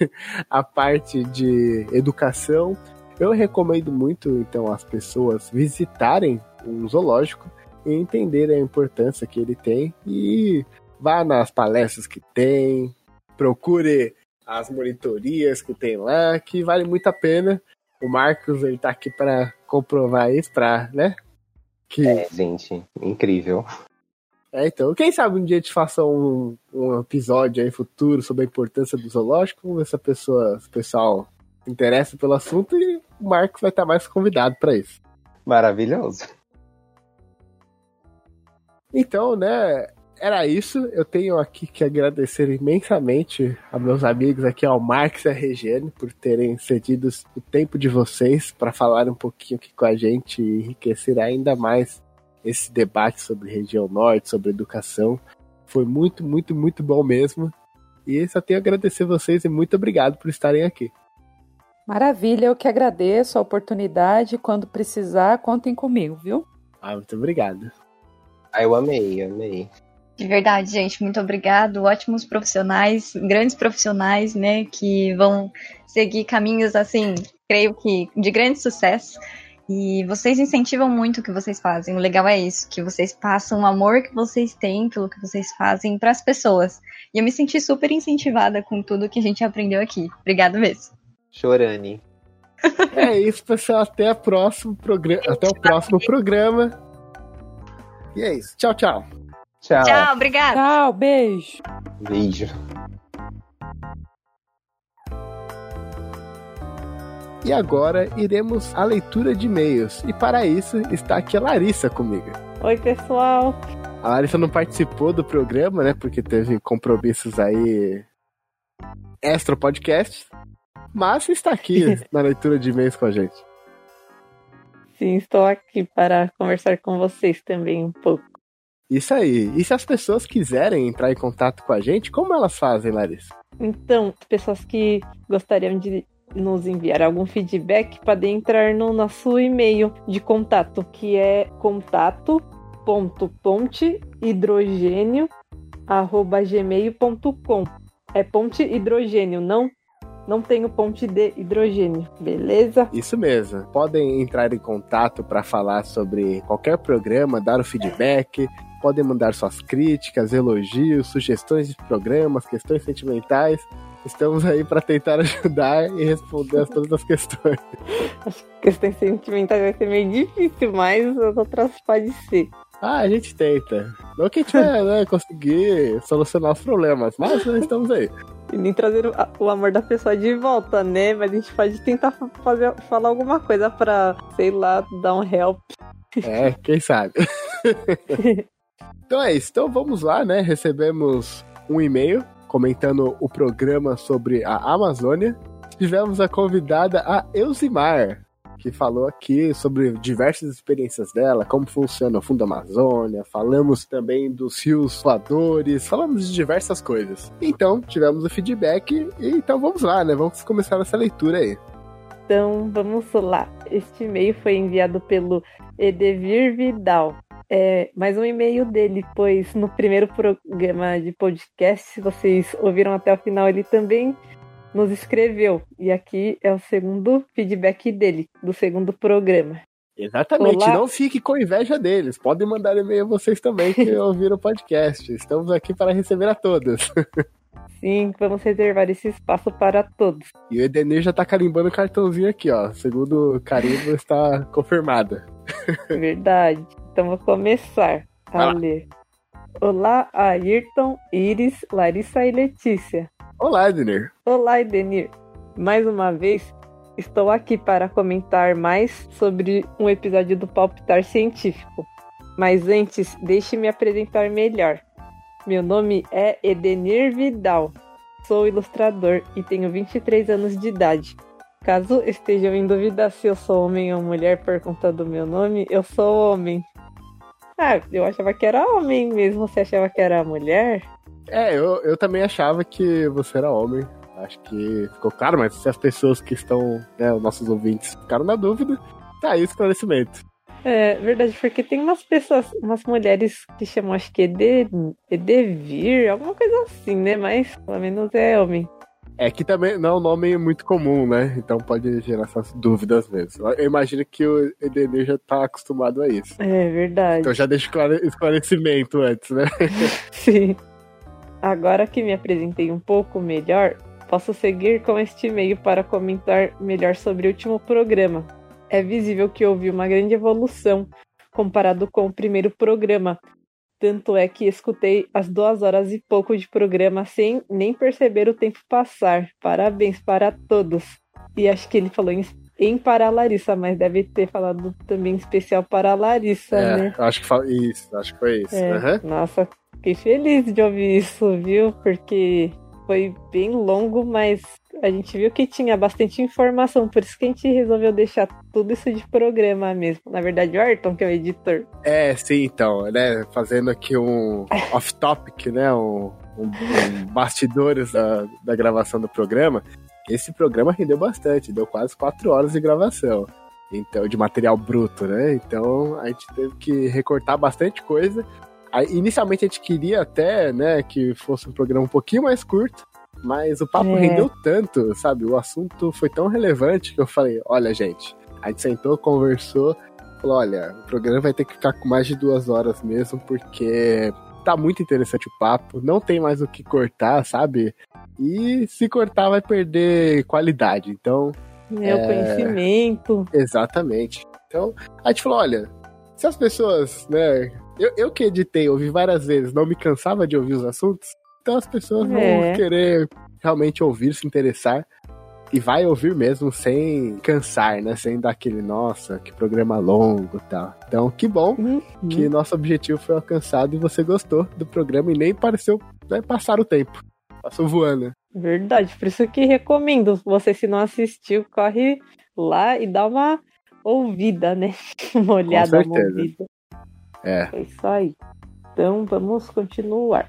a parte de educação, eu recomendo muito, então, as pessoas visitarem um zoológico e entenderem a importância que ele tem e vá nas palestras que tem, procure as monitorias que tem lá, que vale muito a pena. O Marcos, ele tá aqui para comprovar isso, para, né? Que É, gente, incrível. é, então, quem sabe um dia a gente faça um, um episódio aí futuro sobre a importância do zoológico, vamos ver se a pessoa, se o pessoal interessa pelo assunto e o Marcos vai estar mais convidado para isso. Maravilhoso. Então, né, era isso. Eu tenho aqui que agradecer imensamente a meus amigos aqui, ao Marcos e a Regiane, por terem cedido o tempo de vocês para falar um pouquinho aqui com a gente e enriquecer ainda mais esse debate sobre região norte, sobre educação. Foi muito, muito, muito bom mesmo. E só tenho a agradecer vocês e muito obrigado por estarem aqui. Maravilha, eu que agradeço a oportunidade. Quando precisar, contem comigo, viu? Ah, muito obrigado. Ah, eu amei, amei. De verdade, gente, muito obrigado. Ótimos profissionais, grandes profissionais, né, que vão seguir caminhos assim, creio que de grande sucesso. E vocês incentivam muito o que vocês fazem. O legal é isso, que vocês passam o amor que vocês têm pelo que vocês fazem para as pessoas. E eu me senti super incentivada com tudo que a gente aprendeu aqui. Obrigado mesmo. Chorane. É isso, pessoal. Até, próximo programa, até o próximo programa. E é isso. Tchau, tchau. Tchau. Tchau, obrigada. Tchau, beijo. Beijo. E agora iremos à leitura de e-mails. E para isso está aqui a Larissa comigo. Oi, pessoal. A Larissa não participou do programa, né? Porque teve compromissos aí extra podcast. Mas está aqui na leitura de e-mails com a gente. Sim, estou aqui para conversar com vocês também um pouco. Isso aí. E se as pessoas quiserem entrar em contato com a gente, como elas fazem, Larissa? Então, pessoas que gostariam de nos enviar algum feedback podem entrar no nosso e-mail de contato, que é contato.pontehidrogênio@gmail.com. É ponte hidrogênio, não não tenho ponte de hidrogênio, beleza? Isso mesmo. Podem entrar em contato para falar sobre qualquer programa, dar o feedback, podem mandar suas críticas, elogios, sugestões de programas, questões sentimentais. Estamos aí para tentar ajudar e responder a todas as questões. Acho que questões sentimentais vai ser meio difícil, mas as outras pode ser. Ah, a gente tenta. Não que a gente vai né, conseguir solucionar os problemas, mas nós estamos aí. E nem trazer o, o amor da pessoa de volta, né? Mas a gente pode tentar fazer, falar alguma coisa pra, sei lá, dar um help. É, quem sabe. então é isso. Então vamos lá, né? Recebemos um e-mail comentando o programa sobre a Amazônia. Tivemos a convidada a Elzimar, que falou aqui sobre diversas experiências dela, como funciona o Fundo Amazônia, falamos também dos rios voadores, falamos de diversas coisas. Então, tivemos o feedback e então vamos lá, né? Vamos começar essa leitura aí. Então, vamos lá. Este e-mail foi enviado pelo Edevir Vidal. É mais um e-mail dele, pois no primeiro programa de podcast, se vocês ouviram até o final, ele também nos escreveu. E aqui é o segundo feedback dele, do segundo programa. Exatamente, Olá. não fique com inveja deles. Podem mandar e-mail a vocês também que ouviram o podcast. Estamos aqui para receber a todos. Sim, vamos reservar esse espaço para todos. E o Edenir já tá carimbando o cartãozinho aqui, ó. Segundo o carimbo, está confirmado. Verdade. Então vou começar a ler. Olá, Ayrton, Iris, Larissa e Letícia. Olá, Edenir. Olá, Edenir. Mais uma vez, estou aqui para comentar mais sobre um episódio do Palpitar Científico. Mas antes, deixe-me apresentar melhor. Meu nome é Edenir Vidal. Sou ilustrador e tenho 23 anos de idade. Caso estejam em dúvida se eu sou homem ou mulher por conta do meu nome, eu sou homem. Ah, eu achava que era homem mesmo. Você achava que era mulher? É, eu, eu também achava que você era homem. Acho que ficou claro, mas se as pessoas que estão, né, os nossos ouvintes, ficaram na dúvida, tá aí o esclarecimento. É verdade, porque tem umas pessoas, umas mulheres que chamam, acho que Ede, Edevir, alguma coisa assim, né? Mas pelo menos é homem. É que também não é um nome muito comum, né? Então pode gerar essas dúvidas mesmo. Eu imagino que o Edenir já tá acostumado a isso. É verdade. Então já clare- esclarecimento antes, né? Sim. Agora que me apresentei um pouco melhor, posso seguir com este e-mail para comentar melhor sobre o último programa. É visível que houve uma grande evolução comparado com o primeiro programa. Tanto é que escutei as duas horas e pouco de programa sem nem perceber o tempo passar. Parabéns para todos. E acho que ele falou em, em para a Larissa, mas deve ter falado também em especial para a Larissa, É, né? acho que isso, acho que foi isso. É, Aham. Nossa, fiquei feliz de ouvir isso, viu? Porque foi bem longo, mas a gente viu que tinha bastante informação, por isso que a gente resolveu deixar tudo isso de programa mesmo. Na verdade, o Ayrton, que é o editor. É, sim, então, né? Fazendo aqui um off-topic, né? Um, um, um bastidores da, da gravação do programa. Esse programa rendeu bastante, deu quase quatro horas de gravação. Então, de material bruto, né? Então a gente teve que recortar bastante coisa. Aí, inicialmente a gente queria até, né, que fosse um programa um pouquinho mais curto, mas o papo É. rendeu tanto, sabe? O assunto foi tão relevante que eu falei, olha, gente, a gente sentou, conversou, falou, olha, o programa vai ter que ficar com mais de duas horas mesmo, porque tá muito interessante o papo, não tem mais o que cortar, sabe? E se cortar vai perder qualidade. Então, Meu É. conhecimento. Exatamente. Então, a gente falou, olha, se as pessoas, né, eu, eu que editei, ouvi várias vezes, não me cansava de ouvir os assuntos, então as pessoas vão É. querer realmente ouvir, se interessar, e vai ouvir mesmo sem cansar, né, sem dar aquele, nossa, que programa longo e tal. Então, que bom Uhum. que nosso objetivo foi alcançado e você gostou do programa e nem pareceu né, passar o tempo. Passou voando. Verdade, por isso que recomendo. Você, se não assistiu, corre lá e dá uma ouvida, né? Uma olhada, uma certeza. ouvida. É. É isso aí. Então vamos continuar.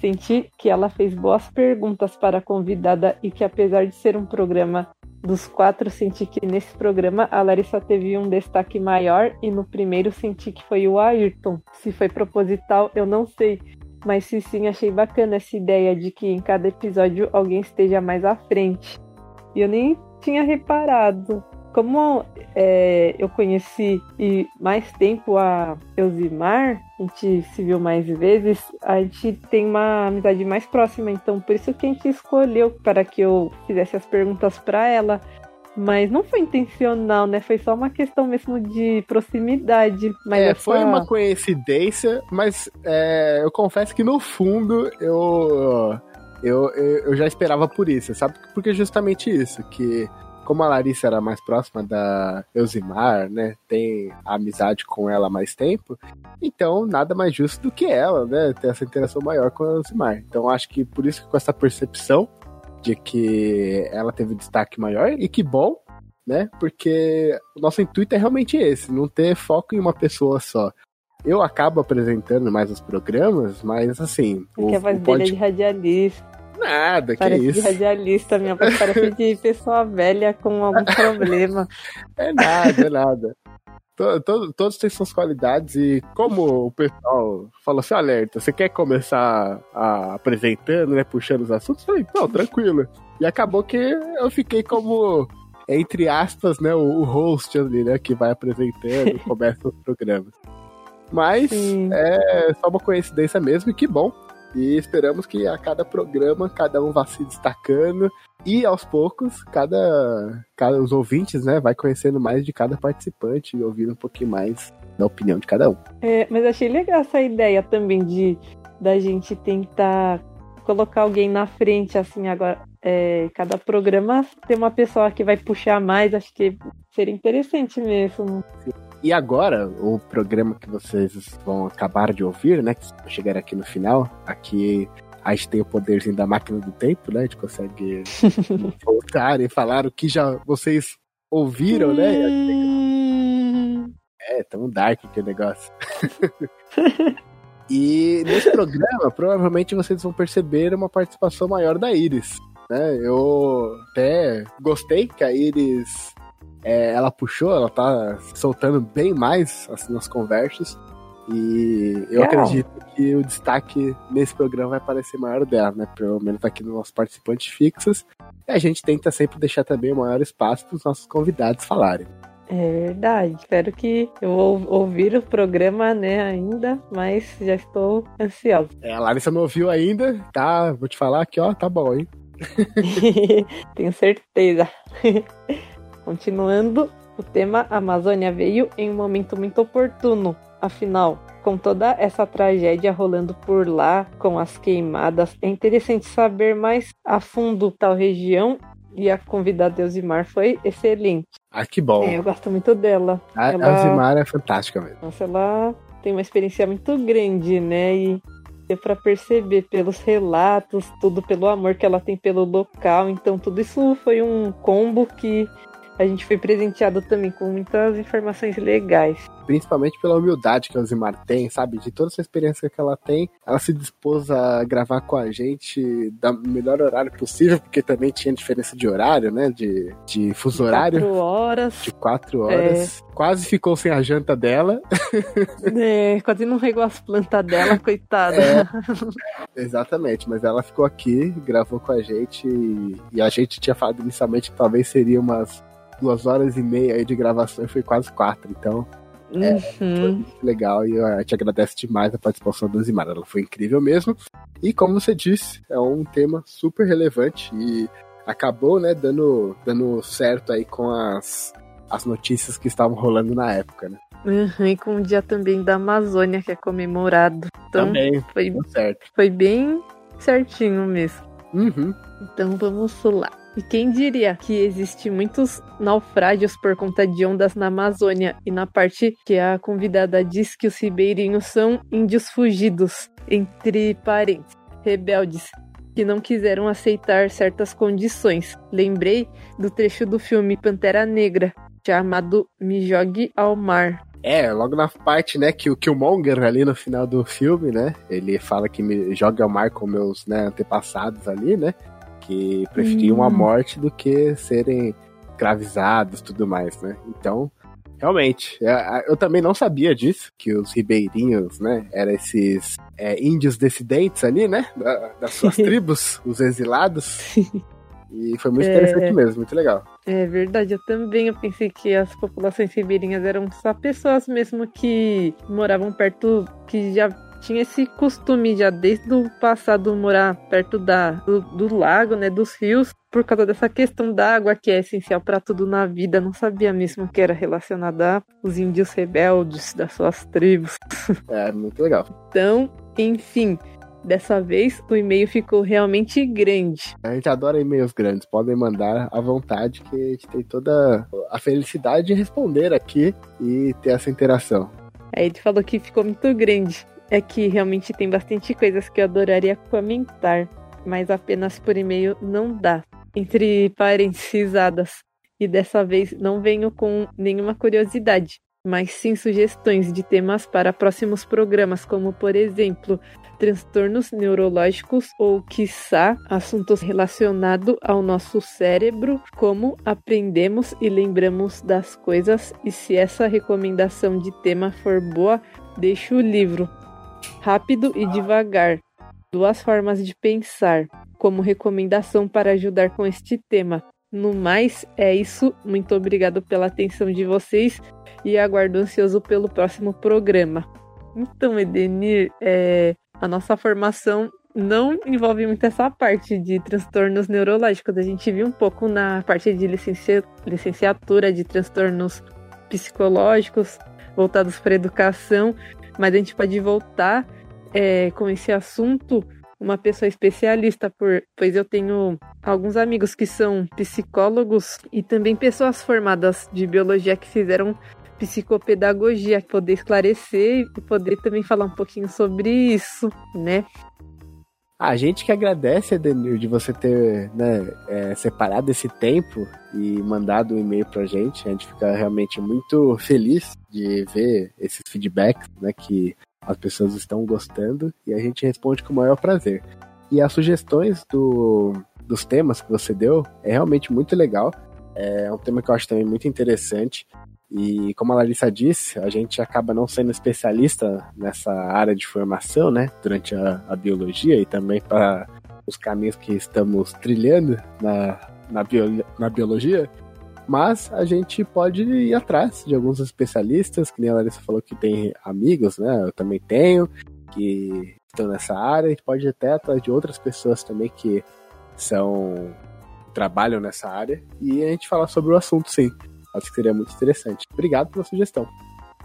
Senti que ela fez boas perguntas para a convidada e que, apesar de ser um programa dos quatro, senti que nesse programa a Larissa teve um destaque maior e no primeiro senti que foi o Ayrton. Se foi proposital, eu não sei. Mas se sim, achei bacana essa ideia de que em cada episódio alguém esteja mais à frente. E eu nem tinha reparado. Como é, eu conheci e mais tempo a Elzimar, a gente se viu mais vezes, a gente tem uma amizade mais próxima, então por isso que a gente escolheu para que eu fizesse as perguntas para ela. Mas não foi intencional, né? Foi só uma questão mesmo de proximidade. Mas É, essa- foi uma coincidência, mas é, eu confesso que no fundo eu, eu, eu, eu já esperava por isso, sabe? Porque é justamente isso, que como a Larissa era mais próxima da Elzimar, né? Tem amizade com ela há mais tempo, então nada mais justo do que ela, né? Ter essa interação maior com a Elzimar. Então acho que por isso que com essa percepção de que ela teve destaque maior, e que bom, né? Porque o nosso intuito é realmente esse, não ter foco em uma pessoa só. Eu acabo apresentando mais os programas, mas assim. Porque a voz dele é de radialista. Nada, que Parece de isso. radialista, minha voz parece de pessoa velha com algum problema. É nada, é nada. To- to- todos têm suas qualidades e como o pessoal falou assim, alerta, você quer começar a, apresentando, né, puxando os assuntos? Eu falei, não, tranquilo. E acabou que eu fiquei como, entre aspas, né, o, o host ali, né, que vai apresentando, começa os programas. Mas é só uma coincidência mesmo e que bom. E esperamos que a cada programa cada um vá se destacando e aos poucos cada, cada os ouvintes, né, vai conhecendo mais de cada participante e ouvindo um pouquinho mais da opinião de cada um. É, mas achei legal essa ideia também de da gente tentar colocar alguém na frente, assim, agora. É, cada programa tem uma pessoa que vai puxar mais, acho que seria interessante mesmo. E agora, o programa que vocês vão acabar de ouvir, né, que chegar aqui no final, aqui a gente tem o poderzinho da máquina do tempo, né, a gente consegue voltar e falar o que já vocês ouviram, né? É, tão dark que negócio. e nesse programa, provavelmente vocês vão perceber uma participação maior da Iris. Né? Eu até gostei que a Iris é, ela puxou, ela tá soltando bem mais assim, nas conversas. E eu acredito que o destaque nesse programa vai parecer maior dela, né? Pelo menos aqui nos nossos participantes fixos. E a gente tenta sempre deixar também o maior espaço para os nossos convidados falarem. É verdade. Espero que eu vou ouvir o programa, né, ainda, mas já estou ansiosa. É, a Larissa não ouviu ainda, tá? Vou te falar aqui, ó, tá bom, hein? Tenho certeza. Continuando, o tema Amazônia veio em um momento muito oportuno. Afinal, com toda essa tragédia rolando por lá, com as queimadas, é interessante saber mais a fundo tal região. E a convidada Elzimar foi excelente. Ah, que bom. É, eu gosto muito dela. A, Ela- Zimara é fantástica mesmo. Nossa, ela tem uma experiência muito grande, né? E deu pra perceber pelos relatos, tudo pelo amor que ela tem pelo local. Então, tudo isso foi um combo que a gente foi presenteado também com muitas informações legais. Principalmente pela humildade que a Zimar tem, sabe? De toda essa experiência que ela tem, ela se dispôs a gravar com a gente da melhor horário possível, porque também tinha diferença de horário, né? De, de fuso horário. Quatro horas. De quatro horas. Quase ficou sem a janta dela. É, quase não regou as plantas dela, coitada. É. Exatamente, mas ela ficou aqui, gravou com a gente e, e a gente tinha falado inicialmente que talvez seria umas duas horas e meia aí de gravação e foi quase quatro, então é, foi Uhum. legal e a gente agradece demais a participação da Zimara, ela foi incrível mesmo. E como você disse, é um tema super relevante e acabou, né, dando, dando certo aí com as, as notícias que estavam rolando na época, né? Uhum, e com o dia também da Amazônia, que é comemorado. Então, Também, foi, certo. foi bem certinho mesmo. Uhum. Então vamos lá. E quem diria que existe muitos naufrágios por conta de ondas na Amazônia e na parte que a convidada diz que os ribeirinhos são índios fugidos, entre parentes, rebeldes, que não quiseram aceitar certas condições. Lembrei do trecho do filme Pantera Negra, chamado Me Jogue ao Mar. É, logo na parte, né, que o Killmonger ali no final do filme, né, ele fala que me joga ao mar com meus né, antepassados ali, né, que preferiam Hum. a morte do que serem escravizados e tudo mais, né. Então, realmente, é, eu também não sabia disso, que os ribeirinhos, né, eram esses é, índios dissidentes ali, né, da- das suas tribos, os exilados. E foi muito É. interessante mesmo, muito legal. É verdade, eu também eu pensei que as populações ribeirinhas eram só pessoas mesmo que moravam perto, que já tinha esse costume já desde o passado morar perto da, do, do lago, né, dos rios, por causa dessa questão da água que é essencial para tudo na vida. Não sabia mesmo que era relacionada aos índios rebeldes das suas tribos. É, muito legal. Então, enfim, dessa vez o e-mail ficou realmente grande. A gente adora e-mails grandes, podem mandar à vontade, que a gente tem toda a felicidade de responder aqui e ter essa interação. Aí ele falou que ficou muito grande. É que realmente tem bastante coisas que eu adoraria comentar, mas apenas por e-mail não dá. Entre parênteses. E dessa vez não venho com nenhuma curiosidade, mas sim sugestões de temas para próximos programas, como por exemplo, transtornos neurológicos ou, quiçá, assuntos relacionados ao nosso cérebro, como aprendemos e lembramos das coisas, e se essa recomendação de tema for boa, deixe o livro. Rápido e devagar. Duas formas de pensar, como recomendação para ajudar com este tema. No mais, é isso. Muito obrigado pela atenção de vocês e aguardo ansioso pelo próximo programa. Então, Edenir, é, a nossa formação não envolve muito essa parte de transtornos neurológicos. A gente viu um pouco na parte de licencia- licenciatura de transtornos psicológicos voltados para educação, mas a gente pode voltar é, com esse assunto uma pessoa especialista, por, pois eu tenho alguns amigos que são psicólogos e também pessoas formadas de biologia que fizeram psicopedagogia, poder esclarecer e poder também falar um pouquinho sobre isso, né? A gente que agradece, Edenir, de você ter né, é, separado esse tempo e mandado um e-mail pra gente. A gente fica realmente muito feliz de ver esses feedbacks, né, que as pessoas estão gostando e a gente responde com o maior prazer. E as sugestões do, dos temas que você deu é realmente muito legal. É um tema que eu acho também muito interessante. E como a Larissa disse, a gente acaba não sendo especialista nessa área de formação, né? Durante a, a biologia e também para os caminhos que estamos trilhando na, na, bio, na biologia. Mas a gente pode ir atrás de alguns especialistas, que nem a Larissa falou que tem amigos, né? Eu também tenho, que estão nessa área. A gente pode ir até atrás de outras pessoas também que são trabalham nessa área e a gente falar sobre o assunto, sim. Acho que seria muito interessante. Obrigado pela sugestão.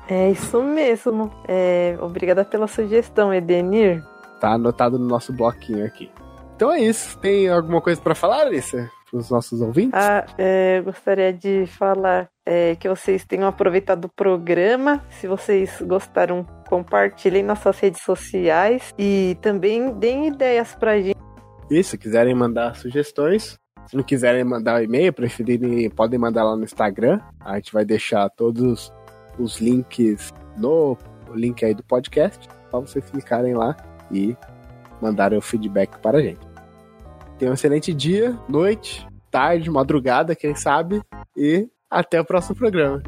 É isso mesmo. É, obrigada pela sugestão, Edenir. Tá anotado no nosso bloquinho aqui. Então é isso. Tem alguma coisa para falar, Alissa? Para os nossos ouvintes? Ah, é, eu gostaria de falar é, que vocês tenham aproveitado o programa. Se vocês gostaram, compartilhem nas suas redes sociais e também deem ideias pra gente. Isso, se quiserem mandar sugestões, se não quiserem mandar um e-mail, preferirem, podem mandar lá no Instagram. A gente vai deixar todos os links no o link aí do podcast. Só vocês clicarem lá e mandarem o feedback para a gente. Tenham um excelente dia, noite, tarde, madrugada, quem sabe. E até o próximo programa.